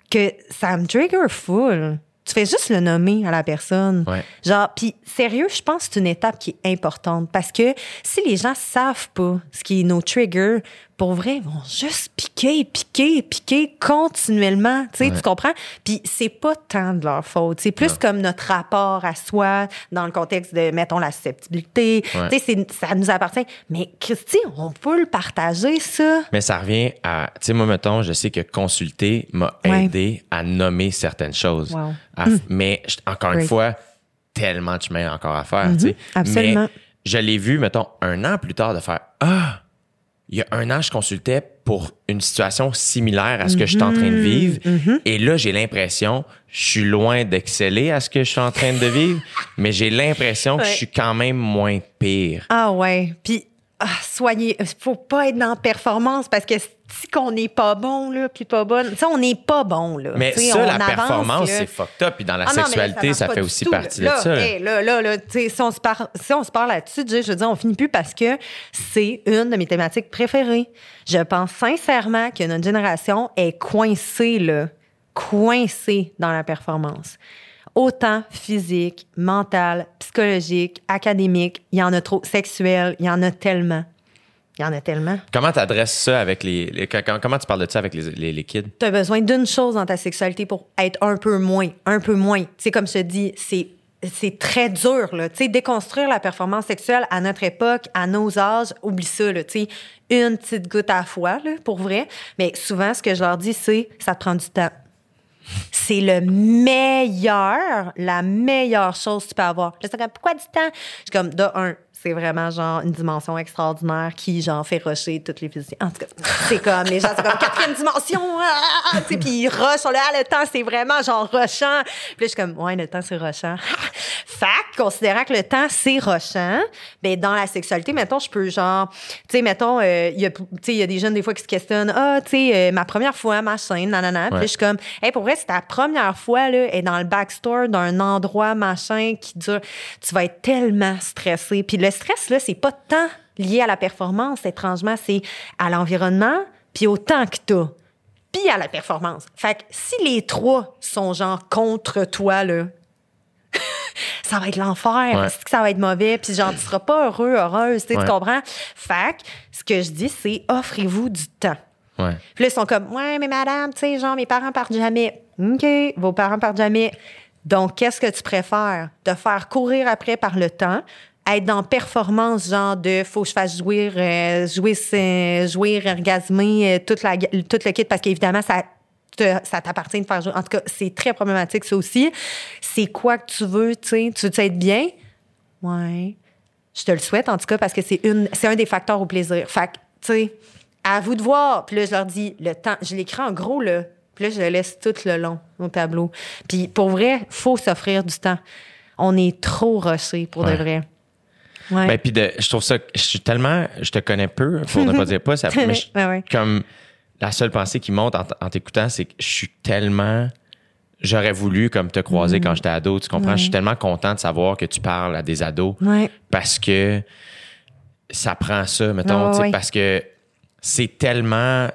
que ça me trigger full. Tu fais juste le nommer à la personne. Ouais. Genre, puis sérieux, je pense que c'est une étape qui est importante parce que si les gens savent pas ce qui est nos triggers, pour vrai, ils vont juste piquer, piquer, piquer continuellement. Tu sais, Ouais. tu comprends? Puis c'est pas tant de leur faute. C'est plus comme notre rapport à soi dans le contexte de, mettons, la susceptibilité. Tu sais, ça nous appartient. Mais Christy, on peut le partager, ça. Mais ça revient à, tu sais, moi, mettons, je sais que consulter m'a aidé à nommer certaines choses. Wow. À- Mais encore une fois, tellement de chemin encore à faire, tu sais. absolument. Mais je l'ai vu, mettons, un an plus tard de faire Ah, il y a un an, je consultais pour une situation similaire à ce que je suis en train de Mm-hmm. vivre. Et là, j'ai l'impression, je suis loin d'exceller à ce que je suis en train de vivre, mais j'ai l'impression que je suis quand même moins pire. Ah ouais. Puis ah, soyez, faut pas être dans la performance parce que si qu'on n'est pas bon là, puis pas bonne, ça on n'est pas bon là. Mais ça, on la avance, performance, c'est fucked up. Puis dans la Ah sexualité, ça, fait aussi tout, partie là. de ça. là. Hey, là, là, si on se parle, si on se parle là-dessus, je veux dire, on finit plus parce que c'est une de mes thématiques préférées. Je pense sincèrement que notre génération est coincée là, coincée dans la performance. Autant physique, mental, psychologique, académique, il y en a trop, sexuel, il y en a tellement. Il y en a tellement. Comment tu adresses ça avec les, les- comment, tu parles de ça avec les, les, les kids? tu as besoin d'une chose dans ta sexualité pour être un peu moins, un peu moins. Tu sais, comme je te dis, c'est c'est très dur, là. Tu sais, déconstruire la performance sexuelle à notre époque, à nos âges, oublie ça, là. Tu sais, une petite goutte à la fois, là, pour vrai. Mais souvent, ce que je leur dis, c'est ça te prend du temps. C'est le meilleur, la meilleure chose que tu peux avoir. C'est comme, pourquoi du temps? Je suis comme, de un, c'est vraiment genre une dimension extraordinaire qui, genre, fait rusher toutes les physiciens. En tout cas, c'est comme, les gens, c'est comme quatrième dimension, ah, tu sais, puis ils rushent, on là, ah, le temps, c'est vraiment genre rushant. Puis là, je suis comme, ouais, le temps, c'est rushant. Fact, considérant que le temps, c'est rushant, ben, dans la sexualité, mettons, je peux, genre, tu sais, mettons, euh, il y a, tu sais, il y a des jeunes, des fois, qui se questionnent, ah, tu sais, euh, ma première fois, machin, nanana. Puis je suis comme, hey, pour vrai, c'est ta première fois, là, est dans le backstore d'un endroit, machin, qui dure. Tu vas être tellement stressé. Puis le stress, là, c'est pas tant lié à la performance, étrangement, c'est à l'environnement, puis au temps que t'as, puis à la performance. Fait que si les trois sont genre contre toi, là, ça va être l'enfer. Ouais. Que ça va être mauvais. Puis genre, tu seras pas heureux, heureuse. tu sais, Ouais. Tu comprends? Fait que ce que je dis, c'est offrez-vous du temps. Ouais. Puis là, ils sont comme, ouais, mais madame, tu sais, genre, mes parents partent jamais. OK, vos parents partent jamais. Donc, qu'est-ce que tu préfères? Te faire courir après par le temps, être dans performance, genre de faut que je fasse jouir, euh, jouir, euh, jouir, orgasmer, euh, toute la, tout le kit, parce qu'évidemment, ça te- ça t'appartient de faire jouer. En tout cas, c'est très problématique, ça aussi. C'est quoi que tu veux, tu sais? Tu veux être bien? Ouais. Je te le souhaite, en tout cas, parce que c'est une, c'est un des facteurs au plaisir. Fait que, tu sais, à vous de voir. Puis là, je leur dis, le temps, je l'écris en gros, là. Puis là, je le laisse tout le long au tableau. Puis pour vrai, faut s'offrir du temps. On est trop rushé pour Ouais. de vrai. Ouais. Ben, puis de- je trouve ça, je suis tellement, je te connais peu, pour ne pas dire pas, ça, mais je- Ouais, ouais. comme la seule pensée qui monte en, t'écoutant, c'est que je suis tellement, j'aurais voulu comme te croiser Mm. quand j'étais ado, tu comprends? Je suis tellement content de savoir que tu parles à des ados Ouais. parce que ça prend ça, mettons, parce que c'est tellement.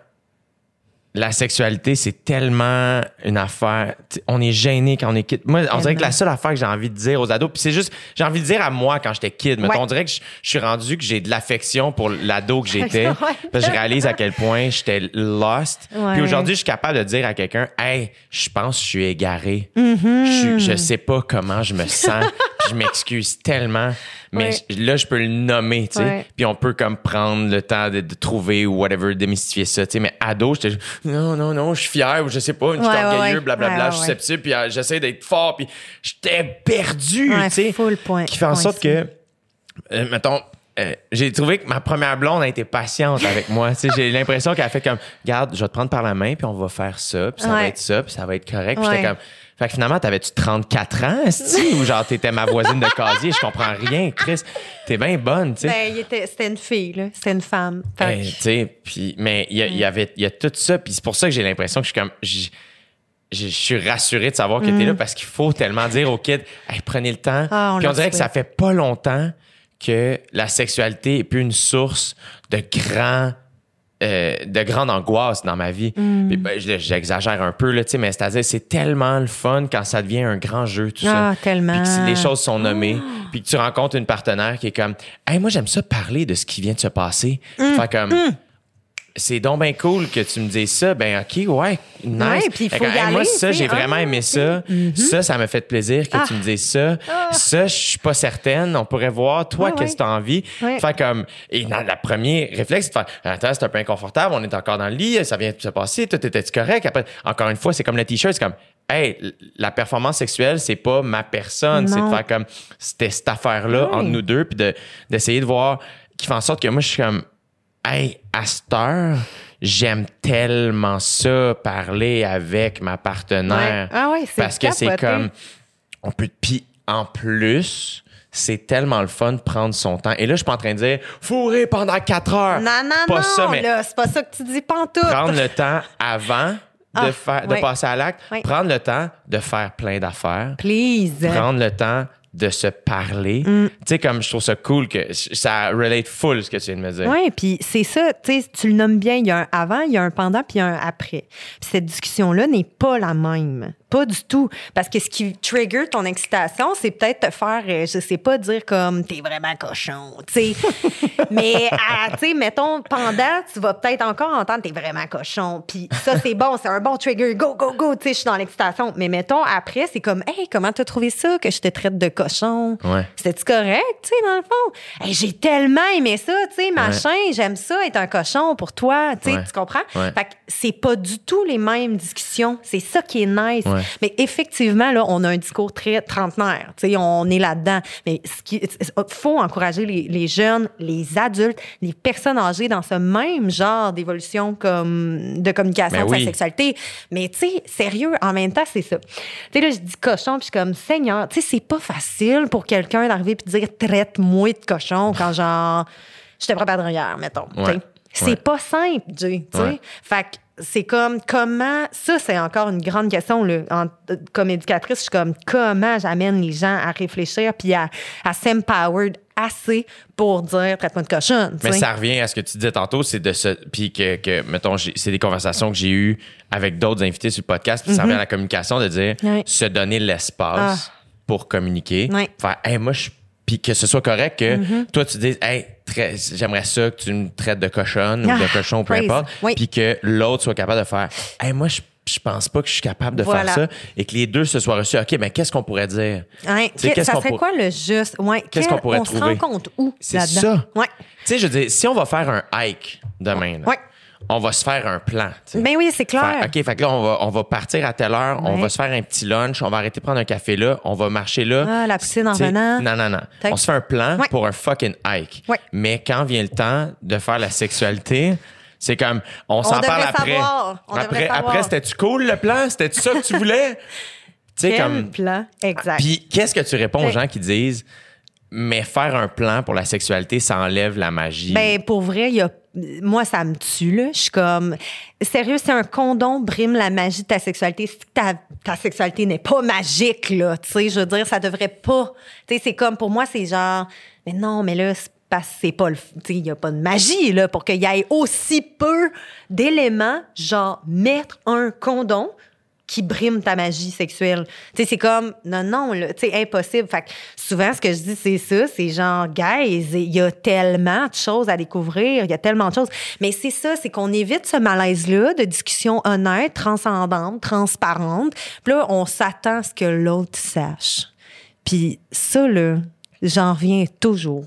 La sexualité, c'est tellement une affaire. On est gêné quand on est kid. Moi, on dirait que la seule affaire que j'ai envie de dire aux ados, puis c'est juste, j'ai envie de dire à moi quand j'étais kid. Ouais. on dirait que je, suis rendu que j'ai de l'affection pour l'ado que j'étais. Ouais. Parce que je réalise à quel point j'étais lost. Ouais. Puis aujourd'hui, je suis capable de dire à quelqu'un, hey, je pense que je suis égaré. Mm-hmm. je, je sais pas comment je me sens. Je m'excuse tellement, mais Ouais. là, je peux le nommer, tu sais. Ouais. Puis on peut comme prendre le temps de, de trouver ou whatever, démystifier ça, tu sais. Mais ado, j'étais non, non, non, je suis fier ou je sais pas, je suis orgueilleux, blablabla, je suis susceptible, puis euh, j'essaie d'être fort, puis j'étais perdu, tu sais. full point- Qui fait en sorte que, euh, mettons, euh, j'ai trouvé que ma première blonde a été patiente avec moi. Tu sais, j'ai l'impression qu'elle a fait comme, regarde, je vais te prendre par la main, puis on va faire ça, puis ça va être ça, puis ça va être correct. Puis j'étais comme, fait que finalement, t'avais-tu 34 ans, ou genre t'étais ma voisine de casier, je comprends rien, Chris. T'es bien bonne, tu sais. Ben, c'était une fille, là. C'était une femme. Ben, tu sais, puis mais il y, avait il y a tout ça, puis c'est pour ça que j'ai l'impression que je suis comme j- je suis rassuré de savoir que t'es là parce qu'il faut tellement dire aux kids hey, prenez le temps. Mm. Ah, on puis on dirait que ça fait pas longtemps que la sexualité est plus une source de grand euh, de grande angoisse dans ma vie. Mm. Puis, ben, je- j'exagère un peu là, tu sais, mais c'est-à-dire c'est tellement le fun quand ça devient un grand jeu tout ça. Ah, tellement. Puis que si les choses sont nommées, puis que tu rencontres une partenaire qui est comme "Hey, moi j'aime ça parler de ce qui vient de se passer." Mm. Fait comme c'est donc bien cool que tu me dises ça. Ben, OK, ouais, nice. Ouais, puis faut que, y hey, Moi, ça, j'ai vraiment Ah, aimé ça. Ça, ça me fait plaisir que Ah. tu me dises ça. Ça, je suis pas certaine. On pourrait voir, toi, Ouais, qu'est-ce que tu as envie. Ouais. Fait comme, et dans le premier réflexe, c'est de faire, attends, c'est un peu inconfortable, on est encore dans le lit, ça vient de se passer, tout était correct? Après, encore une fois, c'est comme le t-shirt, c'est comme, hey, la performance sexuelle, c'est pas ma personne, c'est de faire comme, c'était cette affaire-là Ouais. entre nous deux, puis de- d'essayer de voir, qui fait en sorte que moi, je suis comme, hey, à cette heure, j'aime tellement ça, parler avec ma partenaire. Ouais. Ah ouais, c'est Parce que c'est comme, on peut, puis en plus, c'est tellement le fun de prendre son temps. Et là, je suis pas en train de dire, fourrer pendant quatre heures. Non, non, pas non, ça, mais là, c'est pas ça que tu dis pantoute. prendre le temps avant de, Ah, faire, de passer à l'acte, prendre le temps de faire plein d'affaires, Please. prendre le temps de se parler. Mm. Tu sais, comme je trouve ça cool que ça relate full ce que tu viens de me dire. Oui, puis c'est ça, tu sais, tu le nommes bien, il y a un avant, il y a un pendant, puis il y a un après. Puis cette discussion-là n'est pas la même. Pas du tout. Parce que ce qui trigger ton excitation, c'est peut-être te faire, euh, je sais pas, dire comme t'es vraiment cochon, tu sais. Mais, tu sais, mettons, pendant, tu vas peut-être encore entendre t'es vraiment cochon. Puis ça, c'est bon, c'est un bon trigger. Go, go, go, tu sais, je suis dans l'excitation. Mais mettons, après, c'est comme, hey, comment t'as trouvé ça que je te traite de cochon? Ouais. C'était-tu correct, tu sais, dans le fond? Hey, j'ai tellement aimé ça, tu sais, machin, j'aime ça être un cochon pour toi, tu sais, Ouais. tu comprends? Fait que c'est pas du tout les mêmes discussions. C'est ça qui est nice. Ouais. Mais effectivement, là, on a un discours très trentenaire, tu sais, on est là-dedans. Mais ce qui, faut encourager les, les jeunes, les adultes, les personnes âgées dans ce même genre d'évolution comme de communication Ben de oui. sa sexualité. Mais tu sais, sérieux, en même temps, c'est ça. Tu sais, là, je dis cochon, puis je suis comme, Seigneur, tu sais, c'est pas facile pour quelqu'un d'arriver puis de dire, traite-moi de cochon quand genre, je te prépare derrière, mettons. Ouais. C'est Ouais. pas simple, Jay, tu sais. Ouais. Fait que c'est comme, comment, ça, c'est encore une grande question, là. En- comme éducatrice, je suis comme, comment j'amène les gens à réfléchir puis à, à s'empower assez pour dire, traite-moi de cochonne, tu Mais ça revient à ce que tu disais tantôt, c'est de se. Puis que, que, mettons, c'est des conversations que j'ai eues avec d'autres invités sur le podcast, puis ça revient à la communication de dire Mhm. Se donner l'espace pour communiquer. Mhm. Faire, hey, moi, je. Puis que ce soit correct que toi, tu dises, hey, j'aimerais ça que tu me traites de cochonne ou de Ah, cochon, peu praise. importe. Oui. Puis que l'autre soit capable de faire, hey, moi, je. Je pense pas que je suis capable de Voilà. faire ça et que les deux se soient reçus. OK, mais qu'est-ce qu'on pourrait dire? Hein, ça serait pour- quoi le juste? Ouais, Qu'est-ce qu'on pourrait on trouver? se rend compte où C'est là-dedans? ça. Ouais. Tu sais, je veux dire, si on va faire un hike demain, là, Ouais. On va se faire un plan. tu sais. Ben oui, c'est clair. OK, fait que là, on va, on va partir à telle heure, on va se faire un petit lunch, on va arrêter de prendre un café là, on va marcher là. Ah, la poutine en revenant. Non, non, non. On se fait un plan Ouais. pour un fucking hike. Ouais. Mais quand vient le temps de faire la sexualité, c'est comme, on s'en parle après. On après, après c'était-tu cool le plan? C'était-tu ça que tu voulais? tu sais, comme. plan? Exact. Puis qu'est-ce que tu réponds aux gens qui disent, mais faire un plan pour la sexualité, ça enlève la magie? Ben, pour vrai, il y a. Moi, ça me tue, là. Je suis comme. Sérieux, si un condom brime la magie de ta sexualité, si ta, sexualité n'est pas magique, là, tu sais, je veux dire, ça devrait pas. Tu sais, c'est comme, pour moi, c'est genre, mais non, mais là, c'est c'est pas le. Tu sais, il y a pas de magie, là, pour qu'il y ait aussi peu d'éléments, genre, mettre un condom qui brime ta magie sexuelle. Tu sais, c'est comme, non, non, tu sais, impossible. Fait que souvent, ce que je dis, c'est ça, c'est genre, guys, il y a tellement de choses à découvrir, il y a tellement de choses. Mais c'est ça, c'est qu'on évite ce malaise-là de discussion honnête, transcendante, transparente. Puis là, on s'attend à ce que l'autre sache. Puis ça, là, j'en reviens toujours.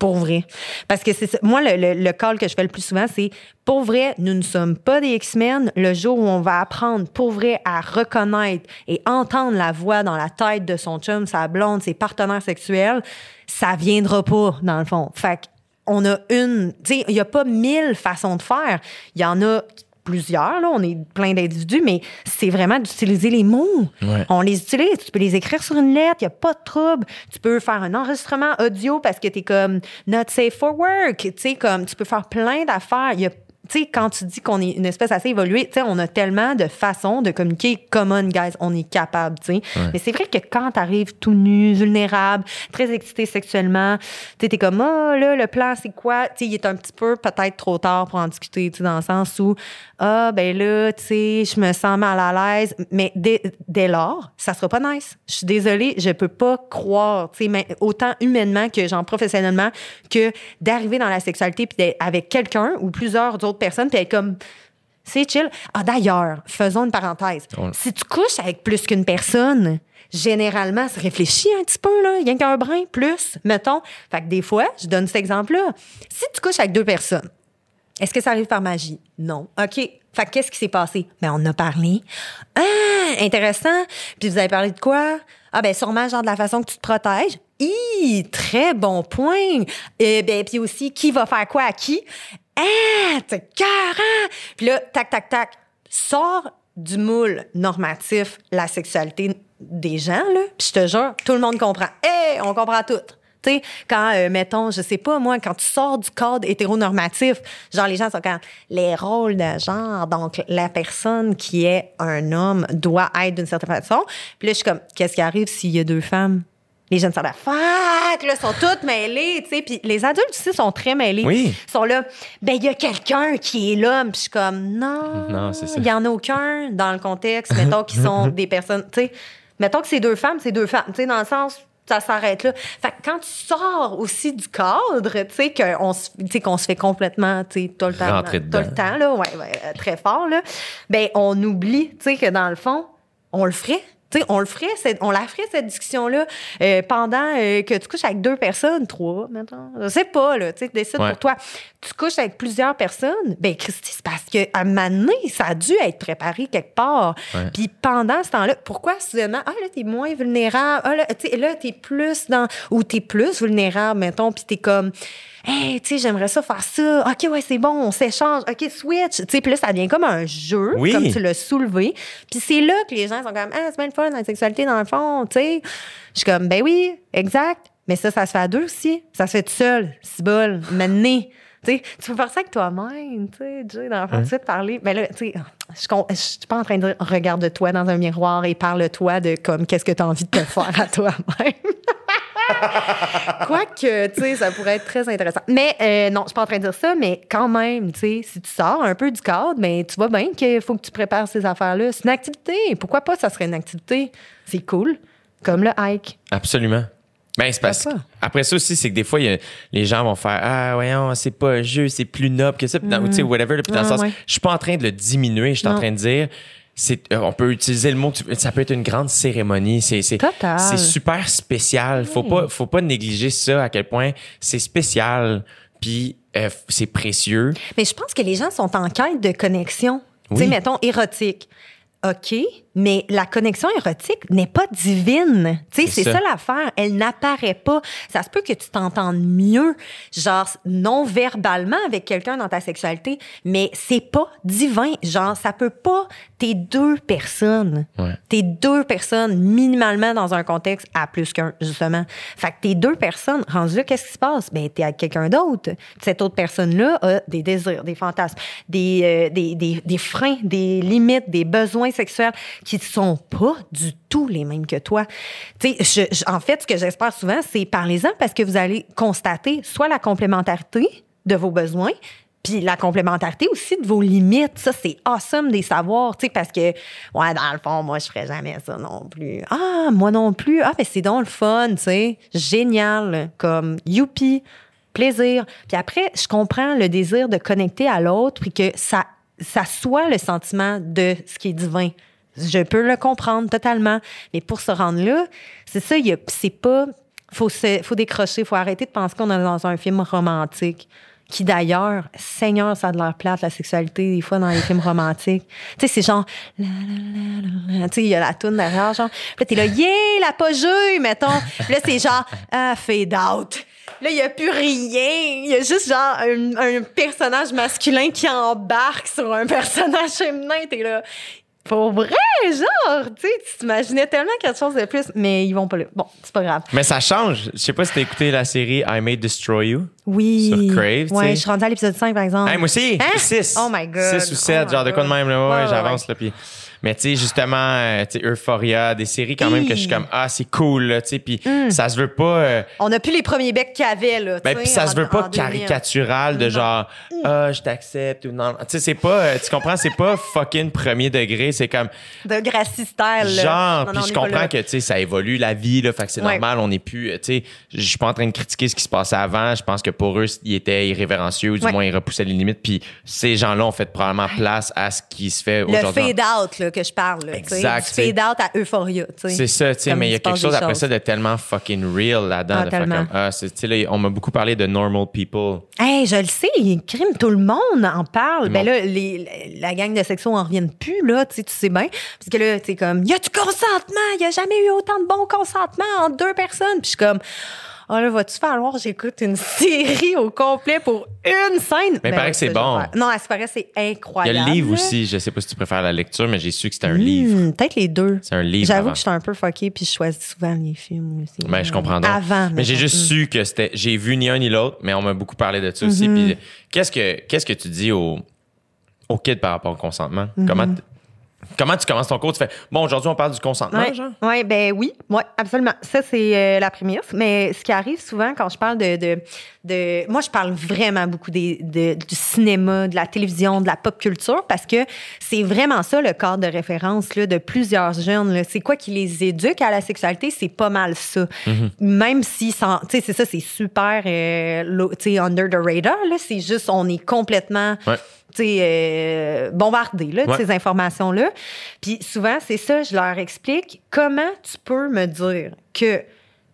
Pour vrai. Parce que c'est. Moi, le, le, le call que je fais le plus souvent, c'est pour vrai, nous ne sommes pas des X-Men. Le jour où on va apprendre pour vrai à reconnaître et entendre la voix dans la tête de son chum, sa blonde, ses partenaires sexuels, ça viendra pas, dans le fond. Fait on a une. Tu sais, il n'y a pas mille façons de faire. Il y en a plusieurs, là, on est plein d'individus, mais c'est vraiment d'utiliser les mots. Ouais. On les utilise, tu peux les écrire sur une lettre, il n'y a pas de trouble. Tu peux faire un enregistrement audio parce que tu es comme not safe for work, tu sais, comme tu peux faire plein d'affaires. Il y a tu sais, quand tu dis qu'on est une espèce assez évoluée, tu sais, on a tellement de façons de communiquer. Come on, guys, on est capable, tu sais. Mais c'est vrai que quand t'arrives tout nu, vulnérable, très excité sexuellement, tu t'es comme, ah, là, le plan, c'est quoi? Tu sais, il est un petit peu peut-être trop tard pour en discuter, tu sais, dans le sens où, ah, ben là, tu sais, je me sens mal à l'aise. Mais dès, dès lors, ça sera pas nice. Je suis désolée, je peux pas croire, tu sais, autant humainement que, genre, professionnellement, que d'arriver dans la sexualité puis d'être avec quelqu'un ou plusieurs autres personnes puis être comme c'est chill. Ah d'ailleurs, faisons une parenthèse. On- Si tu couches avec plus qu'une personne, généralement, ça réfléchit un petit peu là, il y a qu'un brin plus, mettons. Fait que des fois, je donne cet exemple-là. Si tu couches avec deux personnes, est-ce que ça arrive par magie? Non. OK. Fait que qu'est-ce qui s'est passé? Ben, on en a parlé. Ah, intéressant. Puis vous avez parlé de quoi? Ah, ben, sûrement, genre, de la façon que tu te protèges. Hi, très bon point. Et ben, puis aussi, qui va faire quoi à qui? Ah, t'es carré. Puis là, tac, tac, tac. Sors du moule normatif la sexualité des gens, là. Puis je te jure, tout le monde comprend. Hé, on comprend tout. Tu sais, quand, euh, mettons, je sais pas, moi, quand tu sors du cadre hétéronormatif, genre, les gens sont quand les rôles de genre, donc la personne qui est un homme doit être d'une certaine façon. Puis là, je suis comme, qu'est-ce qui arrive s'il y a deux femmes? Les jeunes sont là, fuck, là, sont toutes mêlées, tu sais. Puis les adultes aussi sont très mêlés. Oui. Ils sont là, ben, il y a quelqu'un qui est l'homme. Puis je suis comme, non. Non, c'est ça. Il y en a aucun dans le contexte, mettons, qui sont des personnes, tu sais. Mettons que c'est deux femmes, c'est deux femmes, tu sais, dans le sens, ça s'arrête là. Fait que quand tu sors aussi du cadre, tu sais, qu'on se, qu'on se fait complètement, tu sais, tout le temps. Tout le temps, là, ouais, ouais, euh, très fort, là. Ben, on oublie, tu sais, que dans le fond, on le ferait. On le ferait, cette- on la ferait, cette discussion-là, euh, pendant euh, que tu couches avec deux personnes, trois, maintenant. Je sais pas, là, tu décide Ouais. pour toi. Tu couches avec plusieurs personnes, ben, Christy, c'est parce qu'à un moment donné, ça a dû être préparé quelque part. Ouais. Puis pendant ce temps-là, pourquoi soudainement, ah là, t'es moins vulnérable, ah là, tu sais, là, t'es plus dans, ou t'es plus vulnérable, mettons, puis t'es comme, hey, tu sais, j'aimerais ça faire ça. OK, ouais, c'est bon, on s'échange. OK, switch. Tu sais, puis là, ça devient comme un jeu, Oui. comme tu l'as soulevé. Puis c'est là que les gens sont comme, ah, c'est bien le fun, la sexualité, dans le fond, tu sais. Je suis comme, ben oui, exact. Mais ça, ça se fait à deux aussi. Ça se fait tout seul, si bol, maintenant. Tu peux faire ça avec toi-même, tu sais, Jay, dans le tu de parler. Mais là, tu sais, je je suis pas en train de dire regarde-toi dans un miroir et parle-toi de comme qu'est-ce que tu as envie de te faire à toi-même. Quoique, tu sais, ça pourrait être très intéressant. Mais euh, non, je suis pas en train de dire ça, mais quand même, tu sais, si tu sors un peu du cadre, mais tu vois bien qu'il faut que tu prépares ces affaires-là. C'est une activité. Pourquoi pas? Ça serait une activité? C'est cool. Comme le hike. Absolument. Ben, c'est parce pas? Après ça aussi, c'est que des fois, a- les gens vont faire Ah, voyons, c'est pas un jeu, c'est plus noble que ça. Puis dans- tu sais, whatever. Puis dans le Ah, sens, ouais. je suis pas en train de le diminuer, je suis en train de dire. Euh, on peut utiliser le mot, que tu- ça peut être une grande cérémonie. C'est, c'est, Total. c'est super spécial. Faut pas, faut pas négliger ça à quel point c'est spécial. Puis euh, c'est précieux. Mais je pense que les gens sont en quête de connexion. Tu Oui. sais, mettons, érotique. OK, mais la connexion érotique n'est pas divine. Tu sais, C'est ça. ça, l'affaire. Elle n'apparaît pas. Ça se peut que tu t'entendes mieux, genre non verbalement avec quelqu'un dans ta sexualité, mais c'est pas divin. Genre, ça peut pas. T'es deux personnes. Ouais. T'es deux personnes minimalement dans un contexte à plus qu'un, justement. Fait que t'es deux personnes, rendu là, qu'est-ce qui se passe? Ben, t'es avec quelqu'un d'autre. Cette autre personne-là a des désirs, des fantasmes, des, euh, des, des, des freins, des limites, des besoins sexuels qui sont pas du tout les mêmes que toi. Je- en fait, ce que j'espère souvent, c'est parlez-en parce que vous allez constater soit la complémentarité de vos besoins, puis la complémentarité aussi de vos limites, ça, c'est awesome des savoirs, tu parce que, ouais, dans le fond, moi, je ferais jamais ça non plus. Ah, moi non plus. Ah, ben c'est donc le fun, tu. Génial. Comme, youpi, plaisir. Puis après, je comprends le désir de connecter à l'autre, puis que ça, ça soit le sentiment de ce qui est divin. Je peux le comprendre totalement. Mais pour se rendre là, c'est ça, c'est pas. Faut, se, faut décrocher, faut arrêter de penser qu'on est dans un film romantique. Qui d'ailleurs, Seigneur, ça a de l'air plate, la sexualité, des fois, dans les films romantiques. Tu sais, c'est genre. Tu sais, il y a la toune derrière, genre. Puis là, t'es là, yeah, l'apogée, mettons. Puis là, c'est genre, ah, fade out. Là, il n'y a plus rien. Il y a juste genre un, un personnage masculin qui embarque sur un personnage féminin. T'es là. Pour vrai, genre, tu sais, tu t'imaginais tellement quelque chose de plus, mais ils vont pas là. Bon, c'est pas grave. Mais ça change. Je sais pas si t'as écouté la série I May Destroy You. Oui. Sur Crave, Ouais, je suis rendue à l'épisode 5, par exemple. Hey, moi aussi, Hein? 6. Oh my God. 6 ou 7, Oh genre de quoi de même, là. Ouais, j'avance, ouais. là. Puis... Mais tu sais, justement, euh, tu sais, Euphoria, des séries quand même que je suis comme, ah, c'est cool, là, tu sais. Puis Mm. ça se veut pas. euh, On a plus les premiers becs qu'il y avait, là. tu Ben, puis ça en- se veut pas en 2000. caricatural de genre, ah, je t'accepte ou non. Tu sais, c'est pas, euh, tu comprends, c'est pas fucking premier degré. C'est comme, De là. genre, puis je comprends que, tu sais, ça évolue la vie, là. Fait que c'est Ouais. normal, on n'est plus, tu sais, je suis pas en train de critiquer ce qui se passait avant. Je pense que pour eux, ils étaient irrévérencieux ou du Ouais. moins ils repoussaient les limites. Puis ces gens-là ont fait probablement place à ce qui se fait Le aujourd'hui. fade-out, là, que je parle, là. Exact, Du tu sais. fade-out à Euphoria. C'est ça, tu sais, mais il y a il quelque chose après choses. ça de tellement fucking real là-dedans. Ah, de ah, là, on m'a beaucoup parlé de normal people. Hey, je le sais, crime, tout le monde en parle. Ben là, les, la gang de sexo en reviennent plus, là, tu sais, tu sais bien. Parce que là, tu sais, comme, y a du consentement? Il y a jamais eu autant de bon consentement entre deux personnes? Puis je suis comme, oh là, va-tu falloir que j'écoute une série au complet pour une scène? Mais il Ben paraît ouais, que c'est je vais bon. Non, à ce paraît, c'est Il y a incroyable. le livre aussi. Je sais pas si tu préfères la lecture, mais j'ai su que c'était un livre. Hmm, Peut-être les deux. C'est un livre. J'avoue que je suis un peu fuckée, puis je choisis souvent les films aussi. Ben, je comprends donc. Avant. Mais j'ai juste su que c'était. J'ai vu ni un ni l'autre, mais on m'a beaucoup parlé de ça aussi. Mm-hmm. Puis qu'est-ce que qu'est-ce que tu dis aux au kids par rapport au consentement? Mm-hmm. Comment t- comment tu commences ton cours? Tu fais bon aujourd'hui on parle du consentement, Ouais, genre? Ouais, ben oui, ouais, absolument. Ça, c'est euh, la prémisse. Mais ce qui arrive souvent quand je parle de. de, de- moi, je parle vraiment beaucoup des, de- du cinéma, de la télévision, de la pop culture, parce que c'est vraiment ça le cadre de référence là, de plusieurs jeunes. C'est quoi qui les éduque à la sexualité? C'est pas mal ça. Même si, tu sais, c'est ça, c'est super, euh, under the radar. là. C'est juste, on est complètement Ouais. Euh, bombardé là, de Ouais. ces informations-là. Puis souvent, c'est ça, je leur explique comment tu peux me dire que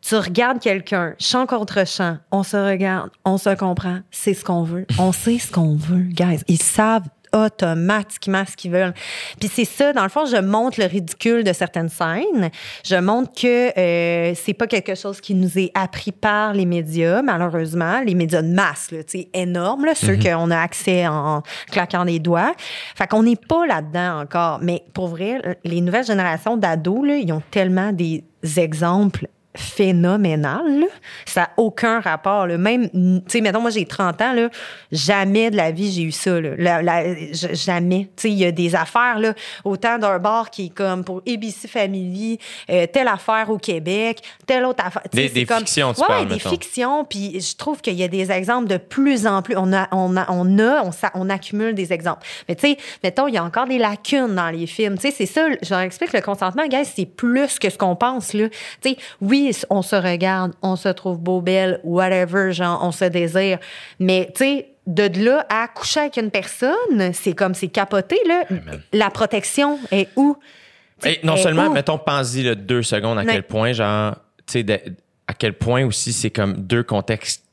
tu regardes quelqu'un, chant contre chant, on se regarde, on se comprend, c'est ce qu'on veut. On sait ce qu'on veut, guys. Ils savent automatiquement ce qu'ils veulent. Puis c'est ça, dans le fond, je montre le ridicule de certaines scènes. Je montre que euh, c'est pas quelque chose qui nous est appris par les médias, malheureusement. Les médias de masse, là, énormes, là, ceux qu'on a accès en claquant des doigts. Fait qu'on n'est pas là-dedans encore. Mais pour vrai, les nouvelles générations d'ados, là, ils ont tellement des exemples phénoménal. là. Ça n'a aucun rapport. là. Même, tu sais, mettons, moi, j'ai 30 ans, là, jamais de la vie, j'ai eu ça. Là. La- la- j- jamais. Tu sais, il y a des affaires, là, autant d'un bar qui est comme pour ABC Family, euh, telle affaire au Québec, telle autre affaire. Des- des comme- fictions, tu ouais, parles, des mettons. fictions. Puis je trouve qu'il y a des exemples de plus en plus. On a, on a, on, a, on, s'a- on accumule des exemples. Mais tu sais, mettons, il y a encore des lacunes dans les films. Tu sais, c'est ça, je leur explique, le consentement, guys, c'est plus que ce qu'on pense, là. Tu sais, oui, on se regarde, on se trouve beau, belle, whatever, genre, on se désire. Mais, tu sais, de là à coucher avec une personne, c'est comme, c'est capoté, là. La protection est où? Et non est seulement, où? mettons, pense-y deux secondes à quel point, genre, tu sais, à quel point aussi c'est comme deux contextes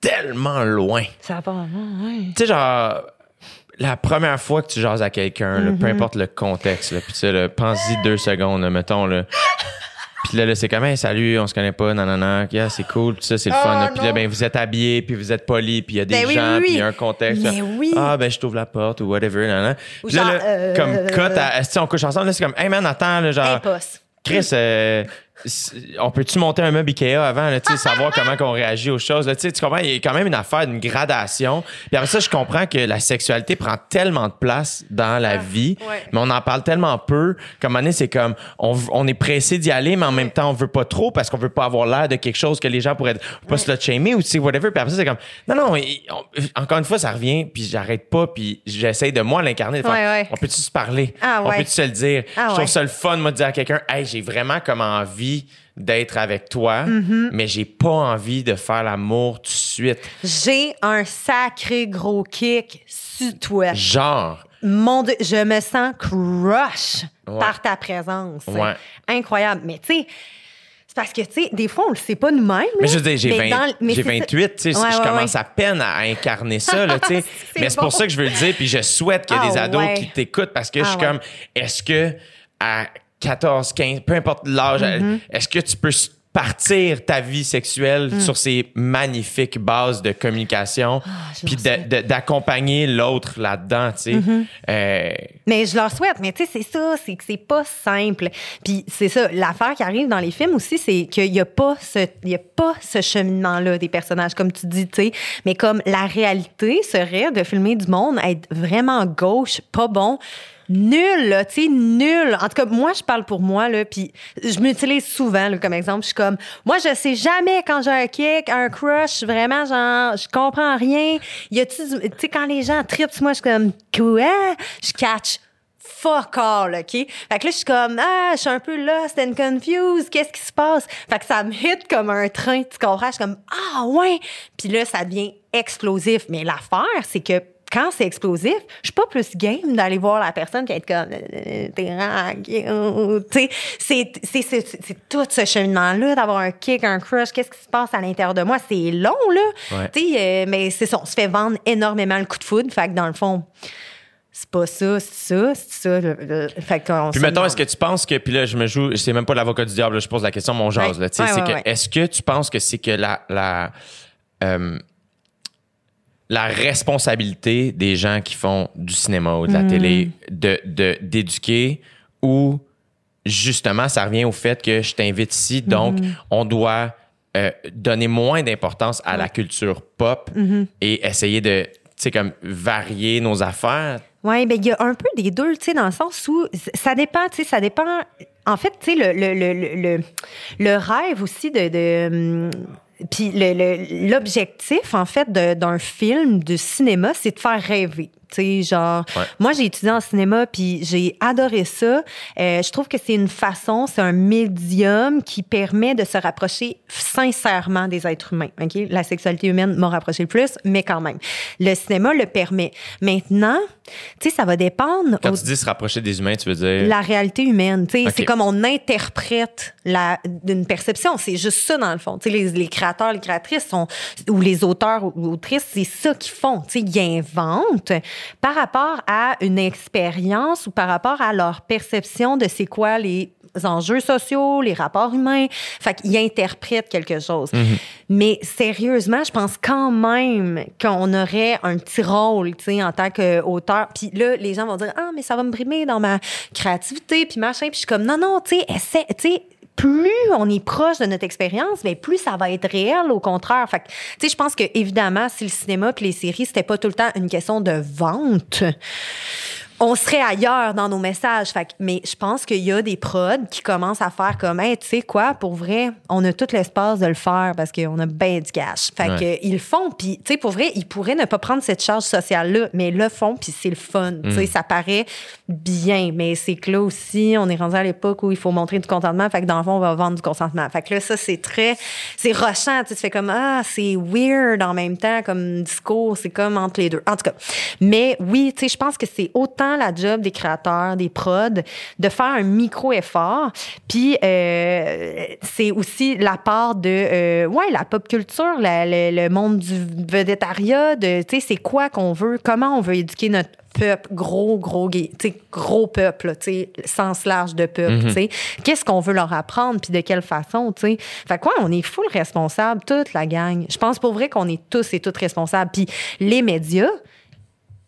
tellement loin. Ça va pas vraiment, ouais. Tu sais, genre, la première fois que tu jases à quelqu'un, là, Mm-hmm. peu importe le contexte, là, puis tu sais, pense-y deux secondes, là, mettons, là. Puis là, là, c'est comme, hey, salut, on se connaît pas, nanana, yeah, c'est cool, tout ça, c'est le Oh, fun. là. Puis là, ben, vous êtes habillés, puis vous êtes polis, puis il y a des Ben gens, oui, puis il y a un contexte. Mais là. oui. Ah, ben, je t'ouvre la porte, ou whatever, nanana. Ou Puis genre, là, euh, comme, cut, sais, on couche ensemble, là, c'est comme, hey, man, attends, là, genre. Impossible. Chris, euh, on peut-tu monter un meuble Ikea avant, là, tu sais, savoir comment qu'on réagit aux choses? Là, tu comprends? Il y a quand même une affaire d'une gradation. Puis après ça, je comprends que la sexualité prend tellement de place dans la vie, ouais. mais on en parle tellement peu. Comme année, c'est comme, on, on est pressé d'y aller, mais en même temps, on veut pas trop parce qu'on veut pas avoir l'air de quelque chose que les gens pourraient pas se le shamer ou whatever. Puis après ça, c'est comme, non, non, on- encore une fois, ça revient, puis j'arrête pas, puis j'essaye de moi l'incarner. On peut-tu se parler? Ah, on peut-tu se le dire? Ah, je trouve ça le fun, moi, de dire à quelqu'un, hey, j'ai vraiment comme envie d'être avec toi, Mm-hmm. mais j'ai pas envie de faire l'amour tout de suite. J'ai un sacré gros kick sur toi. Genre. Mon Dieu, je me sens crush Ouais. par ta présence. Ouais. Incroyable. Mais tu sais, c'est parce que, tu sais, des fois, on le sait pas nous-mêmes. Mais je veux dire, j'ai Mais 20 dans- mais j'ai c'est ça. 28, tu sais, Ouais, je ouais, commence ouais. à peine à incarner ça, là, tu sais. Mais c'est pour ça que je veux le dire, puis je souhaite qu'il y ait des Ah, ados qui t'écoutent parce que je Ah, suis ouais. comme, est-ce que à 14, 15, peu importe l'âge, Mm-hmm. est-ce que tu peux partir ta vie sexuelle Mm. sur ces magnifiques bases de communication, Ah, puis de- de- d'accompagner l'autre là-dedans, tu sais? Mm-hmm. Euh, Mais je leur souhaite, mais tu sais, c'est ça, c'est que c'est pas simple. Puis c'est ça, l'affaire qui arrive dans les films aussi, c'est qu'il y a pas ce, il y a pas ce cheminement-là des personnages, comme tu dis, tu sais. Mais comme la réalité serait de filmer du monde, être vraiment gauche, pas bon. Nul, tu sais, nul. En tout cas, moi, je parle pour moi, là, puis je m'utilise souvent, là, comme exemple. Je suis comme, moi, je sais jamais quand j'ai un kick, un crush, vraiment, genre, je comprends rien. Y du- tu sais, quand les gens trippent sur moi, je suis comme, quoi? Je catch fuck all, OK? Fait que là, je suis comme, ah, je suis un peu lost and confused. Qu'est-ce qui se passe? Fait que ça me hit comme un train, tu comprends? Je suis comme, ah, ouais. Puis là, ça devient explosif. Mais l'affaire, c'est que quand c'est explosif, je suis pas plus game d'aller voir la personne qui est comme, euh, t'es tu sais, c'est, c'est, tout ce cheminement-là d'avoir un kick, un crush, qu'est-ce qui se passe à l'intérieur de moi? C'est long, là. Ouais. Tu sais, euh, mais c'est ça, on se fait vendre énormément le coup de foudre. Fait que dans le fond, c'est pas ça, c'est ça, c'est ça. le- le- fait qu'on Puis mettons, est-ce que tu penses que, puis là, je me joue, c'est même pas l'avocat du diable, là, je pose la question, mon jase, Ouais. là, tu sais, Ouais, c'est que, est-ce que tu penses que c'est que la, la, euh, la responsabilité des gens qui font du cinéma ou de la Hmm. télé de, de, d'éduquer ou justement, ça revient au fait que je t'invite ici, donc Hmm. on doit euh, donner moins d'importance à la culture pop Hmm. et essayer de, tu sais, comme varier nos affaires. Oui, ben il y a un peu des deux, tu sais, dans le sens où ça dépend, tu sais, ça dépend. En fait, tu sais, le, le, le, le, le- le rêve aussi de. Puis l'objectif, en fait, d'un film de cinéma, c'est de faire rêver. Tu sais, genre, Ouais. moi, j'ai étudié en cinéma, puis j'ai adoré ça. Euh, je trouve que c'est une façon, c'est un médium qui permet de se rapprocher sincèrement des êtres humains. OK? La sexualité humaine m'a rapproché le plus, mais quand même. Le cinéma le permet. Maintenant, tu sais, ça va dépendre Quand au- tu dis se rapprocher des humains, tu veux dire. la réalité humaine. Tu sais. C'est comme on interprète la, d'une perception. C'est juste ça, dans le fond. Tu sais, les, les créateurs, les créatrices sont, ou les auteurs ou autrices, c'est ça qu'ils font. Tu sais, Ils inventent par rapport à une expérience ou par rapport à leur perception de c'est quoi les enjeux sociaux, les rapports humains. Fait qu'ils interprètent quelque chose. Mais sérieusement, je pense quand même qu'on aurait un petit rôle, tu sais, en tant qu'auteur. Puis là, les gens vont dire, ah, mais ça va me brimer dans ma créativité, puis machin. Puis je suis comme, non, non, tu sais, essaie, tu sais, plus on est proche de notre expérience, mais plus ça va être réel, au contraire. Fait tu sais, je pense que, évidemment, si le cinéma puis les séries, c'était pas tout le temps une question de vente, on serait ailleurs dans nos messages. Fait que- mais je pense qu'il y a des prods qui commencent à faire comme, hey, tu sais quoi, pour vrai, on a tout l'espace de le faire parce qu'on a bien du cash. Fait Ouais. que ils le font. Puis, tu sais, pour vrai, ils pourraient ne pas prendre cette charge sociale-là, mais ils le font, puis c'est le fun. Tu sais, ça paraît bien, mais c'est que là aussi, on est rendu à l'époque où il faut montrer du contentement. Fait que dans le fond, on va vendre du consentement. Fait que là, ça, c'est très, c'est rochant. Tu sais, tu fais comme, ah, c'est weird en même temps comme discours. C'est comme entre les deux. En tout cas. Mais oui, tu sais, je pense que c'est autant la job des créateurs, des prods, de faire un micro-effort. Puis, euh, c'est aussi la part de, euh, ouais, la pop culture, la- le, le monde du vedettariat, de, tu sais, c'est quoi qu'on veut, comment on veut éduquer notre peuple, gros, gros tu sais, gros peuple, tu sais, sens large de peuple, tu sais. Qu'est-ce qu'on veut leur apprendre, puis de quelle façon, tu sais. Fait quoi, on est full responsable, toute la gang. Je pense pour vrai qu'on est tous et toutes responsables. Puis les médias,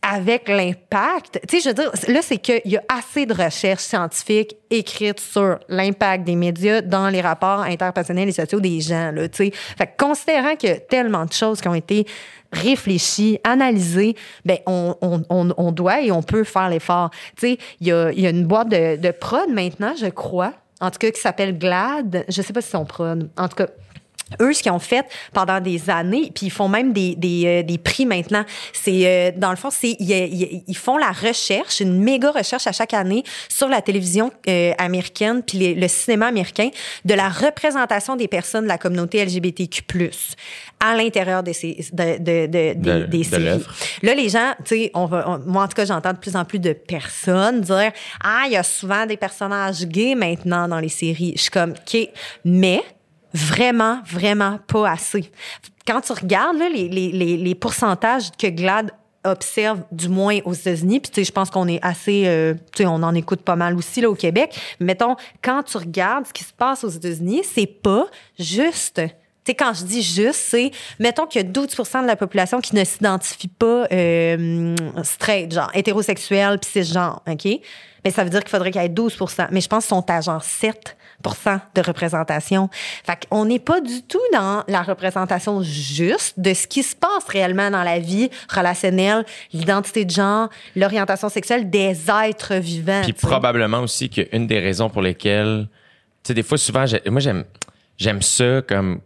avec l'impact, tu sais, je veux dire, là, c'est qu'il y a assez de recherches scientifiques écrites sur l'impact des médias dans les rapports interpersonnels et sociaux des gens, là, tu sais. Fait que considérant qu'il y a tellement de choses qui ont été réfléchies, analysées, ben, on, on, on, doit et on peut faire l'effort. Tu sais, il y a, il y a une boîte de, de prod maintenant, je crois, en tout cas, qui s'appelle GLAD. Je sais pas si c'est son prod. En tout cas, eux, ce qu'ils ont fait pendant des années, puis ils font même des, des, euh, des prix maintenant, c'est, euh, dans le fond, c'est, ils, ils- font la recherche, une méga recherche à chaque année sur la télévision euh, américaine, puis les- le cinéma américain, de la représentation des personnes de la communauté LGBTQ+, à l'intérieur de ces, de, de, de- De- des de séries. l'œuvre. Là, les gens, tu sais, on va, on- moi, en tout cas, j'entends de plus en plus de personnes dire Ah, il y a souvent des personnages gays maintenant dans les séries. Je suis comme, OK, mais vraiment, vraiment pas assez. Quand tu regardes là, les, les, les, pourcentages que GLAD observe du moins aux États-Unis puis tu sais je pense qu'on est assez euh, tu sais on en écoute pas mal aussi là au Québec mettons quand tu regardes ce qui se passe aux États-Unis c'est pas juste tu sais, quand je dis juste, c'est, mettons qu'il y a 12% de la population qui ne s'identifie pas euh, straight, genre hétérosexuel, puis cisgenre, OK? Mais ça veut dire qu'il faudrait qu'il y ait 12 Mais je pense qu'ils sont à genre 7 de représentation. Fait qu'on n'est pas du tout dans la représentation juste de ce qui se passe réellement dans la vie relationnelle, l'identité de genre, l'orientation sexuelle des êtres vivants. Puis probablement aussi qu'une des raisons pour lesquelles, tu sais, des fois, souvent, moi, j'aime, j'aime ça comme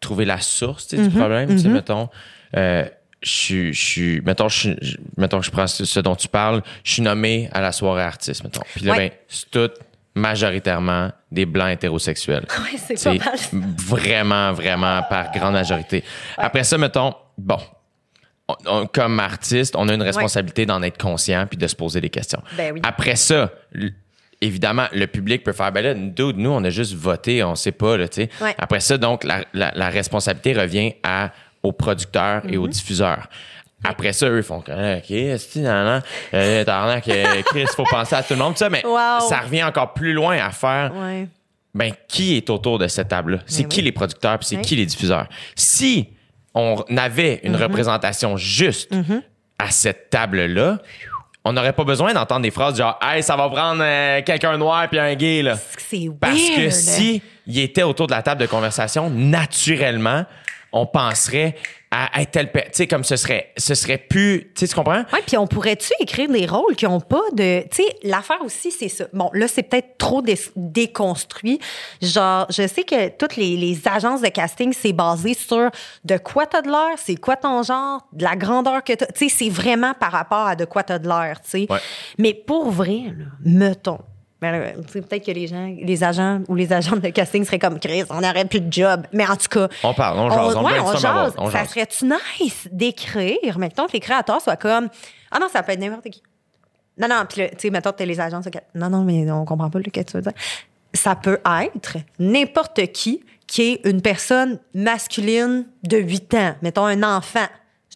trouver la source sais, Mm-hmm. du problème. Tu sais, mettons, euh, je suis, mettons, je, je- mettons, je prends ce, ce dont tu parles, je suis nommé à la soirée artiste, mettons. Puis là, Ouais. ben, c'est tout majoritairement des blancs hétérosexuels. Ouais, c'est pas mal. vraiment, vraiment par grande majorité. Après ça, mettons, bon, on- on- comme artiste, on a une responsabilité d'en être conscient puis de se poser des questions. Ben oui. Après ça, évidemment, le public peut faire, ben là, dude, nous, on a juste voté, on sait pas, là, tu sais. Ouais. Après ça, donc, la, la- la responsabilité revient à, aux producteurs et aux Mm-hmm. diffuseurs. Après ça, eux, ils font, Ah, OK, que, euh, euh, Chris, faut penser à tout le monde, tout ça, mais Wow. ça revient encore plus loin à faire, Ouais. ben, qui est autour de cette table-là? C'est Ben qui oui. les producteurs puis c'est Oui. qui les diffuseurs? Si on avait une représentation juste à cette table-là, on n'aurait pas besoin d'entendre des phrases genre Hey, ça va prendre euh, quelqu'un noir puis un gay, là. C'est weird. Parce que si il était autour de la table de conversation, naturellement, on penserait à être tel. Tu sais, comme ce serait, ce serait plus. Tu sais, tu comprends? Oui, puis on pourrait-tu écrire des rôles qui n'ont pas de. Tu sais, l'affaire aussi, c'est ça. Bon, là, c'est peut-être trop dé- déconstruit. Genre, je sais que toutes les, les agences de casting, c'est basé sur de quoi t'as de l'air, c'est quoi ton genre, de la grandeur que t'as. Tu sais, c'est vraiment par rapport à de quoi t'as de l'air, tu sais. Ouais. Mais pour vrai, là, mettons. Ben là, tu sais, peut-être que les gens, les agents ou les agentes de casting seraient comme Chris, on n'aurait plus de job. Mais en tout cas, On parle, on jase, on ouais, on jase. Ça serait-tu nice d'écrire, mettons que les créateurs soient comme Ah non, ça peut être n'importe qui. Non, non, puis là, tu sais, mettons que t'es les agences. ok, Non, non, mais on comprend pas le que tu veux dire. Ça peut être n'importe qui qui est une personne masculine de 8 ans, mettons un enfant.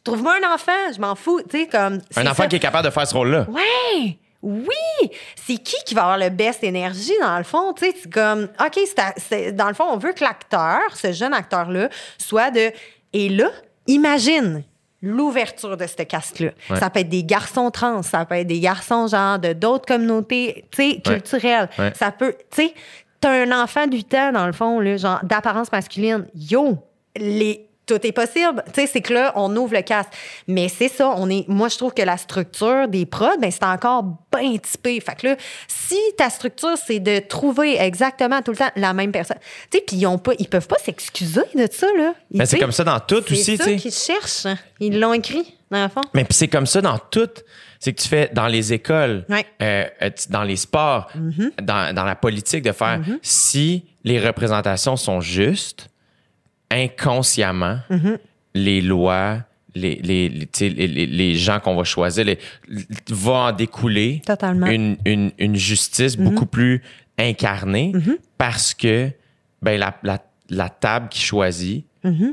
Trouve-moi un enfant, je m'en fous, tu sais, comme. Un enfant ça. qui est capable de faire ce rôle-là. Ouais! Oui! C'est qui qui va avoir le best énergie, dans le fond? Tu sais, c'est comme, OK, c'est dans le fond, on veut que l'acteur, ce jeune acteur-là, soit de. Et là, imagine l'ouverture de ce. Ouais. Ça peut être des garçons trans, ça peut être des garçons, genre, de d'autres communautés, tu sais, culturelles. Ouais. Ça peut, tu sais, t'as un enfant du temps, dans le fond, là, genre, d'apparence masculine. Yo! Les. Tout est possible. Tu sais, c'est que là, on ouvre le cast. Mais c'est ça, on est. Moi, je trouve que la structure des prods, ben, c'est encore bien typé. Fait que là, si ta structure, c'est de trouver exactement tout le temps la même personne. Tu sais, puis ils ont pas, ils peuvent pas s'excuser de ça, là. Mais c'est comme ça dans tout aussi, tu sais. qu'ils cherchent. Ils l'ont écrit, dans le fond. Mais puis c'est comme ça dans tout. C'est que tu fais dans les écoles, Ouais. euh, euh, dans les sports, dans, dans la politique, de faire si les représentations sont justes, inconsciemment, les lois, les, les, les, tu sais, les, les- les gens qu'on va choisir, va en découler une, une, une justice beaucoup plus incarnée parce que ben, la, la, la table qui choisit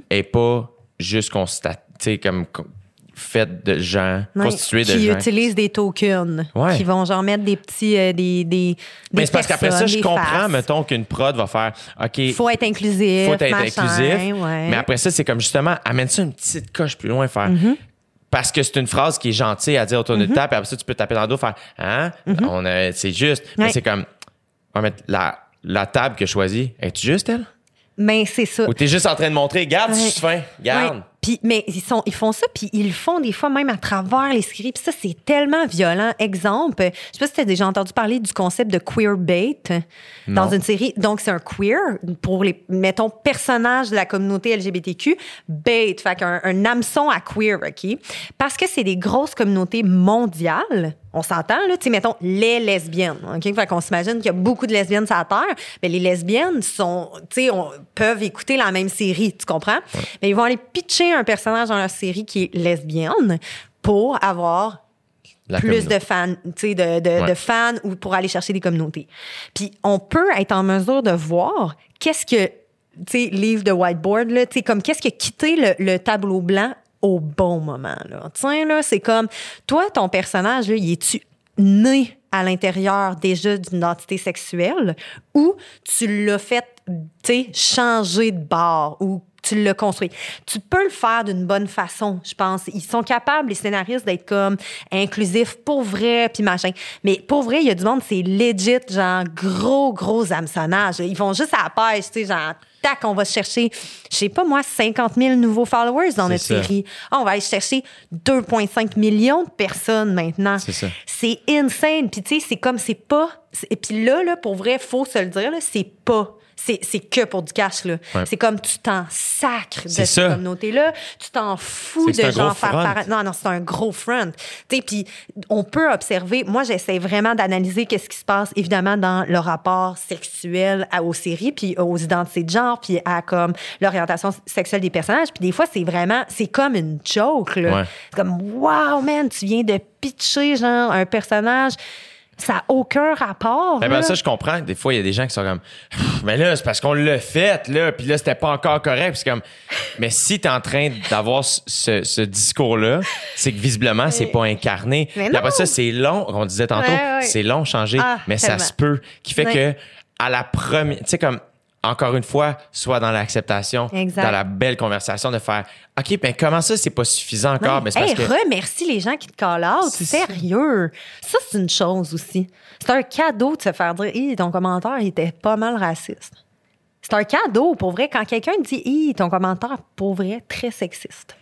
est pas juste constat, tu sais, comme co- faite de gens, Ouais. constituée de qui gens. utilisent des tokens. Ouais. Qui vont genre mettre des petits. euh, des, des, Mais c'est parce qu'après ça, je comprends, faces. mettons, qu'une prod va faire OK, Faut être inclusif. faut être machin, inclusif. ouais. Mais après ça, c'est comme justement, amène ça une petite coche plus loin, faire. Mm-hmm. Parce que c'est une phrase qui est gentille à dire autour de table, puis après ça, tu peux taper dans le dos, faire Hein? On a- c'est juste. Mais Mm-hmm. C'est comme, ouais, mais la, la table que je choisis, es-tu juste, elle? Mais c'est ça. Ou t'es juste en train de montrer, garde, je suis fin, garde. Ouais. Puis, mais ils, sont, ils font ça, puis ils le font des fois même à travers les séries. Puis ça, c'est tellement violent. Exemple, je sais pas si tu as déjà entendu parler du concept de queer bait dans Non. une série. Donc, c'est un queer pour les, mettons, personnages de la communauté LGBTQ. Bait, fait qu'un un hameçon à queer, OK? Parce que c'est des grosses communautés mondiales. On s'entend, là, tu sais, mettons, les lesbiennes, OK? Fait qu'on s'imagine qu'il y a beaucoup de lesbiennes sur la Terre. Mais les lesbiennes sont, tu sais, on- peuvent écouter la même série, tu comprends? Mais ils vont aller pitcher un personnage dans leur série qui est lesbienne pour avoir La plus communauté. de fans, tu de, de, Ouais. de fans ou pour aller chercher des communautés. Puis on peut être en mesure de voir qu'est-ce que, tu sais, livre de whiteboard, là, tu sais, comme qu'est-ce qui a quitté le, le tableau blanc au bon moment, là. Tiens, là, c'est comme, toi, ton personnage, là, il est-tu né à l'intérieur déjà d'une identité sexuelle ou tu l'as fait, tu sais, changer de bord ou tu l'as construit. Tu peux le faire d'une bonne façon, je pense. Ils sont capables, les scénaristes, d'être comme inclusifs pour vrai, puis machin. Mais pour vrai, il y a du monde, c'est legit, genre gros, gros hameçonnage. Ils vont juste à la pêche, tu sais, genre, tac, on va chercher, je sais pas moi, 50 000 nouveaux followers dans notre ça. série. Ah, on va aller chercher 2,5 millions de personnes maintenant. C'est ça. C'est insane. Puis tu sais, c'est comme, c'est pas... Et puis là, là, pour vrai, faut se le dire, là, c'est pas... C'est c'est que pour du cash, là. Ouais. C'est comme tu t'en sacres de cette communauté-là. Tu t'en fous de genre faire front. paraître. Non, non, c'est un gros front. Tu sais, puis on peut observer. Moi, j'essaie vraiment d'analyser qu'est-ce qui se passe, évidemment, dans le rapport sexuel à- aux séries, puis aux identités de genre, puis à comme l'orientation sexuelle des personnages. Puis des fois, c'est vraiment, c'est comme une joke, là. Ouais. C'est comme, wow, man, tu viens de pitcher, genre, un personnage. Ça n'a aucun rapport. Ben, ben, là. ça, je comprends. Des fois, il y a des gens qui sont comme, mais là, c'est parce qu'on l'a fait, là, puis là, c'était pas encore correct. Puis c'est comme, mais si t'es en train d'avoir ce, discours-là, c'est que visiblement, c'est pas incarné. Mais après ça, c'est long, on disait tantôt, Ouais, ouais. c'est long changer, Ah, mais ça se peut. Qui fait Ouais. que, à la première, tu sais, comme, encore une fois, soit dans l'acceptation, dans la belle conversation de faire, OK, ben comment ça, c'est pas suffisant encore? Ouais. Ben, parce que. remercie les gens qui te call out. Sérieux. Ça, c'est une chose aussi. C'est un cadeau de se faire dire Hi, ton commentaire il était pas mal raciste. C'est un cadeau, pour vrai. Quand quelqu'un dit Hi, ton commentaire, pour vrai, très sexiste.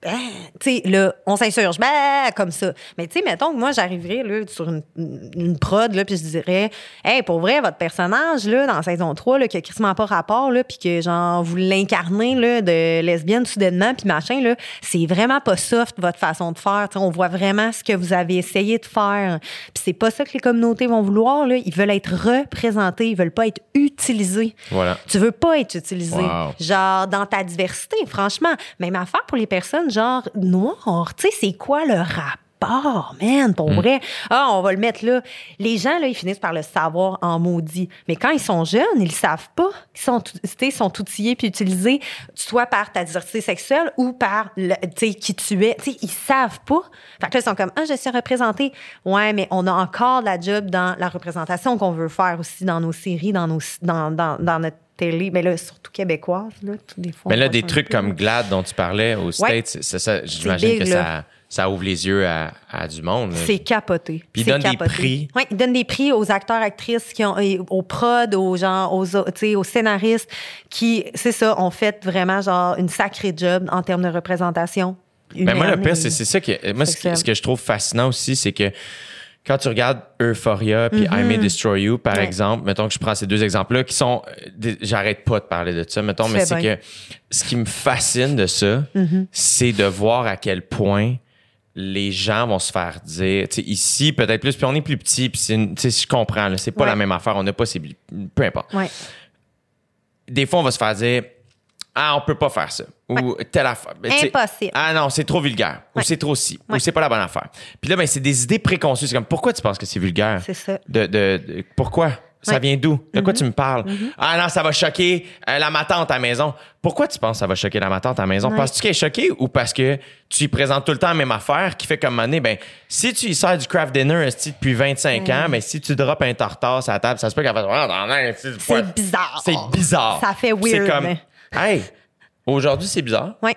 Ben, tu sais, là, on s'insurge, ben, comme ça. Mais tu sais, mettons que moi, j'arriverais là, sur une, une prod, là, puis je dirais, hey, pour vrai, votre personnage, là, dans saison 3, là, qui a quasiment pas rapport, là, puis que, genre, vous l'incarnez, là, de lesbienne soudainement, puis machin, là, c'est vraiment pas soft, votre façon de faire. On voit vraiment ce que vous avez essayé de faire. Puis c'est pas ça que les communautés vont vouloir, là. Ils veulent être représentés, ils veulent pas être utilisés. Voilà. Tu veux pas être utilisé. Wow. Genre, dans ta diversité, franchement. Même affaire pour les personnes, genre, noires. Tu sais, c'est quoi le rapport, man, pour vrai? Ah, on va le mettre là. Les gens, là, ils finissent par le savoir en maudit. Mais quand ils sont jeunes, ils le savent pas. Ils sont, ils sont outillés puis utilisés, soit par ta diversité sexuelle ou par, le- qui tu es. Tu sais, ils savent pas. Fait que là, ils sont comme, ah, je suis représentée. Ouais, mais on a encore de la job dans la représentation qu'on veut faire aussi dans nos séries, dans nos, dans, dans, dans notre télé, mais là, surtout québécoise, là, des fois. Mais là, des un truc peu. comme GLAD dont tu parlais aux Ouais. States, c'est ça, j'imagine que là. ça, ça ouvre les yeux à, à du monde. C'est capoté. Puis ils donnent des prix. Oui, ils donnent des prix aux acteurs, actrices, qui ont, et aux prods, aux gens, aux, aux scénaristes, qui, c'est ça, ont fait vraiment genre une sacrée job en termes de représentation. Ben moi, le pire, c'est ça que. Moi, ce que je trouve fascinant aussi, c'est que quand tu regardes Euphoria puis I May Destroy You, par Mm-hmm. Ouais. exemple, mettons que je prends ces deux exemples-là qui sont. J'arrête pas de parler de ça, mettons, mais c'est que ce qui me fascine de ça, c'est de voir à quel point les gens vont se faire dire, tu sais, ici, peut-être plus, puis on est plus petit, puis c'est une- tu sais, je comprends, c'est pas Ouais. la même affaire, on n'a pas ces. Peu importe Ouais. des fois, on va se faire dire Ah, on peut pas faire ça. Ou telle affaire. Tu Impossible. Ah non, c'est trop vulgaire. Ou c'est trop ci. Ou c'est pas la bonne affaire. Puis là, ben, c'est des idées préconçues. C'est comme pourquoi tu penses que c'est vulgaire? C'est ça. De, de, de- pourquoi? Ça vient d'où? De Mm-hmm. quoi tu me parles? Ah non, ça va choquer euh, la matante à la maison. Pourquoi tu penses que ça va choquer la matante à la maison? Ouais. Penses-tu qu'elle est choquée ou parce que tu lui présentes tout le temps la même affaire qui fait comme monnaie? Ben, si tu y sers du craft dinner depuis 25 ans, ben, si tu drops un tartare sur la table, ça se peut qu'elle fasse non, non, c'est bizarre. C'est bizarre. Ça fait C'est weird, comme, mais- hey, aujourd'hui, c'est bizarre. Ouais.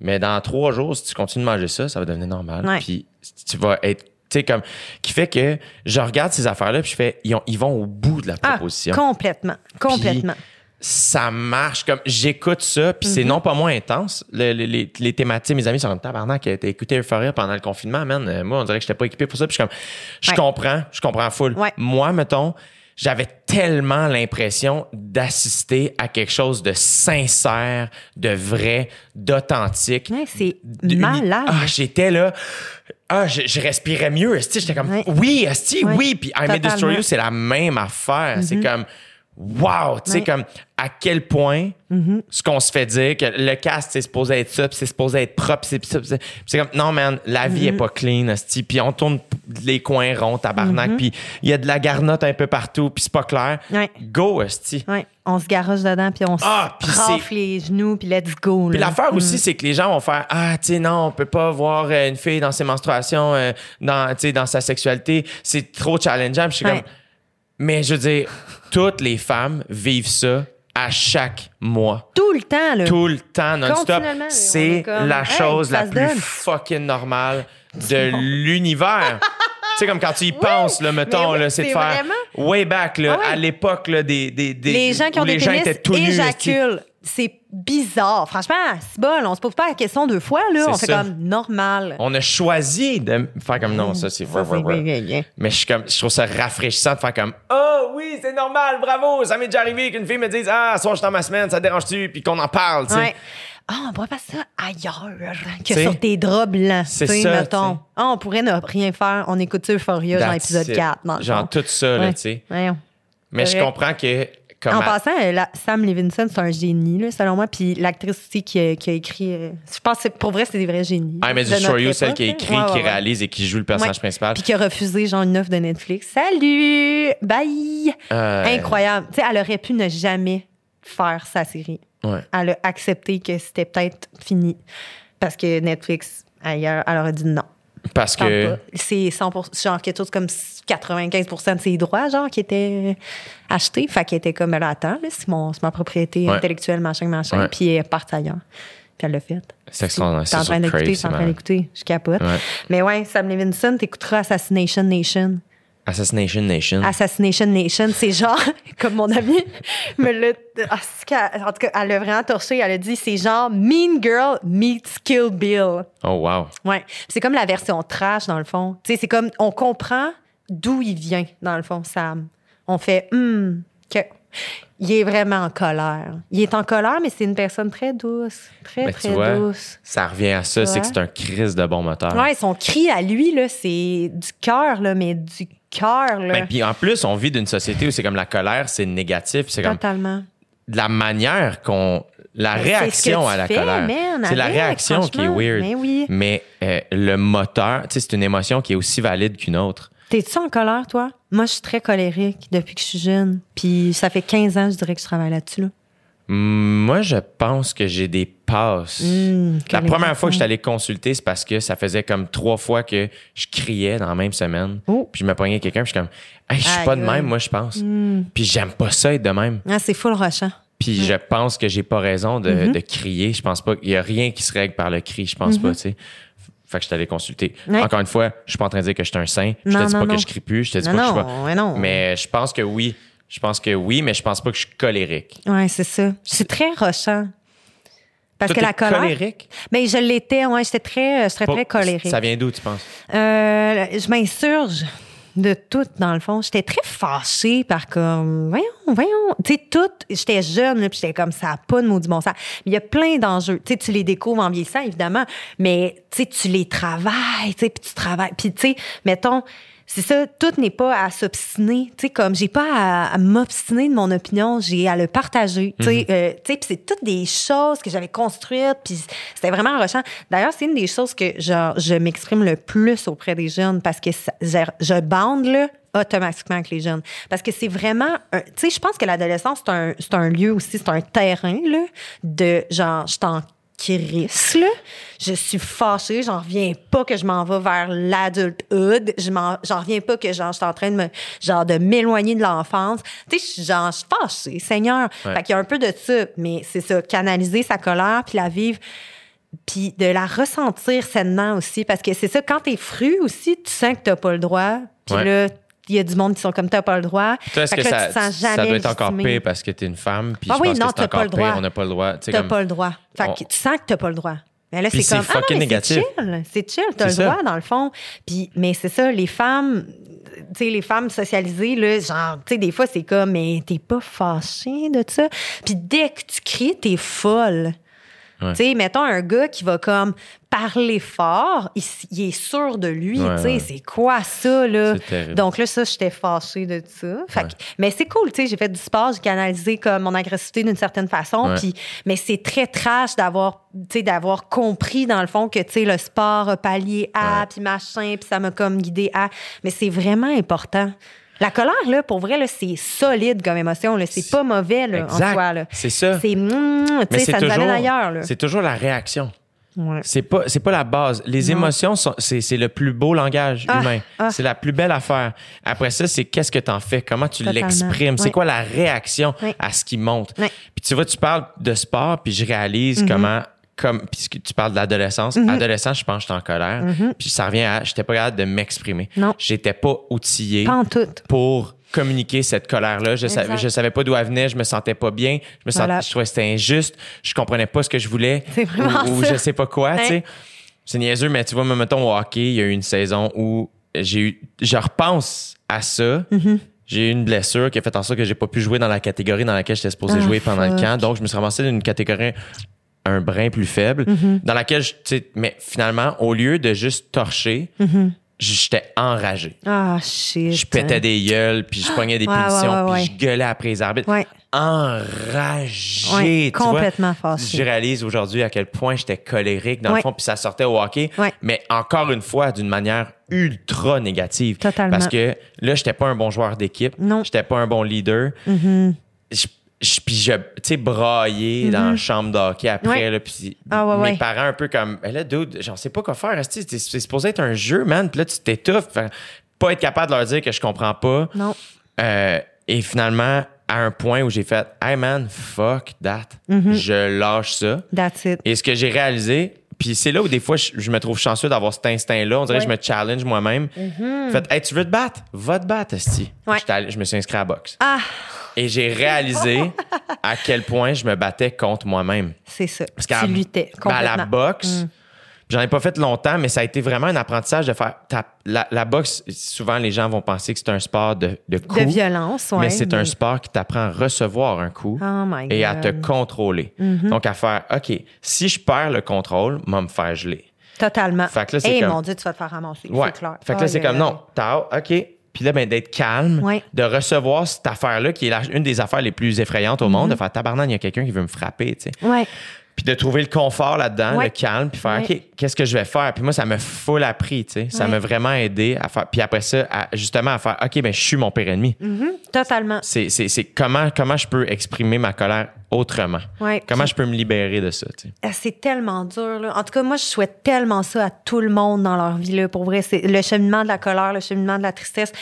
Mais dans trois jours, si tu continues de manger ça, ça va devenir normal. Ouais. Puis tu vas être. Tu sais, comme. Qui fait que je regarde ces affaires-là, puis je fais. Ils, ont- ils vont au bout de la Ah, proposition. complètement. Complètement. ça marche comme j'écoute ça puis Mhm. c'est non pas moins intense Le- le- les, les thématiques mes amis sont comme tabarnak a écouté Euphoria pendant le confinement man Euh, moi on dirait que j'étais pas équipé pour ça puis je suis comme je Ouais. comprends je comprends full Ouais. moi mettons j'avais tellement l'impression d'assister à quelque chose de sincère de vrai d'authentique Ouais, c'est de- malade. ah j'étais là ah, je, je respirais mieux. J'étais comme, Ouais. oui, esti, Ouais. oui. Puis I May Destroy. You, c'est la même affaire. C'est comme, wow, tu sais, Ouais. comme, à quel point ce qu'on se fait dire, que le cast, c'est supposé être ça, puis c'est supposé être propre, c'est puis c'est- c'est comme, non, man, la vie est pas clean, esti. Puis on tourne les coins ronds, tabarnak, puis il y a de la garnotte un peu partout, puis c'est pas clair. Ouais. Go, esti. Ouais, on se garoche dedans, puis on Ah, se les genoux, puis let's go. Puis l'affaire aussi, c'est que les gens vont faire Ah, tu sais, non, on peut pas voir euh, une fille dans ses menstruations, euh, dans, dans sa sexualité. C'est trop challengeant. Puis je suis comme. Mais je veux dire, toutes les femmes vivent ça à chaque mois. Tout le temps, là. Tout le temps, non-stop. C'est comme, la chose la plus donne. fucking normale de l'univers. tu sais, comme quand tu y penses, là, mettons, oui, là, c'est de faire vraiment- way back, là, Ah à l'époque, là, des, des, des- les gens qui ont où les des gens pénis étaient tout nus. esti. éjaculent. C'est bizarre. Franchement, c'est bol. On se pose pas la question deux fois, là. On fait ça. comme normal. On a choisi de faire comme non, ça c'est Mais je suis comme je trouve ça rafraîchissant de faire comme oh oui, c'est normal, bravo, ça m'est déjà arrivé qu'une fille me dise ah, soir je suis dans ma semaine, ça te dérange-tu? Puis qu'on en parle, tu sais. Ouais. Ah, on pourrait faire ça ailleurs que T'sais, sur tes draps blancs. c'est ça, mettons. Ah, on pourrait ne rien faire. On écoute Euphoria, genre That's épisode it. 4. Dans le Genre tout ça là, Ouais. tu sais. Mais je comprends que comme En à- passant, euh, la- Sam Levinson, c'est un génie, là, selon moi. Puis l'actrice aussi qui a, qui a écrit. euh, je pense que pour vrai, c'est des vrais génies. De Destroy notre You, celle qui a écrit, Ouais, qui ouais, réalise et qui joue le personnage Ouais. principal. Puis qui a refusé, genre, une offre de Netflix. Salut! Bye! Euh, Incroyable. Tu sais, elle aurait pu ne jamais faire sa série. Elle a accepté que c'était peut-être fini. Parce que Netflix, ailleurs, elle aurait dit non. Parce que. C'est 100 genre quelque chose comme 95 de ses droits, genre, qui étaient achetés. Fait qu'elle était comme, elle attend, là, c'est, mon, c'est ma propriété Ouais. intellectuelle, machin, machin. Ouais. Puis elle partie ailleurs. Puis elle l'a fait. c'est extraordinaire. T'es en train d'écouter, t'es en train d'écouter. Je capote. Ouais. Mais ouais, Sam Levinson, t'écouteras Assassination Nation. Assassination Nation. Assassination Nation, c'est genre, comme mon ami me l'a. ah, En tout cas, elle l'a vraiment torché. Elle a dit c'est genre Mean Girl meets Kill Bill. Oh wow. Ouais. C'est comme la version trash, dans le fond. Tu sais, c'est comme, on comprend d'où il vient, dans le fond, Sam. On fait, hum, que. Il est vraiment en colère. Il est en colère, mais c'est une personne très douce. Très, tu très vois, douce. ça revient à ça, c'est que c'est un crise de bon moteur. Ouais, son cri à lui, là, c'est du cœur, là, mais du cœur. Ben, puis en plus, on vit d'une société où c'est comme la colère, c'est négatif, c'est comme Totalement. de la manière qu'on la Mais réaction à la fais, colère. c'est la réaction qui est weird. Mais oui. Mais euh, le moteur, tu sais, c'est une émotion qui est aussi valide qu'une autre. T'es-tu en colère, toi? Moi, je suis très colérique depuis que je suis jeune. Puis ça fait 15 ans, je dirais que je travaille là-dessus, là. Hum, Moi, je pense que j'ai des passes. Hum, la première fois que je suis allé consulter, c'est parce que ça faisait comme trois fois que je criais dans la même semaine. Oh. Puis je me pognais quelqu'un, puis je suis comme, hey, je suis pas de même, moi, je pense. Hum. Puis j'aime pas ça être de même. Ah, c'est full rushant. Puis je pense que j'ai pas raison de, Mm-hmm. de crier. Je pense pas qu'il y a rien qui se règle par le cri. Je pense pas, tu sais. Fait que je t'allais consulter. Ouais. Encore une fois, je suis pas en train de dire que je suis un saint. Je Non, te dis non, pas non. que je crie plus. Je te dis Non, pas que je suis pas. Mais je pense que oui. Je pense que oui, mais je pense pas que je suis colérique. Ouais, c'est ça. C'est très rushant. Parce Toi, que la colère. colérique? Mais je l'étais, ouais, j'étais très, je serais Pas- très colérique. Ça vient d'où, tu penses? Euh, je m'insurge de tout, dans le fond. J'étais très fâchée par comme, voyons, voyons. Tu sais, tout, j'étais jeune, là, puis j'étais comme, ça a pas de maudit bon sens. Mais il y a plein d'enjeux. Tu sais, tu les découvres en vieillissant, évidemment, mais tu sais, tu les travailles, tu sais, puis tu travailles. Puis, tu sais, mettons, c'est ça, tout n'est pas à s'obstiner. Tu sais, comme, j'ai pas à, à m'obstiner de mon opinion, j'ai à le partager. Tu sais, euh, tu sais, puis c'est toutes des choses que j'avais construites, puis c'était vraiment enrichant. D'ailleurs, c'est une des choses que genre, je m'exprime le plus auprès des jeunes parce que ça- je, bande, là, automatiquement avec les jeunes. Parce que c'est vraiment, tu sais, je pense que l'adolescence, c'est un, c'est un lieu aussi, c'est un terrain, là, de genre, je t'en crisse, là. Je suis fâchée, j'en reviens pas que je m'en vais vers l'adulthood. Je m'en, j'en reviens pas que genre, je suis en train de me, genre, de m'éloigner de l'enfance. Tu sais, je suis genre, je suis fâchée, Seigneur. Ouais. Fait qu'il y a un peu de ça, mais c'est ça, canaliser sa colère puis la vivre puis de la ressentir sainement aussi parce que c'est ça quand t'es fru aussi tu sens que t'as pas le droit puis Ouais. là il y a du monde qui sont comme t'as pas le droit. Toi, est-ce Fait que, là, ça, tu sens ça doit être encore pire parce que t'es une femme? Puis Ah je oui, pense non, que c'est t'as pas encore le droit. pire, on n'a pas le droit. T'as comme- pas le droit. Fait on- que tu sens que t'as pas le droit. Mais là, c'est comme. Ah non, mais. C'est chill. C'est chill. T'as le ça. droit, dans le fond. Puis, mais c'est ça, les femmes. Tu sais, les femmes socialisées, là, genre, tu sais, des fois, c'est comme, mais t'es pas fâchée de ça. Puis dès que tu cries, t'es folle. Ouais. Tu sais, mettons un gars qui va comme parler fort, il, est sûr de lui, Ouais, tu sais, ouais. c'est quoi ça, là? Donc là, ça, j'étais fâchée de ça. Fait que- mais c'est cool, tu sais, j'ai fait du sport, j'ai canalisé comme mon agressivité d'une certaine façon, puis mais c'est très trash d'avoir, tu sais, d'avoir compris dans le fond que, tu sais, le sport a pallié à, puis machin, puis ça m'a comme guidé à. Mais c'est vraiment important. La colère, là, pour vrai, là, c'est solide comme émotion, là. C'est pas mauvais, là, en soi, là. C'est ça. C'est, mm, tu Mais ça nous toujours, amène ailleurs, là. c'est toujours la réaction. Ouais. C'est pas, c'est pas la base. Les Non. émotions, sont, c'est, c'est le plus beau langage Ah, humain. ah. C'est la plus belle affaire. Après ça, c'est qu'est-ce que t'en fais, comment tu l'exprimes, c'est quoi la réaction Ouais. à ce qui monte? Puis tu vois, tu parles de sport, puis je Mm-hmm. réalise comment, comme, puisque tu parles d'adolescence, adolescent, je pense que j'étais en colère. Puis ça revient à, j'étais pas capable de m'exprimer. Mm-hmm. Non. J'étais pas outillé en pour communiquer cette colère-là. Je je savais pas d'où elle venait, je me sentais pas bien, je me sentais, Voilà. je trouvais que c'était injuste, je comprenais pas ce que je voulais ou, ou je sais pas quoi, tu sais. C'est niaiseux, mais tu vois, moi, mettons au hockey, il y a eu une saison où j'ai eu, je repense à ça. Mm-hmm. J'ai eu une blessure qui a fait en sorte que j'ai pas pu jouer dans la catégorie dans laquelle j'étais supposé Ah, jouer pendant le camp. Donc, je me suis ramassé dans une catégorie un brin plus faible, Mm-hmm. dans laquelle, je- tu sais, mais finalement, au lieu de juste torcher, Mm-hmm. J'étais enragé. Ah, shit. Je pétais des gueules, puis je pognais des Ouais, punitions, ouais, ouais, puis je gueulais après les arbitres. Enragé, tu vois. complètement fâché. Je réalise aujourd'hui à quel point j'étais colérique, dans le fond, puis ça sortait au hockey, mais encore une fois, d'une manière ultra négative. Totalement. Parce que là, j'étais pas un bon joueur d'équipe, Non. Mm-hmm. j'étais pas un bon leader. Je- je- puis je, tu sais, brailler dans la chambre d'hockey après. Ouais. là, puis Ah, ouais, mes ouais. parents un peu comme, ben là, dude, j'en sais pas quoi faire, c'est supposé être un jeu, man, puis là, tu t'étouffes, pas être capable de leur dire que je comprends pas. Non. Euh, et finalement, à un point où j'ai fait, hey man, fuck that, Mm-hmm. je lâche ça. That's it. Et ce que j'ai réalisé, puis c'est là où des fois je, je me trouve chanceux d'avoir cet instinct-là. On dirait que je me challenge moi-même. Fait, hey, tu veux te battre? Va te battre, Esti. Mm-hmm. Je me suis inscrit à la boxe. Ah, Et j'ai réalisé à quel point je me battais contre moi-même. c'est ça. Parce tu luttais ben, à la complètement. Mm. J'en ai pas fait longtemps, mais ça a été vraiment un apprentissage de faire. la, la boxe, souvent les gens vont penser que c'est un sport de, de coups. De violence, ouais. mais c'est un sport qui t'apprend à recevoir un coup Oh my et à te God. Mm-hmm. contrôler. Donc, à faire, OK, si je perds le contrôle, moi, me faire geler. Totalement. Fait que là, c'est Eh, comme- mon Dieu, tu vas te faire ramasser. Ouais. C'est clair. Fait que là, c'est comme, non, t'as, OK. Puis là, ben, d'être calme, Ouais. de recevoir cette affaire-là, qui est la- une des affaires les plus effrayantes au Mm-hmm. monde, de faire tabarnak, il y a quelqu'un qui veut me frapper, tu sais. Ouais. Puis de trouver le confort là-dedans, Ouais. le calme, puis faire, Ouais. OK, qu'est-ce que je vais faire? Puis moi, ça m'a full appris, tu sais. Ça m'a vraiment aidé à faire. Puis après ça, à- justement, à faire, OK, ben, je suis mon pire ennemi. Totalement. C'est, c'est, c'est comment, comment je peux exprimer ma colère autrement? Ouais. Comment je peux me libérer de ça, tu sais? Ah, C'est tellement dur. Là. En tout cas, moi, je souhaite tellement ça à tout le monde dans leur vie. Là. Pour vrai, c'est le cheminement de la colère, le cheminement de la tristesse,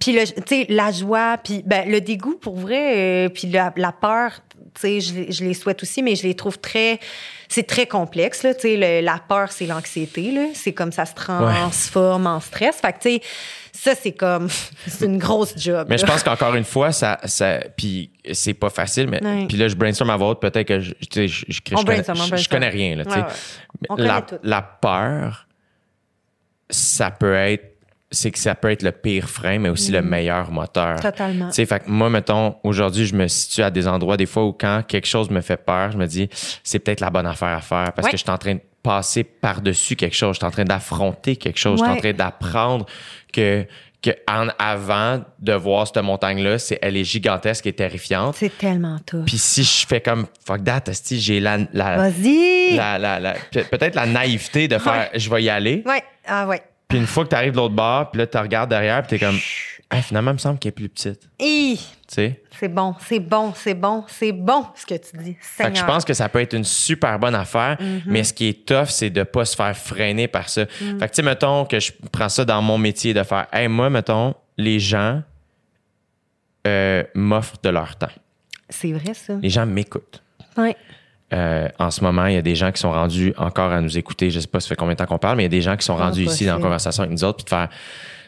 puis le, tu sais, la joie, puis ben, le dégoût, pour vrai, euh, puis la, la peur. Je, les- je les souhaite aussi, mais je les trouve très, c'est très complexe. Là, le- la peur, c'est l'anxiété. C'est comme ça se transforme en stress. Fait que ça c'est comme, c'est une grosse job. Mais je pense qu'encore une fois, ça, ça puis c'est pas facile, mais Ouais. puis là, je brainstorm à votre, peut-être que je, je, je, je On connais, on rien, là. Ouais, la, la peur, ça peut être, c'est que ça peut être le pire frein, mais aussi le meilleur moteur. Mm. Totalement. Tu sais, fait que moi, mettons, aujourd'hui, je me situe à des endroits, des fois, où quand quelque chose me fait peur, je me dis, c'est peut-être la bonne affaire à faire parce Ouais. que je suis en train de passer par-dessus quelque chose, je suis en train d'affronter quelque chose, je suis en train d'apprendre que, que en avant de voir cette montagne-là, c'est, elle est gigantesque et terrifiante. C'est tellement tough. Puis si je fais comme, fuck that, j'ai la, la, la, la- la- peut- peut-être la naïveté de faire, je vais y aller. Ouais. Ah ouais. Puis une fois que tu arrives de l'autre bord, puis là, tu regardes derrière, puis t'es comme, Hey, finalement, il me semble qu'elle est plus petite. Hi! Tu sais? C'est bon, c'est bon, c'est bon, c'est bon ce que tu dis. Fait que je pense que ça peut être une super bonne affaire, Mm-hmm. mais ce qui est tough, c'est de pas se faire freiner par ça. Mm. Fait que, tu sais, mettons que je prends ça dans mon métier de faire, hey, moi, mettons, les gens euh, m'offrent de leur temps. C'est vrai, ça. Les gens m'écoutent. Ouais. Euh, en ce moment, il y a des gens qui sont rendus encore à nous écouter. Je sais pas ça fait combien de temps qu'on parle, mais il y a des gens qui sont Ah, rendus ici dans la conversation avec nous autres, puis de faire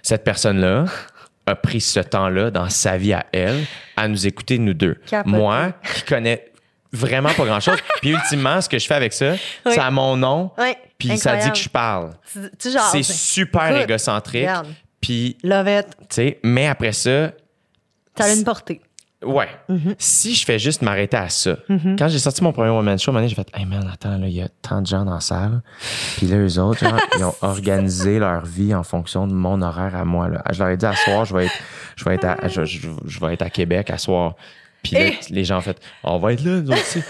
cette personne-là a pris ce temps-là dans sa vie à elle à nous écouter, nous deux. Capoté. Moi, qui connais vraiment pas grand-chose. Puis ultimement, ce que je fais avec ça, Oui. c'est à mon nom, Ouais, puis ça dit que je parle. C'est super Écoute, égocentrique. Puis, mais après ça, T'as une portée. Ouais. Mm-hmm. Si je fais juste m'arrêter à ça. Quand j'ai sorti mon premier one-man show, j'ai fait Hey man, attends, là, il y a tant de gens dans la salle. Puis là, eux autres, genre, ils ont organisé leur vie en fonction de mon horaire à moi. Là. Je leur ai dit à soir, je vais être, je vais être, à, je, je- je vais être à Québec à soir. Puis là, Eh! les gens ont fait On va être là, nous aussi.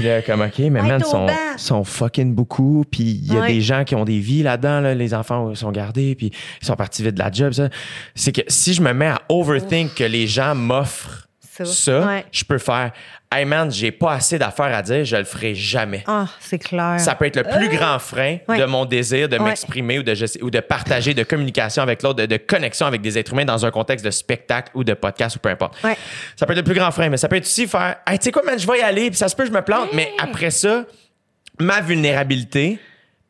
Puis là, comme, OK, mais man, sont, sont fucking beaucoup. Puis il y a Ouais. des gens qui ont des vies là-dedans. là. Les enfants sont gardés. Puis ils sont partis vite de la job. ça. C'est que si je me mets à overthink que les gens m'offrent Ça. ça, Ouais. je peux faire Hey man, j'ai pas assez d'affaires à dire, je le ferai jamais. Ah, c'est clair. Ça peut être le plus grand frein Ouais. de mon désir de Ouais. m'exprimer ou de, je- ou de partager, de communication avec l'autre, de, de connexion avec des êtres humains dans un contexte de spectacle ou de podcast ou peu importe. Ouais. Ça peut être le plus grand frein, mais ça peut être aussi faire Hey, tu sais quoi, man, je vais y aller, puis ça se peut, je me plante. Mais après ça, ma vulnérabilité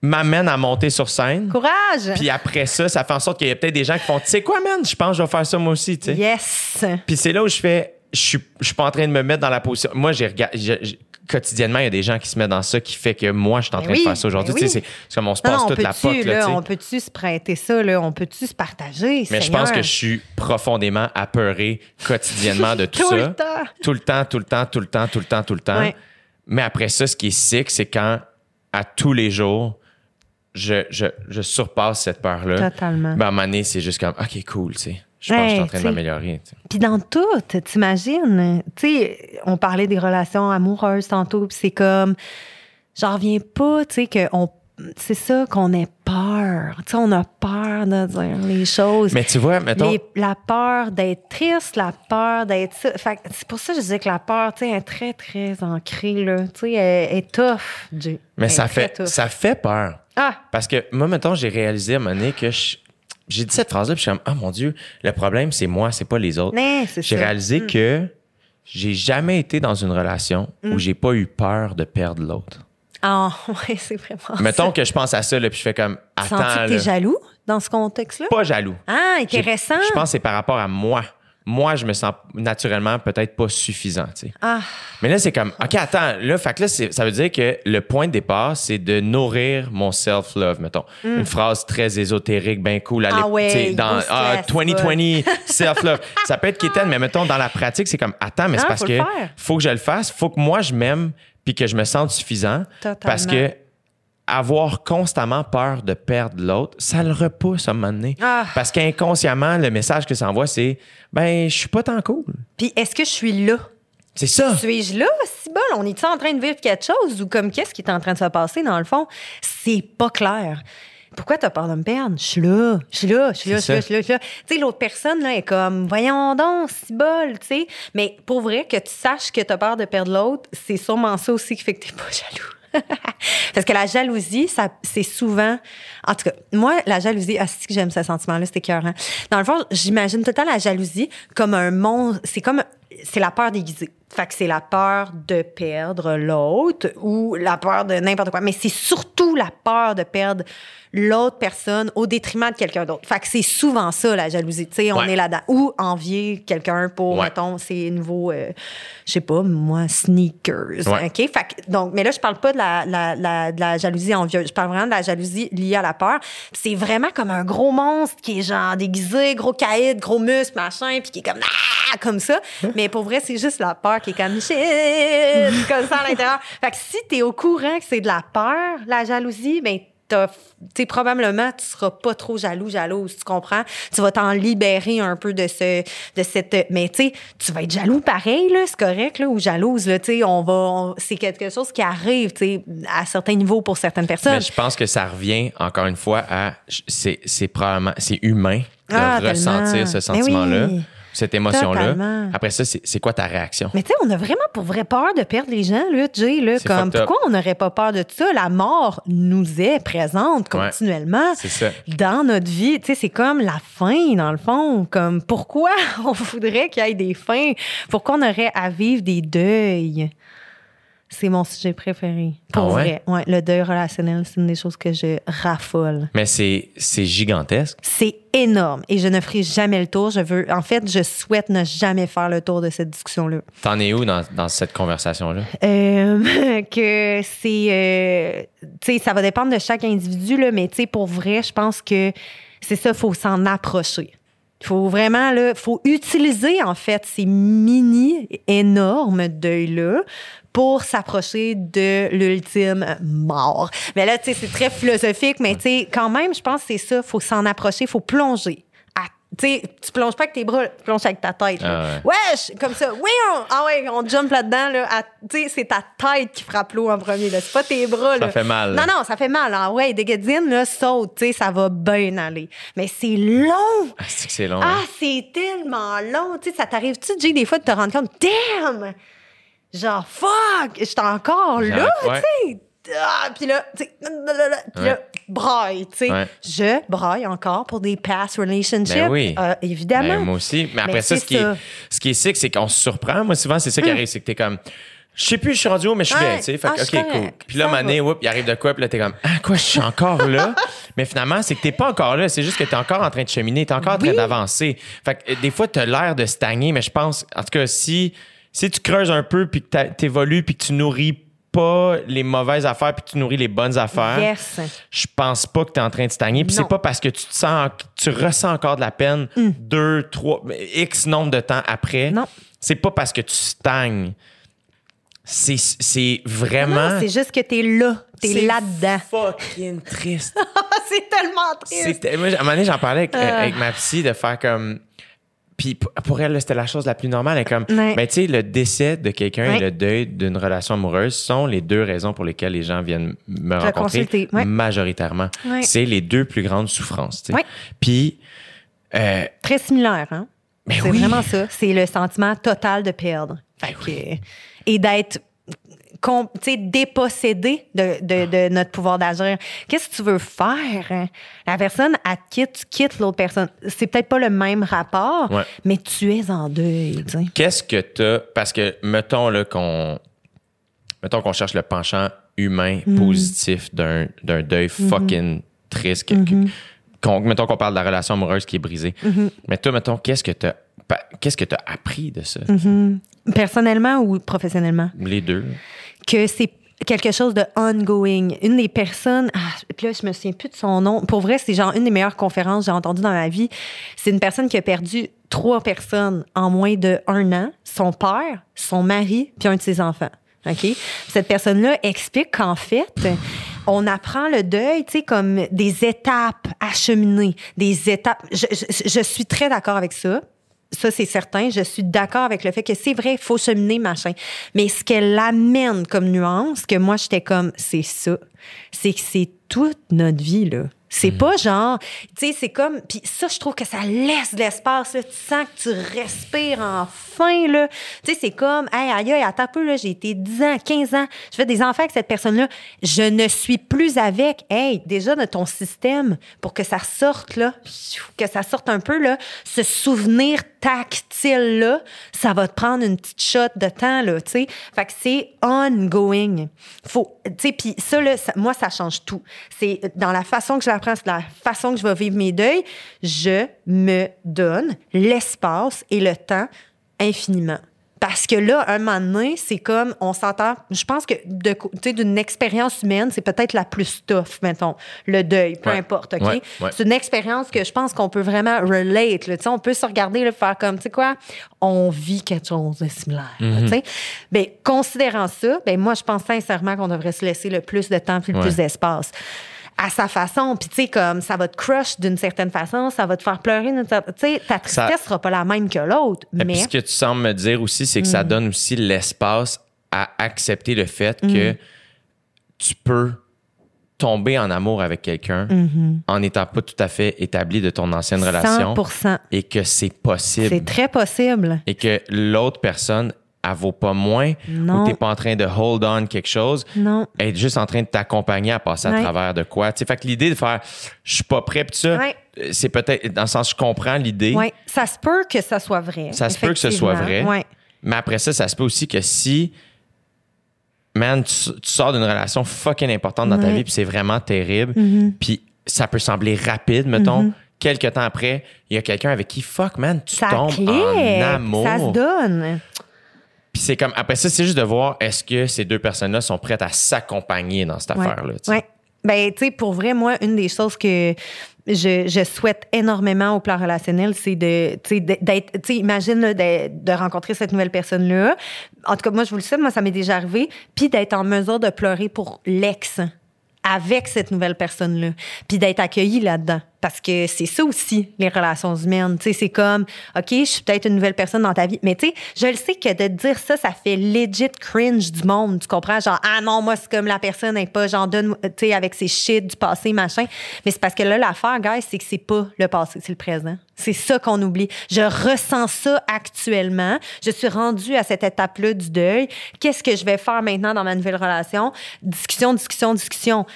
m'amène à monter sur scène. Courage! Puis après ça, ça fait en sorte qu'il y a peut-être des gens qui font Tu sais quoi, man, je pense que je vais faire ça moi aussi, tu sais. Yes! Puis c'est là où je fais, je suis, je suis pas en train de me mettre dans la position. Moi, j'ai regardé, quotidiennement, il y a des gens qui se mettent dans ça qui fait que moi, je suis en Ben train oui, de faire ça aujourd'hui. ben oui. c'est, comme on se passe non, toute la pote, là, on peut-tu se prêter ça, là? On peut-tu se partager? Mais je pense que je suis profondément apeuré quotidiennement de tout, Tout ça. le temps. Tout le temps, tout le temps, tout le temps, tout le temps, tout le temps. Ouais. Mais après ça, ce qui est sick, c'est quand, à tous les jours, je, je, je surpasse cette peur-là. Totalement. Ben, à un moment donné, c'est juste comme, OK, cool, tu sais. Je pense que je suis en train de m'améliorer. Puis dans tout, t'imagines, tu sais, on parlait des relations amoureuses tantôt, puis c'est comme, j'en reviens pas, tu sais, qu'on, c'est ça qu'on ait peur. Tu sais, on a peur de dire les choses. Mais tu vois, mettons. Les- la peur d'être triste, la peur d'être. Fait que c'est pour ça que je disais que la peur, tu sais, est très, très ancrée, là. Tu sais, elle est tough. Mais Elle ça fait, tough. ça fait peur. Ah! Parce que moi, mettons, j'ai réalisé à un moment donné que je- j'ai dit cette phrase-là, puis je suis comme, ah mon Dieu, le problème, c'est moi, c'est pas les autres. Mais c'est J'ai ça. Mm. réalisé que j'ai jamais été dans une relation où j'ai pas eu peur de perdre l'autre. Ah, ouais, c'est vraiment Mettons que je pense à ça, là, puis je fais comme. Sens-tu attends, que t'es jaloux dans ce contexte-là? pas jaloux. Ah, intéressant. Je pense que c'est par rapport à moi. Moi, je me sens naturellement peut-être pas suffisant, tu sais. Ah, Mais là, c'est comme, OK, attends, là, fait que là, ça veut dire que le point de départ, c'est de nourrir mon self-love, mettons. Une phrase très ésotérique, bien cool. à Mm. Ah ouais, tu sais, dans ah, stress, 2020, self-love. ça peut être quétaine, mais mettons, dans la pratique, c'est comme, attends, mais c'est parce faut que faut que je le fasse, faut que moi, je m'aime, puis que je me sente suffisant. Totalement. Parce que avoir constamment peur de perdre l'autre, ça le repousse à un moment donné. Ah. Parce qu'inconsciemment, le message que ça envoie, c'est, ben, je suis pas tant cool. puis est-ce que je suis là? C'est ça. Suis-je là, si bol? On est-tu en train de vivre quelque chose ou comme qu'est-ce qui est en train de se passer dans le fond? C'est pas clair. Pourquoi t'as peur de me perdre? Je suis là, je suis là, je suis là, je suis là, je suis là, je suis là. Tu sais, l'autre personne, là, est comme, voyons donc, si bol, tu sais. Mais pour vrai, que tu saches que t'as peur de perdre l'autre, c'est sûrement ça aussi qui fait que t'es pas jaloux. Parce que la jalousie, ça, c'est souvent. En tout cas, moi, la jalousie, ah, c'est que j'aime ce sentiment-là, c'est écœurant. Dans le fond, j'imagine tout le temps la jalousie comme un monstre. C'est comme. C'est la peur déguisée. Fait que c'est la peur de perdre l'autre ou la peur de n'importe quoi. Mais c'est surtout la peur de perdre l'autre personne au détriment de quelqu'un d'autre. Fait que c'est souvent ça, la jalousie. Tu sais, on Ouais. est là-dedans. Ou envier quelqu'un pour, Ouais. mettons, ses nouveaux, euh, je sais pas, moi, sneakers. Ouais. OK? Fait que, donc, mais là, je parle pas de la, la, la, de la jalousie envieuse. Je parle vraiment de la jalousie liée à la peur. C'est vraiment comme un gros monstre qui est genre déguisé, gros caïd, gros muscle, machin, puis qui est comme, ah, comme ça. Mais pour vrai, c'est juste la peur qui est comme, shit, comme ça à l'intérieur. Fait que si t'es au courant que c'est de la peur, la jalousie, ben, tu probablement, tu seras pas trop jaloux, jalouse, tu comprends? Tu vas t'en libérer un peu de ce, de cette, mais tu sais, tu vas être jaloux pareil, là, c'est correct, là, ou jalouse, là, tu sais, on va, c'est quelque chose qui arrive, tu sais, à certains niveaux pour certaines personnes. Mais je pense que ça revient encore une fois à c'est c'est probablement c'est humain de Ah, ressentir tellement. ce Mais sentiment-là, oui. Cette émotion-là. Après ça, c'est quoi ta réaction? Mais tu sais, on a vraiment pour vrai peur de perdre les gens, là, Jay, là, comme, pourquoi on n'aurait pas peur de ça? La mort nous est présente continuellement. C'est ça. dans notre vie. Tu sais, c'est comme la fin, dans le fond. Comme pourquoi on voudrait qu'il y ait des fins? Pourquoi on aurait à vivre des deuils? C'est mon sujet préféré. Pour Ah ouais? vrai. Ouais, le deuil relationnel, c'est une des choses que je raffole. Mais c'est c'est gigantesque. C'est énorme et je ne ferai jamais le tour. Je veux, en fait, je souhaite ne jamais faire le tour de cette discussion-là. T'en es où dans, dans cette conversation-là? Euh, que c'est, euh, tu sais, ça va dépendre de chaque individu là, mais tu sais, pour vrai, je pense que c'est ça, faut s'en approcher. Il faut vraiment, là, faut utiliser, en fait, ces mini énormes deuils-là pour s'approcher de l'ultime mort. Mais là, tu sais, c'est très philosophique, mais tu sais, quand même, je pense que c'est ça, faut s'en approcher, faut plonger. À- Tu plonges pas avec tes bras, tu plonges avec ta tête. Ah Wesh! Comme ça. Oui, on, ah ouais, on jump là-dedans. Là, à- tu sais, c'est ta tête qui frappe l'eau en premier. là. C'est pas tes bras. Ça fait mal. Non, non, ça fait mal. Ah ouais, des gadines, là, saute. Tu sais, ça va bien aller. Mais c'est long. Ah, c'est long. Ah, hein? c'est tellement long. Tu sais, ça t'arrive-tu, Jay, des fois, de te rendre compte, damn! Genre, fuck! J'étais encore là, Genre, ouais. tu sais. Ah, puis là, tu sais, puis là, Ouais. braille, tu sais. Ouais. Je braille encore pour des past relationships. Ben oui. Euh, évidemment. Ben, moi aussi. Mais après Mais ça, ce qui, ça. Est, ce qui est sick, c'est qu'on se surprend. Moi, souvent, c'est ça qui arrive. C'est que t'es comme, je sais plus, je suis rendu où, mais je suis bien, tu sais. Fait Ah, OK, cool. Puis là, mané, whoop, il arrive de quoi? Puis là, t'es comme, ah, quoi, je suis encore là? mais finalement, c'est que t'es pas encore là. C'est juste que t'es encore en train de cheminer. T'es encore en train Oui. d'avancer. Fait que des fois, t'as l'air de stagner, mais je pense, en tout cas, si, si tu creuses un peu, puis que t'as- t'évolues, puis que tu nourris pas les mauvaises affaires, puis que tu nourris les bonnes affaires, Yes. je pense pas que tu es en train de stagner. Puis c'est pas parce que tu te sens, tu ressens encore de la peine deux, trois, X nombre de temps après. Mm. Non. C'est pas parce que tu stagnes. C'est, vraiment. C'est juste que t'es là. T'es là-dedans. fucking triste. c'est tellement triste. À un moment donné, j'en parlais avec, avec ma psy de faire comme. Puis pour elle, c'était la chose la plus normale. Elle comme, Ouais. ben, tu sais, le décès de quelqu'un Ouais. et le deuil d'une relation amoureuse sont les deux raisons pour lesquelles les gens viennent me rencontrer ouais. majoritairement. C'est les deux plus grandes souffrances. Puis, euh, Très similaire, hein? Ben c'est oui. vraiment ça. C'est le sentiment total de perdre. Fait que- et d'être com- tu sais, dépossédé de, de- de notre pouvoir d'agir. Qu'est-ce que tu veux faire? hein? La personne, elle te quitte, tu quittes l'autre personne. C'est peut-être pas le même rapport, Ouais. mais tu es en deuil. tu qu'est-ce que t'as. Parce que, mettons, là, qu'on. Mettons qu'on cherche le penchant humain Mm. positif d'un, d'un deuil Mm-hmm. fucking triste. que- qu'on- mettons qu'on parle de la relation amoureuse qui est brisée. Mm-hmm. Mais toi, mettons, qu'est-ce que t'as. pa- Qu'est-ce que t'as appris de ça? Mm-hmm. Personnellement ou professionnellement? Les deux. Que c'est quelque chose de ongoing. Une des personnes, ah, puis là, je me souviens plus de son nom. Pour vrai, c'est genre une des meilleures conférences que j'ai entendues dans ma vie. C'est une personne qui a perdu trois personnes en moins de un an. Son père, son mari, puis un de ses enfants. OK? Cette personne-là explique qu'en fait, on apprend le deuil, tu sais, comme des étapes à cheminer, des étapes. Je, je- je suis très d'accord avec ça. Ça, c'est certain. Je suis d'accord avec le fait que c'est vrai, il faut cheminer, machin. Mais ce qu'elle amène comme nuance, que moi, j'étais comme, c'est ça. C'est que c'est toute notre vie, là. C'est pas genre, tu sais, c'est comme, puis ça, je trouve que ça laisse de l'espace, là. Tu sens que tu respires enfin, là. Tu sais, c'est comme, hey, aïe, aïe, attends un peu, là, j'ai été 10 ans, 15 ans, je fais des enfants avec cette personne-là, je ne suis plus avec. Hey, déjà, de ton système, pour que ça sorte, là, que ça sorte un peu, là, ce souvenir tactile-là, ça va te prendre une petite shot de temps, là, tu sais. Fait que c'est ongoing. Faut, tu sais, puis ça, là, ça- moi, ça change tout. C'est dans la façon que je c'est la façon que je vais vivre mes deuils, je me donne l'espace et le temps infiniment. Parce que là, un moment donné, c'est comme, on s'entend, je pense que d'une expérience humaine, c'est peut-être la plus tough, mettons, le deuil, peu Ouais. importe, OK? Ouais, ouais. C'est une expérience que je pense qu'on peut vraiment relate. Là. On peut se regarder et faire comme, tu sais quoi, on vit quelque chose de similaire. là, tu sais. Ben, considérant ça, ben, moi, je pense sincèrement qu'on devrait se laisser le plus de temps puis le plus d'espace. À sa façon. Puis, tu sais, comme ça va te crush d'une certaine façon, ça va te faire pleurer d'une certaine... Tu sais, ta Ça- tristesse sera pas la même que l'autre, mais... ce que tu sembles me dire aussi, c'est que Mm. ça donne aussi l'espace à accepter le fait Mm. que tu peux tomber en amour avec quelqu'un Mm-hmm. en n'étant pas tout à fait établi de ton ancienne relation 100 et que c'est possible C'est très possible. et que l'autre personne elle vaut pas moins Non. ou t'es pas en train de hold on quelque chose Non. elle est juste en train de t'accompagner à passer à travers de quoi? Tu sais fait que l'idée de faire je suis pas prêt pis ça Ouais. euh, c'est peut-être dans le sens je comprends l'idée Oui, ça se peut que ça soit vrai. ça se peut que ce soit vrai. Ouais. mais après ça, ça se peut aussi que si man, tu, tu sors d'une relation fucking importante dans ta vie, puis c'est vraiment terrible. Mhm. Puis ça peut sembler rapide, mettons. Quelques temps après, il y a quelqu'un avec qui, fuck, man, tu Ça tombes clique, en amour. ça se donne. Puis c'est comme, après ça, c'est juste de voir est-ce que ces deux personnes-là sont prêtes à s'accompagner dans cette Ouais. affaire-là. sais? Ouais. Ben, tu sais, pour vrai, moi, une des choses que je, je souhaite énormément au plan relationnel, c'est de, tu sais, d'être, tu sais, imagine là, de, de rencontrer cette nouvelle personne-là. En tout cas, moi, je vous le souhaite, moi, ça m'est déjà arrivé. Puis d'être en mesure de pleurer pour l'ex avec cette nouvelle personne-là. Puis d'être accueilli là-dedans. Parce que c'est ça aussi, les relations humaines. Tu sais, c'est comme, OK, je suis peut-être une nouvelle personne dans ta vie. Mais tu sais, je le sais que de dire ça, ça fait legit cringe du monde. Tu comprends? Genre, ah non, moi, c'est comme la personne n'est pas, genre, donne, tu sais, avec ses shit du passé, machin. Mais c'est parce que là, l'affaire, guys, c'est que c'est pas le passé, c'est le présent. C'est ça qu'on oublie. Je ressens ça actuellement. Je suis rendue à cette étape-là du deuil. Qu'est-ce que je vais faire maintenant dans ma nouvelle relation? Discussion, discussion, discussion.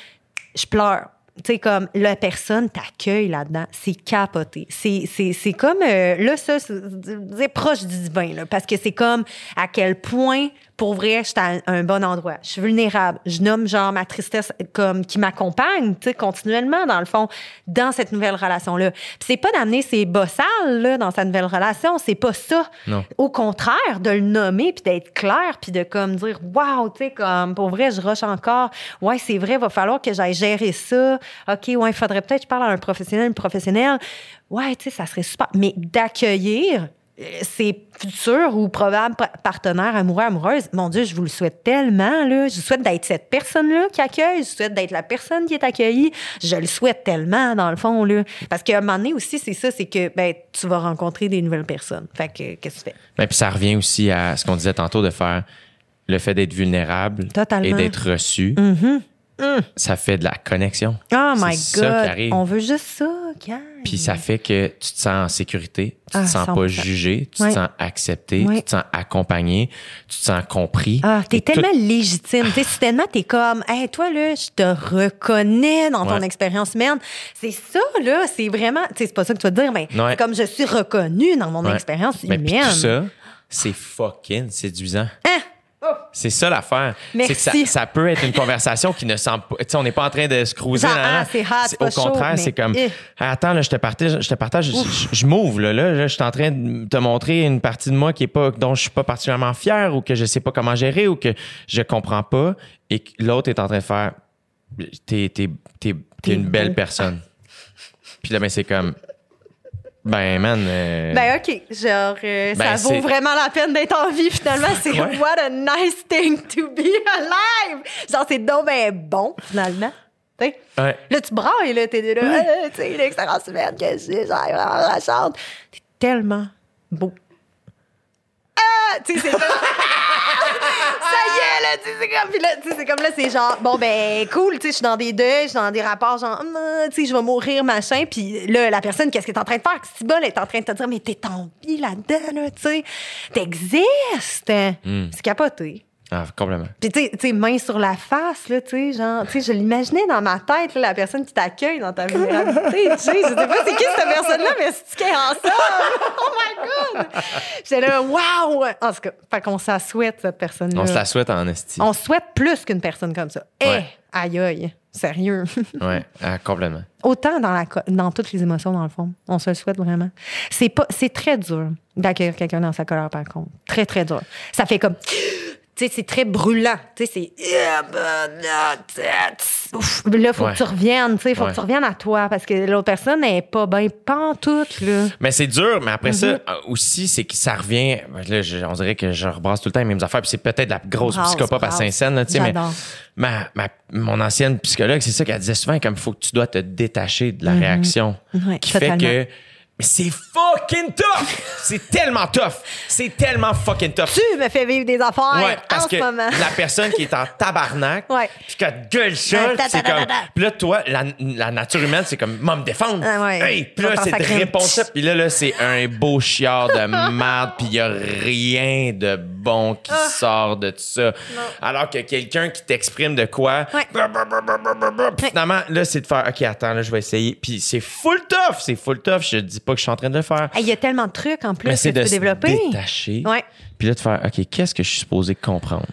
Je pleure. Tu sais, comme la personne t'accueille là-dedans. C'est capoté. C'est, comme, euh, là, ça, c'est, proche du divin, parce que c'est comme à quel point, pour vrai, je suis à un bon endroit. Je suis vulnérable. Je nomme, genre, ma tristesse comme qui m'accompagne, tu sais, continuellement, dans le fond, dans cette nouvelle relation-là. Puis c'est pas d'amener ses bossales, là, dans sa nouvelle relation. C'est pas ça. Non. Au contraire, de le nommer, puis d'être clair, puis de comme dire, waouh, tu sais, comme, pour vrai, je rush encore. Ouais, c'est vrai, va falloir que j'aille gérer ça. OK, ouais, il faudrait peut-être que je parle à un professionnel, une professionnelle. Ouais, tu sais, ça serait super. Mais d'accueillir ses futurs ou probables pa- partenaires amoureux, amoureuses, mon Dieu, je vous le souhaite tellement, là. Je souhaite d'être cette personne-là qui accueille. Je souhaite d'être la personne qui est accueillie. Je le souhaite tellement, dans le fond, là. Parce qu'à un moment donné aussi, c'est ça, c'est que, ben, tu vas rencontrer des nouvelles personnes. Fait que, qu'est-ce que tu fais? Ben, puis ça revient aussi à ce qu'on disait tantôt de faire le fait d'être vulnérable Totalement. et d'être reçu. Ça fait de la connexion. Oh my ça God! qui arrive. On veut juste ça, gars. Puis ça fait que tu te sens en sécurité, tu Ah, te sens pas 100%. jugé, tu te sens accepté, tu te sens accompagné, tu te sens compris. Ah, t'es Et tout- tellement légitime. T'sais, soudainement, t'es comme, hey, toi, là, je te reconnais dans ton Ouais. expérience humaine. C'est ça, là, c'est vraiment, tu sais, c'est pas ça que tu vas te dire, mais Ouais. comme je suis reconnue dans mon Ouais. expérience Mais humaine. tout ça, c'est fucking séduisant. Hein? C'est ça l'affaire. C'est que ça, peut être une conversation qui ne semble pas. Tu sais, on n'est pas en train de se cruiser. Ah, c'est Au contraire, c'est comme. eh. Ah, Attends, là, je te partage, je te partage, je, je- je m'ouvre, là, là, là, je suis en train de te montrer une partie de moi qui est pas, dont je suis pas particulièrement fier ou que je sais pas comment gérer ou que je comprends pas et que l'autre est en train de faire. T'es, T'es une belle personne. Puis là, ben, c'est comme. Ben, man. euh, Ben, OK. Genre, euh, Ben, ça vaut vraiment la peine d'être en vie, finalement. C'est Ouais. what a nice thing to be alive. Genre, c'est donc ben bon, finalement. Ouais. Là, tu brailles, là, t'es là, Euh, tu sais, l'expérience humaine que j'ai, genre, vraiment la chante. T'es tellement beau. Ah! Tu sais, c'est y est, là, tu sais, c'est comme, puis là, tu sais, c'est comme là, c'est genre, bon, ben, cool, tu sais, je suis dans des deuils, je suis dans des rapports, genre, Hum, tu sais, je vais mourir, machin, puis là, la personne, qu'est-ce qu'elle est en train de faire? Si elle est en train de te dire, mais t'es vie là-dedans, là, tu sais, t'existes. C'est capoté. Ah, complètement. Puis, tu sais- main sur la face, là, tu sais, genre, tu sais, je l'imaginais dans ma tête, là, la personne qui t'accueille dans ta vulnérabilité, tu sais. Je sais pas c'est qui cette personne-là, mais c'est qui ensemble? Oh my God! J'étais là, wow! En tout cas, fait qu'on s'en souhaite, cette personne-là. On se la souhaite en esti. On souhaite plus qu'une personne comme ça. Eh, Ouais. aïe aïe, sérieux. Ouais, ah, complètement. Autant dans, la, dans toutes les émotions, dans le fond. On se le souhaite vraiment. C'est pas, c'est très dur d'accueillir quelqu'un dans sa colère, par contre. Très, très dur. Ça fait comme. Tu sais, c'est très brûlant. Tu sais, c'est. Ouf. Là, faut Ouais. que tu reviennes. Tu sais, faut Ouais. que tu reviennes à toi parce que l'autre personne n'est pas bien pantoute, là. Mais c'est dur, mais après ça, Mhm. euh, aussi, c'est que ça revient. Là, je- on dirait que je rebrasse tout le temps les mêmes affaires, puis c'est peut-être la grosse Brasse, psychopathe à. Saint-Saëns, tu sais, mais ma, ma- mon ancienne psychologue, c'est ça qu'elle disait souvent, comme il faut que tu dois te détacher de la réaction. Mhm. Ouais, qui totalement. fait que. Mais c'est fucking tough! c'est tellement tough! C'est tellement fucking tough! Tu me fais vivre des affaires Ouais, parce en que ce moment. la personne qui est en tabarnak, Ouais. puis gueule c'est ta, comme. ta, ta. Puis là, toi, la, la nature humaine, c'est comme, moi, me défendre. Ah ouais. Hey, puis là, c'est de répondre ça. Puis là, là c'est un beau chiard de merde, puis il y a rien de bon qui Ah. sort de tout ça. Alors que quelqu'un qui t'exprime de quoi, brr, brr, puis finalement, là, c'est de faire, OK, attends, là, je vais essayer. Puis c'est full tough, c'est full tough. Je dis pas que je suis en train de le faire. Il y a tellement de trucs en plus Mais que c'est tu de peux se développer. détacher. Ouais. Puis là, de faire, OK, qu'est-ce que je suis supposé comprendre?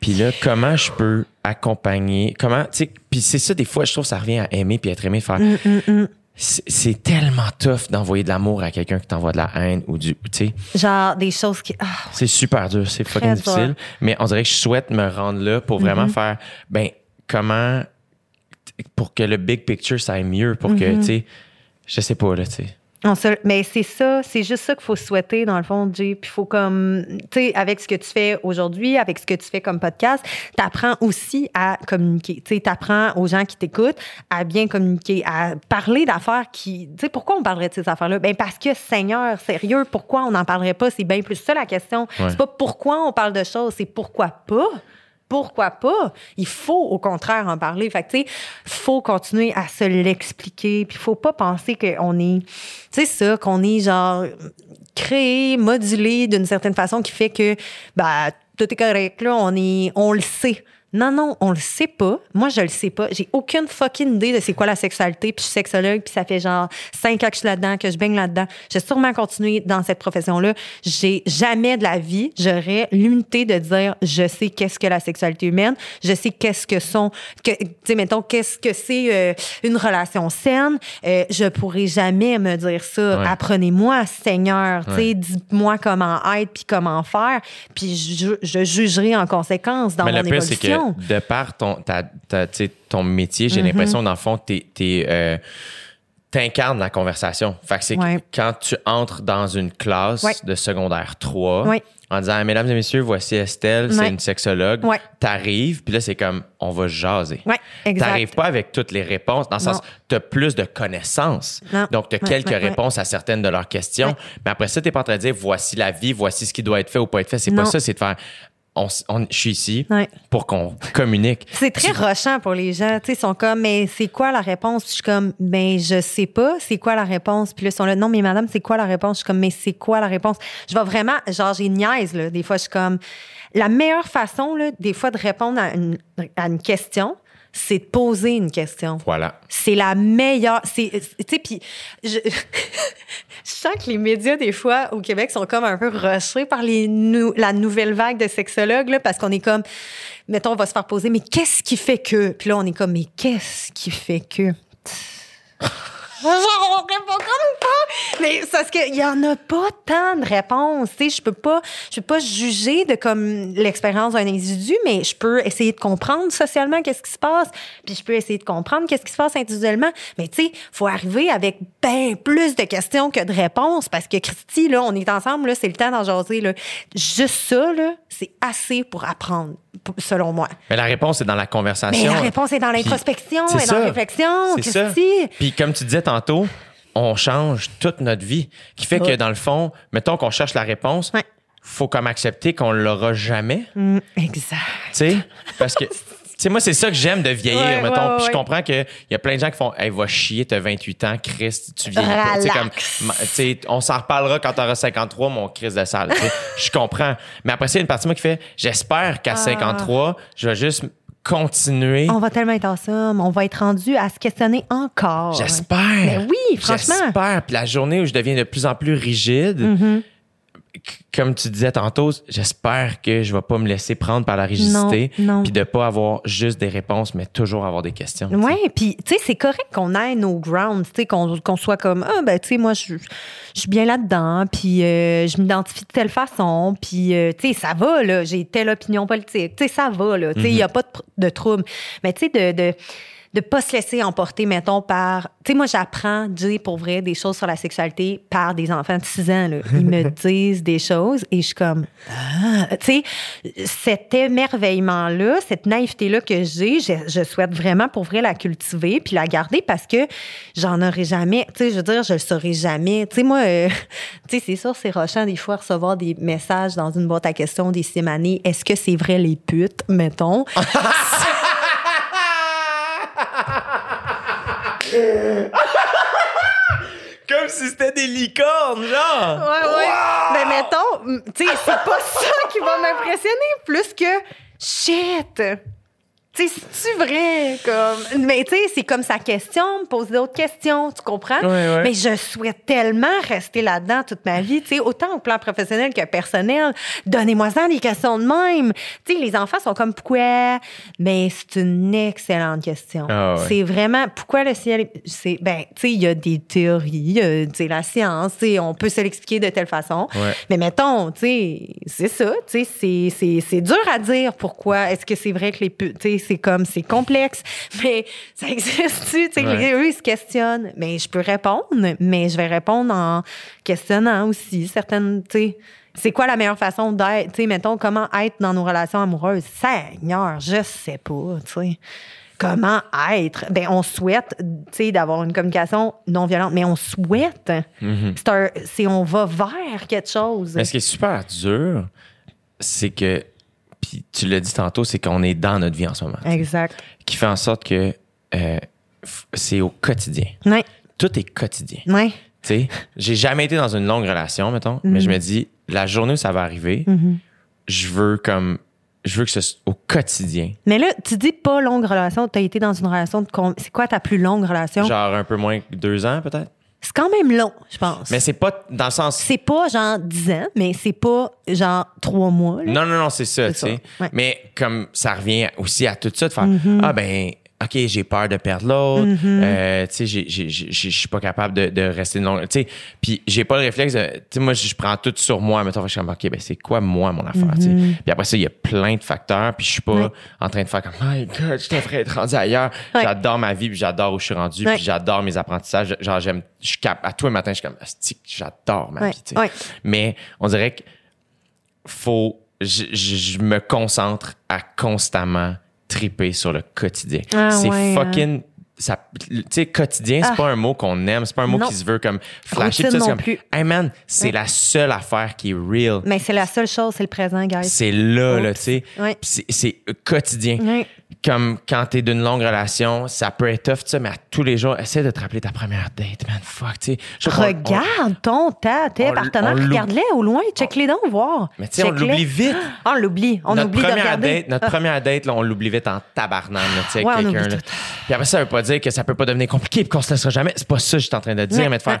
Puis là, comment je peux accompagner, comment, tu sais, puis c'est ça, des fois, je trouve que ça revient à aimer puis être aimé, faire. Mm, C'est c'est tellement tough d'envoyer de l'amour à quelqu'un qui t'envoie de la haine ou du, tu sais. Genre des choses qui. ah, C'est super dur, c'est fucking dur. difficile. Mais on dirait que je souhaite me rendre là pour vraiment Mm-hmm. faire, ben, comment, pour que le big picture, ça aille mieux, pour que, Mm-hmm. tu sais, je sais pas, là, tu sais. On se- mais c'est ça, c'est juste ça qu'il faut souhaiter dans le fond, Jay. Puis il faut comme, tu sais, avec ce que tu fais aujourd'hui, avec ce que tu fais comme podcast, t'apprends aussi à communiquer. Tu sais, t'apprends aux gens qui t'écoutent à bien communiquer, à parler d'affaires qui, tu sais, pourquoi on parlerait de ces affaires-là? Ben parce que Seigneur, sérieux, pourquoi on n'en parlerait pas? C'est bien plus ça la question. Ouais. C'est pas pourquoi on parle de choses, c'est pourquoi pas? Pourquoi pas? Il faut au contraire en parler. Fait que, tu sais, faut continuer à se l'expliquer. Puis, faut pas penser qu'on est, tu sais, ça, qu'on est genre créé, modulé d'une certaine façon qui fait que, bah, tout est correct, là, on est, on le sait. Non, non, on le sait pas. Moi, je le sais pas. J'ai aucune fucking idée de c'est quoi la sexualité. Puis je suis sexologue, puis ça fait genre cinq ans que je suis là-dedans, que je baigne là-dedans. Je vais sûrement continuer dans cette profession-là. J'ai jamais de la vie, j'aurais l'unité de dire je sais qu'est-ce que la sexualité humaine, je sais qu'est-ce que sont, que, tu sais, mettons, qu'est-ce que c'est euh, une relation saine. Euh, je pourrais jamais me dire ça. Ouais. Apprenez-moi, Seigneur. Tu sais, dites-moi comment être puis comment faire. Puis je, je jugerai en conséquence dans Mais mon évolution. De par ton, ta, ta- tu sais, ton métier, j'ai l'impression, dans le fond, t'es, euh, t'incarnes la conversation. Fait que c'est Ouais. quand tu entres dans une classe Ouais. de secondaire 3, Ouais. en disant, Mesdames et messieurs, voici Estelle, c'est une sexologue. T'arrives, puis là, c'est comme, on va jaser. T'arrives pas avec toutes les réponses, dans le sens, t'as plus de connaissances. Non. Donc, t'as quelques réponses à certaines de leurs questions. Mais après ça, t'es pas en train de dire, voici la vie, voici ce qui doit être fait ou pas être fait. C'est pas ça, c'est de faire, on, on- je suis ici Ouais. pour qu'on communique. C'est très rushant pour les gens. Tu sais, ils sont comme, mais c'est quoi la réponse? Puis je suis comme, ben, je sais pas, c'est quoi la réponse? Puis là, ils sont là, non, mais madame, c'est quoi la réponse? Je suis comme, mais c'est quoi la réponse? Je vais vraiment, genre, j'ai une niaise, là. Des fois, je suis comme, la meilleure façon, là, des fois, de répondre à une, à une question, c'est de poser une question. Voilà. C'est la meilleure. C'est, tu sais, puis je, je sens que les médias, des fois, au Québec, sont comme un peu rushés par les nou- la nouvelle vague de sexologues, là, parce qu'on est comme, mettons, on va se faire poser, mais qu'est-ce qui fait que? Puis là, on est comme, mais qu'est-ce qui fait que? Genre, on répond comme pas. Mais c'est parce qu'il y en a pas tant de réponses. Tu sais, je peux pas, je peux pas juger de comme l'expérience d'un individu, mais je peux essayer de comprendre socialement qu'est-ce qui se passe, puis je peux essayer de comprendre qu'est-ce qui se passe individuellement. Mais tu sais, faut arriver avec ben plus de questions que de réponses parce que Christy, là, on est ensemble, là, c'est le temps d'en jaser. Juste ça, là, c'est assez pour apprendre, selon moi. Mais la réponse est dans la conversation. Mais la réponse est dans l'introspection, et dans la réflexion, C'est ça. Puis comme tu disais tantôt, on change toute notre vie. Qui fait que dans le fond, mettons qu'on cherche la réponse, Ouais. faut comme accepter qu'on l'aura jamais. Mm, exact. Tu sais, parce que. Tu sais, moi, c'est ça que j'aime de vieillir, Ouais, mettons. ouais, ouais, Puis je comprends qu'il y a plein de gens qui font Hey, va chier, t'as 28 ans, Christ, tu vieillis pas. Tu sais, comme, Relax. ma- tu sais, on s'en reparlera quand t'auras 53, mon Christ de salle. Je comprends. Mais après ça, il y a une partie de moi qui fait J'espère Ah. qu'à 53, je vais juste continuer. On va tellement être ensemble, on va être rendu à se questionner encore. J'espère. Mais oui, franchement. J'espère. Puis la journée où je deviens de plus en plus rigide, Mm-hmm. Comme tu disais tantôt, j'espère que je vais pas me laisser prendre par la rigidité. Puis de pas avoir juste des réponses, mais toujours avoir des questions. Oui, puis tu sais, c'est correct qu'on ait nos grounds, tu sais, qu'on soit comme, ah, ben, tu sais, moi, je suis bien là-dedans, puis euh, je m'identifie de telle façon, puis, euh, tu sais, ça va, là, j'ai telle opinion politique, tu sais, ça va, là, tu sais, il n'y a pas de, de trouble. Mais tu sais, de. de de pas se laisser emporter, mettons, par... Tu sais, moi, j'apprends, dire pour vrai, des choses sur la sexualité par des enfants de 6 ans. Là. Ils me disent des choses et je suis comme... Ah! Tu sais, cet émerveillement-là, cette naïveté-là que j'ai, je, je souhaite vraiment pour vrai la cultiver puis la garder parce que j'en aurai jamais... Tu sais, je veux dire, je le saurai jamais. Tu sais, moi, euh, tu sais, c'est sûr, c'est rochant des fois recevoir des messages dans une boîte à questions des simanées. Est-ce que c'est vrai les putes, mettons? Comme si c'était des licornes, genre! Ouais, ouais. Mais mettons, m- tu sais, c'est pas ça qui va m'impressionner plus que shit. C'est-tu vrai? Comme... Mais tu sais, c'est comme sa question, me pose d'autres questions, tu comprends? Ouais, ouais. Mais je souhaite tellement rester là-dedans toute ma vie, tu sais, autant au plan professionnel que personnel. Donnez-moi ça des questions de même. Tu sais, les enfants sont comme pourquoi? Mais c'est une excellente question. Ah ouais. C'est vraiment pourquoi le ciel. est- C'est ben, tu sais, il y a des théories, a, tu sais, la science, tu sais, on peut se l'expliquer de telle façon. Mais mettons, tu sais, c'est ça, tu sais, c'est- c'est c'est dur à dire pourquoi. Est-ce que c'est vrai que les pu- tu sais, c'est comme c'est complexe, mais ça existe-tu, tu sais, Ouais. les- eux ils se questionnent. Mais je peux répondre, mais je vais répondre en questionnant aussi certaines, tu sais. C'est quoi la meilleure façon d'être? Tu sais, mettons, comment être dans nos relations amoureuses? Seigneur, je sais pas, tu sais. Comment être? Ben, on souhaite, tu sais, d'avoir une communication non violente, mais on souhaite. C'est un- C'est on va vers quelque chose. Mais ce qui est super dur, c'est que, puis tu l'as dit tantôt, c'est qu'on est dans notre vie en ce moment. Exact. Qui fait en sorte que euh, c'est au quotidien. Ouais, Tout est quotidien. ouais. Tu sais, j'ai jamais été dans une longue relation, mettons, mais je me dis, la journée où ça va arriver, je veux comme, je veux que ce soit au quotidien. Mais là, tu dis pas longue relation. Tu as été dans une relation de. C'est quoi ta plus longue relation? Genre un peu moins que deux ans, peut-être? C'est quand même long, je pense. Mais c'est pas dans le sens. C'est pas genre 10 ans, mais c'est pas genre 3 mois. là. Non, non, non, c'est ça, tu sais. ouais. Mm-hmm. Mais comme ça revient aussi à tout ça, de faire Ah, ben, OK, j'ai peur de perdre l'autre. Euh, tu sais, j'ai- j'ai- j'ai- je suis pas capable de, de rester longue. Tu sais, puis j'ai pas le réflexe de. Tu sais, moi, je prends tout sur moi. Mettons, je suis comme, OK, ben, c'est quoi, moi, mon affaire, tu sais. Puis après ça, il y a plein de facteurs. Puis je suis pas. Ouais. en train de faire comme, My God, je devrais être rendu ailleurs. Ouais. J'adore ma vie, puis j'adore où je suis rendu, Ouais. puis j'adore mes apprentissages. Genre, j'aime. Je cap- À tous les matins, je suis comme, j'adore ma vie, tu sais. ouais. Mais on dirait que faut je, je- je me concentre à constamment triper sur le quotidien. Ah c'est ouais, fucking ça tu sais quotidien c'est Ah. pas un mot qu'on aime, c'est pas un mot Non. qui se veut comme flashy tout ça, comme plus. hey man, c'est Ouais. la seule affaire qui est real. Mais c'est la seule chose, c'est le présent, guys. C'est là là, Oups. tu sais. Ouais. C'est quotidien. Ouais. Comme quand t'es d'une longue relation, ça peut être tough, tu sais, mais à tous les jours, essaie de te rappeler ta première date, man. Fuck, tu sais. On- Regarde ton, ta, tes partenaires. Regarde-les au loin. Check-les donc, voir. Mais tu sais, on l'oublie vite. Ah, on l'oublie. On notre oublie de première regarder. date, notre Ah. première date, là, on l'oublie vite en tabarnane, tu sais, Ouais, quelqu'un. Puis après, ça veut pas dire que ça peut pas devenir compliqué et qu'on se laissera jamais. C'est pas ça que je suis en train de dire, Ouais, mais de faire ouais.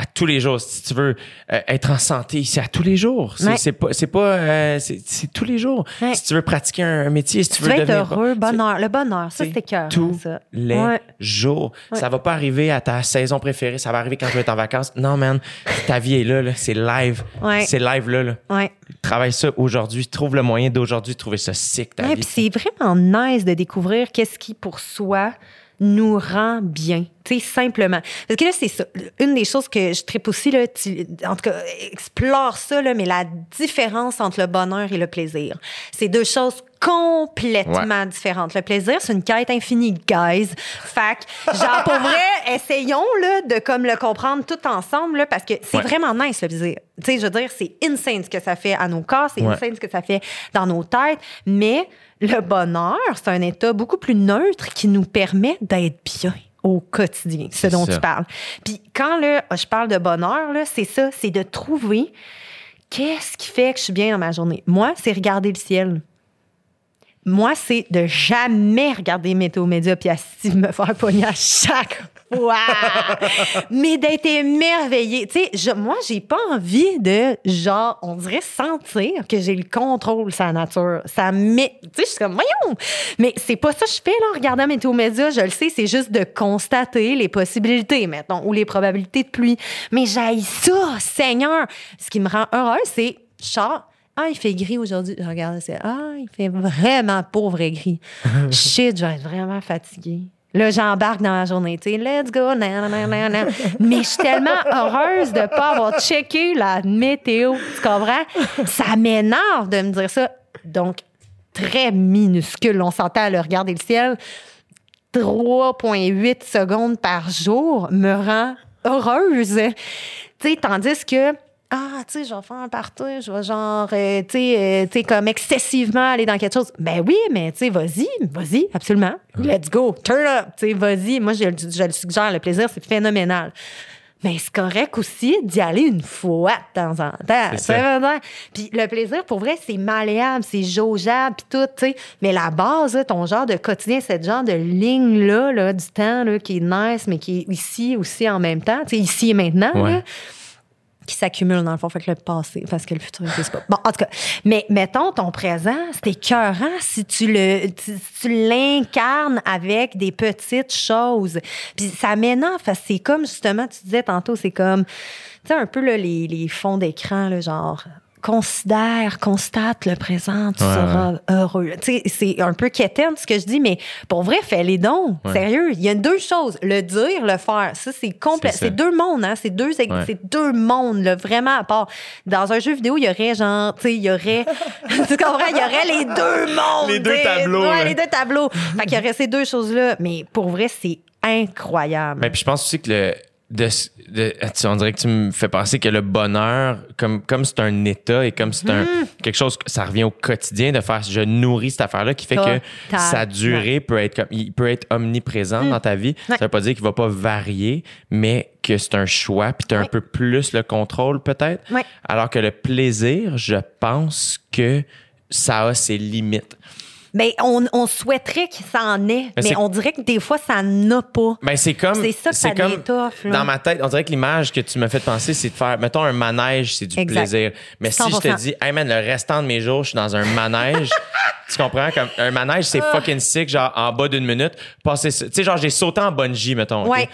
À tous les jours. Si tu veux euh, être en santé, c'est à tous les jours. C'est Ouais. c'est pas, c'est pas, euh, c'est c'est tous les jours. Ouais. Si tu veux pratiquer un métier, si tu Tu veux être devenir heureux, bonheur. Le bonheur, ça, c'était cœur. tous ça. les Ouais. jours. Ça va pas arriver à ta saison préférée. Ça va arriver quand tu vas être en vacances. Non, man. Ta vie est là, là. C'est live. C'est live, là, là. Ouais. Travaille ça aujourd'hui. Trouve le moyen d'aujourd'hui de trouver ça sick, ta vie. puis c'est vraiment nice de découvrir qu'est-ce qui, pour soi, nous rend bien. Tu sais, simplement. Parce que là, c'est ça. Une des choses que je tripe aussi, là, tu- en tout cas, explore ça, là, mais la différence entre le bonheur et le plaisir. C'est deux choses complètement différentes. Le plaisir, c'est une quête infinie, guys. Fac, genre, pour vrai, essayons, là, de comme le comprendre tout ensemble, là, parce que c'est Ouais. vraiment nice, le plaisir. Tu sais, je veux dire, c'est insane ce que ça fait à nos corps, c'est Ouais. insane ce que ça fait dans nos têtes, mais le bonheur, c'est un état beaucoup plus neutre qui nous permet d'être bien au quotidien, ce dont ça. tu parles. Puis quand là, je parle de bonheur, là, c'est ça, c'est de trouver qu'est-ce qui fait que je suis bien dans ma journée. Moi, c'est regarder le ciel. Moi, c'est de jamais regarder Météo Média puis asti me faire pogner à chaque fois. Mais d'être émerveillée. Tu sais, je- moi, j'ai pas envie de, genre, on dirait sentir que j'ai le contrôle la nature. Ça met. Tu sais, je suis comme, voyons. Mais c'est pas ça que je fais, là, en regardant Météo Média. Je le sais, c'est juste de constater les possibilités, mettons, ou les probabilités de pluie. Mais j'aille ça, Seigneur. Ce qui me rend heureuse, c'est, genre, ah, il fait gris aujourd'hui. Je regarde, c'est Ah, il fait vraiment pauvre et gris. Shit, je vais être vraiment fatiguée. Là, j'embarque dans la journée, tu sais, let's go, nan, nan, nan, nan. Mais je suis tellement heureuse de pas avoir checké la météo. Tu comprends? Ça m'énerve de me dire ça. Donc, très minuscule. On s'entend à le regarder le ciel. 3,8 secondes par jour me rend heureuse. Tu sais, tandis que, ah, tu sais, je vais faire un party, je vais genre, euh, tu sais, euh, tu sais, comme excessivement aller dans quelque chose. Ben oui, mais tu sais, vas-y, vas-y, absolument. Let's go, turn up, tu sais, vas-y. Moi, je, le- je le suggère, le plaisir, c'est phénoménal. mais c'est correct aussi d'y aller une fois de temps en temps. C'est ça. Puis le plaisir, pour vrai, c'est malléable, c'est jaugeable, puis tout, tu sais. Mais la base, là, ton genre de quotidien, cette genre de ligne-là, là, du temps, là, qui est nice, mais qui est ici aussi en même temps, tu sais, ici et maintenant, Ouais. là, qui s'accumule dans le fond, fait que le passé, parce que le futur n'existe pas. Bon, en tout cas, mais mettons ton présent, c'est écœurant si tu le, tu, tu l'incarnes avec des petites choses. Puis ça m'énerve, c'est comme justement, tu disais tantôt, c'est comme, tu sais, un peu là, les, les fonds d'écran, genre considère, constate le présent, tu Ouais, seras heureux. C'est un peu quétaine ce que je dis, mais pour vrai, fais les dons. Ouais. Sérieux, il y a deux choses, le dire, le faire. Ça, c'est complet. C'est deux mondes, hein. C'est deux, c'est deux mondes, là, vraiment à part. Dans un jeu vidéo, il y aurait genre, tu sais, il y aurait, tu comprends, il y aurait les deux mondes. Les deux tableaux, Ouais, les deux tableaux. fait qu'il y aurait ces deux choses-là. Mais pour vrai, c'est incroyable. Mais puis je pense aussi que le. De, de- tu- on dirait que tu me fais penser que le bonheur, comme comme c'est un état et comme c'est un Mm. quelque chose, ça revient au quotidien de faire. Je nourris cette affaire-là qui fait que sa durée peut être comme, il peut être omniprésent dans ta vie. Ouais. Ça veut pas dire qu'il va pas varier, mais que c'est un choix. Puis t'as un Ouais. peu plus le contrôle peut-être. Alors que le plaisir, je pense que ça a ses limites. Mais on, on souhaiterait que ça en ait, mais, c'est- on dirait que des fois, ça n'a pas. Ben, c'est comme. C'est ça que ça comme. Dans ma tête, on dirait que l'image que tu m'as fait penser, c'est de faire, mettons, un manège, c'est du Exact. plaisir. Mais si je 100%. te dis, hey man, le restant de mes jours, je suis dans un manège, tu comprends? Comme un manège, c'est Ah. fucking sick, genre en bas d'une minute. Passer, ça- tu sais, genre, j'ai sauté en bungee, mettons. Ouais.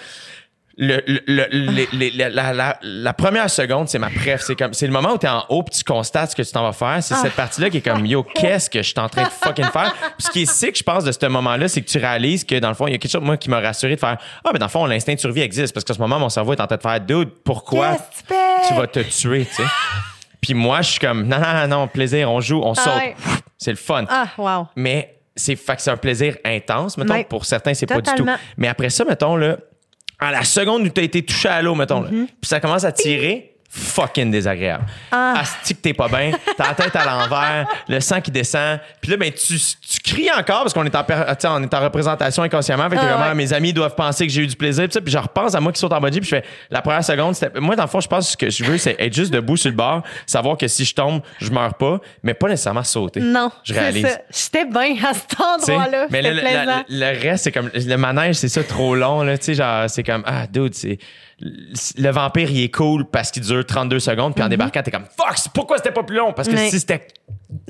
Le, le- le- les- les- la, la- la- première seconde, c'est ma préf. C'est comme, c'est le moment où t'es en haut puis tu constates ce que tu t'en vas faire. Ah. C'est cette partie-là qui est comme, yo, qu'est-ce que je suis en train de fucking faire? Puis ce qui est sick, je pense, de ce moment-là, c'est que tu réalises que dans le fond, il y a quelque chose, moi, qui m'a rassuré de faire, ah, mais dans le fond, l'instinct de survie existe parce qu'à ce moment, mon cerveau est en train de faire, dude, pourquoi tu vas te tuer, tu sais? Puis moi, je suis comme, non, non, non, plaisir, on joue, on saute. ouais. C'est le fun. Ah, wow. Mais c'est c'est un plaisir intense, mettons. Pour certains, c'est pas du tout. Mais après ça, mettons, là, à la seconde où tu as été touché à l'eau, mettons, là, Mm-hmm. puis ça commence à tirer, fucking désagréable. Ah. Asti que t'es pas bien, t'as la tête à l'envers, le sang qui descend. Puis là, ben, tu, tu cries encore parce qu'on est en, on est en représentation inconsciemment. Fait que Ah, ouais. Mes amis doivent penser que j'ai eu du plaisir. Puis, je repense à moi qui saute en bungee. Puis je fais, la première seconde, c'était. Moi, dans le fond, je pense que ce que je veux, c'est être juste debout sur le bord, savoir que si je tombe, je meurs pas, mais pas nécessairement sauter. Non. Je réalise. J'étais bien à cet endroit-là. mais le, le- le reste, c'est comme le manège, c'est ça trop long. Là, tu sais, genre, c'est comme ah, dude, c'est le vampire, il est cool parce qu'il dure 32 secondes, puis en débarquant, t'es comme fuck, c'est- pourquoi c'était pas plus long? Parce que si c'était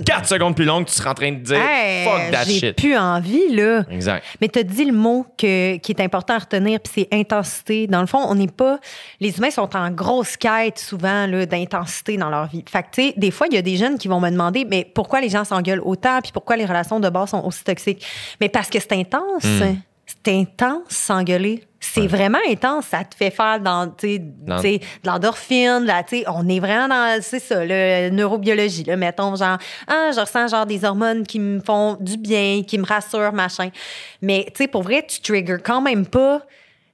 4 secondes plus long, tu serais en train de dire Hey, fuck that J'ai shit. plus envie, là. Exact. Mais tu as dit le mot que, qui est important à retenir, puis c'est intensité. Dans le fond, on n'est pas. Les humains sont en grosse quête souvent d'intensité dans leur vie. Fait que, tu sais, des fois, il y a des jeunes qui vont me demander, mais pourquoi les gens s'engueulent autant, puis pourquoi les relations de base sont aussi toxiques? Mais parce que c'est intense. Hmm. C'est intense s'engueuler. C'est vraiment intense. Ça te fait faire dans, tu sais, Dans- tu sais, de l'endorphine. On est vraiment dans, c'est ça, le neurobiologie. Là, mettons, genre, ah, je ressens genre des hormones qui me font du bien, qui me rassurent, machin. Mais, tu sais, pour vrai, tu triggers quand même pas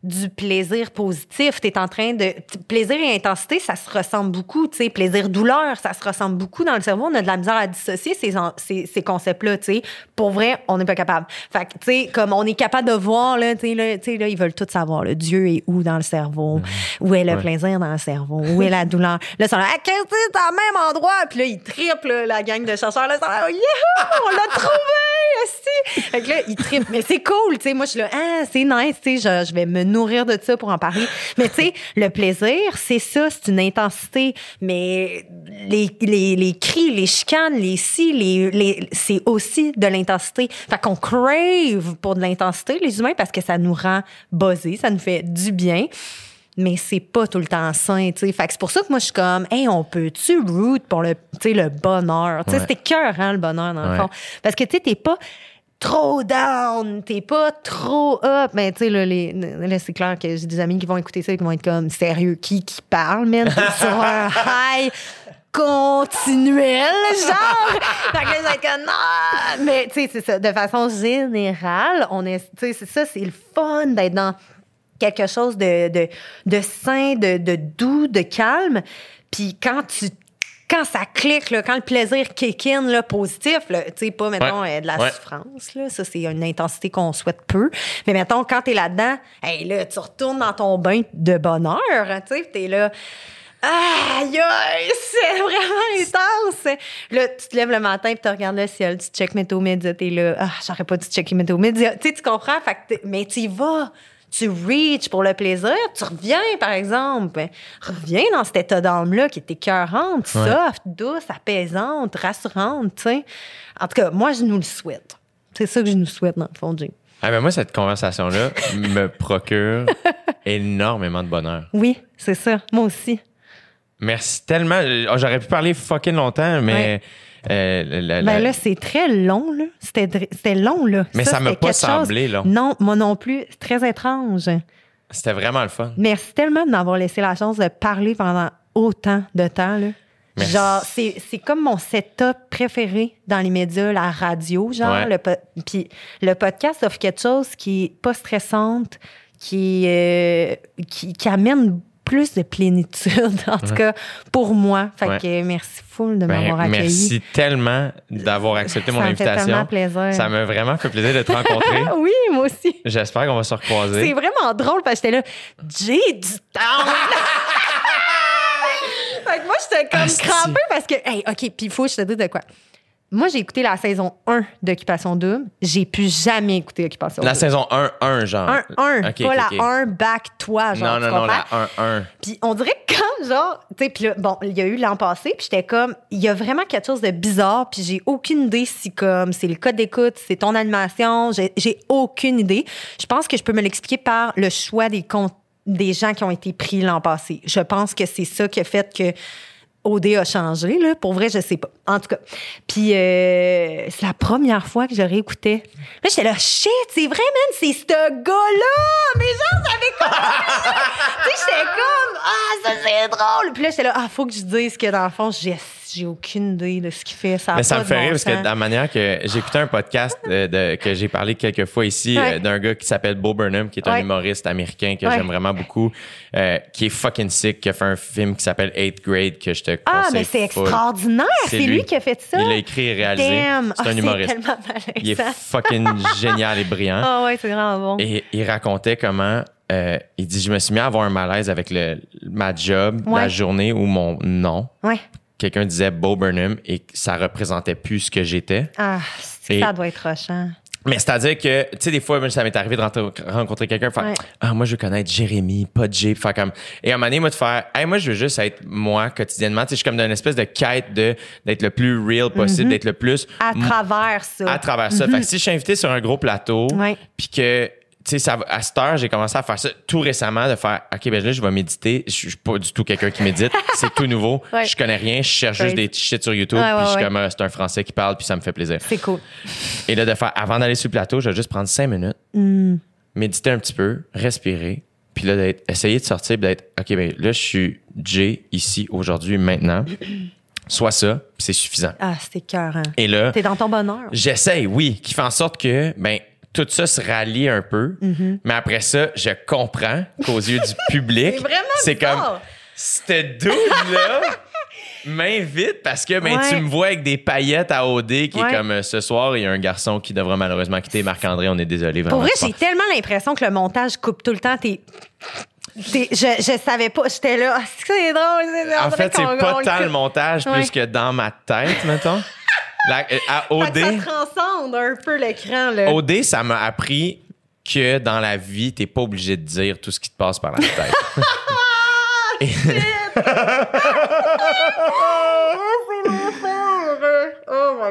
du plaisir positif. Tu es en train de. Plaisir et intensité, ça se ressemble beaucoup. Tu sais, plaisir-douleur, ça se ressemble beaucoup dans le cerveau. On a de la misère à dissocier ces, ces, ces concepts-là. Tu sais, pour vrai, on n'est pas capable. Fait que, tu sais, comme on est capable de voir, là, tu sais, là, tu sais, là, ils veulent tout savoir. Là, Dieu est où dans le cerveau? Où est le Ouais. plaisir dans le cerveau? Où est la douleur? Là, ils sont là, ah, qu'est-ce que c'est le même endroit? Puis là, ils triplent, là, la gang de chercheurs. Là, ils sont là, Youhou! on l'a trouvé! Fait que là, ils trippent. Mais c'est cool, tu sais. Moi, je suis là, ah, c'est nice, tu sais. Je, je vais me nourrir de ça pour en parler. Mais tu sais, le plaisir, c'est ça, c'est une intensité. Mais les, les, les cris, les chicanes, les si, les, les, c'est aussi de l'intensité. Fait qu'on crave pour de l'intensité, les humains, parce que ça nous rend buzzés, ça nous fait du bien. Mais c'est pas tout le temps sain, tu sais. Fait que c'est pour ça que moi, je suis comme, hey, on peut-tu root pour le, le bonheur? Tu sais, Ouais. c'était cœur, hein, le bonheur, dans le fond. Parce que, tu sais, t'es pas trop down, t'es pas trop up. Mais, tu sais, là, là, c'est clair que j'ai des amis qui vont écouter ça et qui vont être comme, sérieux, qui, qui parle, man? Sur un high continuel, genre? fait que là, comme, non! Mais, tu sais, c'est ça. De façon générale, on est, tu sais, c'est ça, c'est le fun d'être dans quelque chose de, de, de sain, de, de doux, de calme. Puis quand tu quand ça clique, là, quand le plaisir kick in, là, positif, là, tu sais, pas, mettons, Ouais. euh, de la Ouais. souffrance, là, ça, c'est une intensité qu'on souhaite peu. Mais mettons, quand t'es là-dedans, hey, là, tu retournes dans ton bain de bonheur, hein, tu sais, t'es là. Aïe, c'est vraiment intense. Là, tu te lèves le matin, puis tu regardes le ciel, tu checkes Météo Média, t'es là, ah, j'aurais pas dû checker Météo Média. Tu sais, tu comprends? Fait que mais tu y vas. Tu reach pour le plaisir, tu reviens, par exemple. Ben, reviens dans cet état d'âme-là qui est écœurante, soft, douce, apaisante, rassurante, tu sais. En tout cas, moi, je nous le souhaite. C'est ça que je nous souhaite, dans le fond, Jay. Ah, ben moi, cette conversation-là me procure énormément de bonheur. Oui, c'est ça. Moi aussi. Merci tellement. Oh, J'aurais pu parler fucking longtemps, mais. Euh, la- la- Ben là, c'est très long, là. C'était long, là. Mais ça m'a c'était pas semblé long. Non, moi non plus. C'est très étrange. C'était vraiment le fun. Merci tellement de m'avoir laissé la chance de parler pendant autant de temps, là. Merci. Genre, c'est c'est comme mon setup préféré dans les médias, la radio, genre. Ouais. Le Puis le podcast offre quelque chose qui est pas stressante, qui, euh, qui, qui amène plus de plénitude, en tout cas, pour moi. Fait Ouais. que merci full de Ben, m'avoir accueilli. merci tellement d'avoir accepté mon Ça me fait invitation. tellement plaisir. Ça m'a vraiment fait plaisir de te rencontrer. Ah oui, moi aussi. J'espère qu'on va se C'est recroiser. vraiment drôle parce que j'étais là, j'ai du temps. fait que moi, j'étais comme Asti. crampée parce que, hey, OK, puis il faut que je te dise de quoi. Moi, j'ai écouté la saison 1 d'Occupation Double. J'ai plus jamais écouté Occupation La Double. saison 1, 1, genre. 1, 1, Ok, pas ok, la ok. 1 back toi, genre. Non, tu non, non, comprends? la 1, 1. Puis on dirait que quand, genre, tu sais, puis là, bon, il y a eu l'an passé, puis j'étais comme, il y a vraiment quelque chose de bizarre, puis j'ai aucune idée si, comme, c'est le code d'écoute, c'est ton animation, j'ai j'ai aucune idée. Je pense que je peux me l'expliquer par le choix des comptes des gens qui ont été pris l'an passé. Je pense que c'est ça qui a fait que OD a changé, là. Pour vrai, je sais pas. En tout cas. Puis, euh, c'est la première fois que je réécoutais. Là, j'étais là, shit, c'est vrai, man, c'est ce gars-là! Mais genre, j'avais compris! tu sais, j'étais comme, ah, ça, c'est drôle! Puis là, j'étais là, ah, faut que je dise que dans le fond, j'ai, j'ai aucune idée de ce qu'il fait. Ça Mais ça me fait bon rire parce que de la manière que j'ai écouté un podcast de, de- que j'ai parlé quelques fois ici Ouais. euh, d'un gars qui s'appelle Bo Burnham, qui est un Ouais. humoriste américain que Ouais. j'aime vraiment beaucoup, euh, qui est fucking sick, qui a fait un film qui s'appelle Eighth Grade que je te conseille. Ah, mais c'est extraordinaire! C'est lui. qui a fait ça? Il l'a écrit et réalisé. C'est Ah, un humoriste. tellement Il est fucking génial et brillant. Ah ouais, c'est vraiment bon. Et il racontait comment euh, il dit je me suis mis à avoir un malaise avec le, ma job Ouais. la journée où mon nom Ouais. Quelqu'un disait Bo Burnham et que ça représentait plus ce que j'étais. Ah, Et- ça doit être rochant. Mais c'est-à-dire que, tu sais, des fois, ça m'est arrivé de rencontrer quelqu'un, faire Ouais. Ah, moi, je veux connaître Jérémy, pas Jay, faire comme. Et à un moment donné, moi, de faire Hey, moi, je veux juste être moi quotidiennement. Tu sais, je suis comme dans une espèce de quête de d'être le plus real possible, d'être le plus. À travers ça. à travers ça. Fait que si je suis invité sur un gros plateau, puis que, tu sais, à cette heure, j'ai commencé à faire ça tout récemment, de faire, OK, ben là, je vais méditer. Je suis pas du tout quelqu'un qui médite. C'est tout nouveau. Ouais. Je connais rien. Je cherche juste des shit sur YouTube, Ouais, puis je suis comme, Ah, c'est un Français qui parle, puis ça me fait plaisir. C'est cool. Et là, de faire, avant d'aller sur le plateau, je vais juste prendre cinq minutes, Hmm. méditer un petit peu, respirer, puis là, d'être, essayer de sortir, puis d'être, OK, ben là, je suis Jay ici, aujourd'hui, maintenant. Soit ça, puis c'est suffisant. Ah, c'est cœur. Et là, T'es dans ton bonheur. j'essaye, oui, qui fait en sorte que, ben, tout ça se rallie un peu, mais après ça, je comprends qu'aux yeux du public, C'est comme, cette dude-là m'invite parce que ben, Ouais. tu me vois avec des paillettes à OD qui Ouais. est comme euh, ce soir, il y a un garçon qui devra malheureusement quitter Marc-André, on est désolé vraiment. Pour vrai, c'est j'ai tellement l'impression que le montage coupe tout le temps. T'es. je, je savais pas. J'étais là. C'est drôle. c'est- on En fait, c'est pas tant le montage Ouais. plus que dans ma tête, mettons. La- euh, à OD, ça transcende un peu l'écran. là. OD, ça m'a appris que dans la vie, t'es pas obligé de dire tout ce qui te passe par la tête. Oh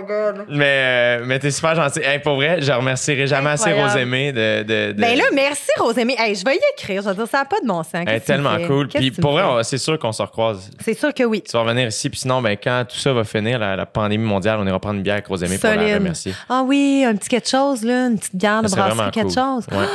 my god. mais euh, mais t'es super gentil. Hey, pour vrai, je remercierai jamais assez. Rosemée de, de, de- Ben là, merci Rosémie. Hey, je vais y écrire. Je veux dire, ça n'a pas de bon sens. Elle est tellement cool. Puis pour vrai, c'est sûr qu'on se recroise. C'est sûr que oui. Tu vas revenir ici, puis sinon, ben, quand tout ça va finir, la, la pandémie mondiale, on ira prendre une bière avec Rosemée pour la remercier. Ah oui, un petit quelque chose, là, une petite bière de brasserie, quelque cool. chose. Ouais.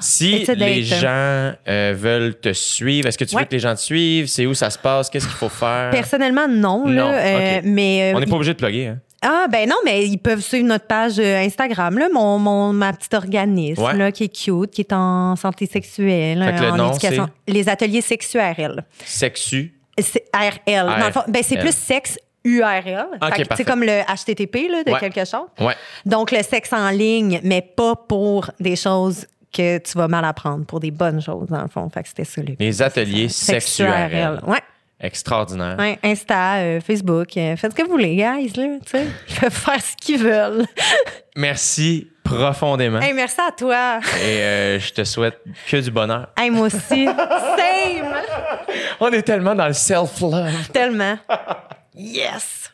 Si It's a date. les gens euh, veulent te suivre, est-ce que tu Ouais. veux que les gens te suivent? C'est où ça se passe? Qu'est-ce qu'il faut faire? Personnellement, non. Non, là, euh, mais, euh, On n'est pas obligé de plugger. Hein? Ah, ben non, mais ils peuvent suivre notre page euh, Instagram, là, mon, mon, ma petite organisme, Ouais. là, qui est cute, qui est en santé sexuelle, Fait que le en nom, éducation. Les ateliers sexuels. Sexu RL. Dans le fond, ben, c'est plus sexe URL. C'est comme le HTTP là, de Ouais. quelque chose. Ouais. Donc, le sexe en ligne, mais pas pour des choses que tu vas mal apprendre, pour des bonnes choses, dans le fond. Fait que c'était ça. le- Les ateliers sexe URL. Ouais. Extraordinaire. Ouais, Insta, euh, Facebook, euh, faites ce que vous voulez, guys, là. Ils peuvent faire ce qu'ils veulent. Merci profondément. Hey, merci à toi. Et euh, je te souhaite que du bonheur. Hey, moi aussi. Same. On est tellement dans le self-love. Tellement. Yes.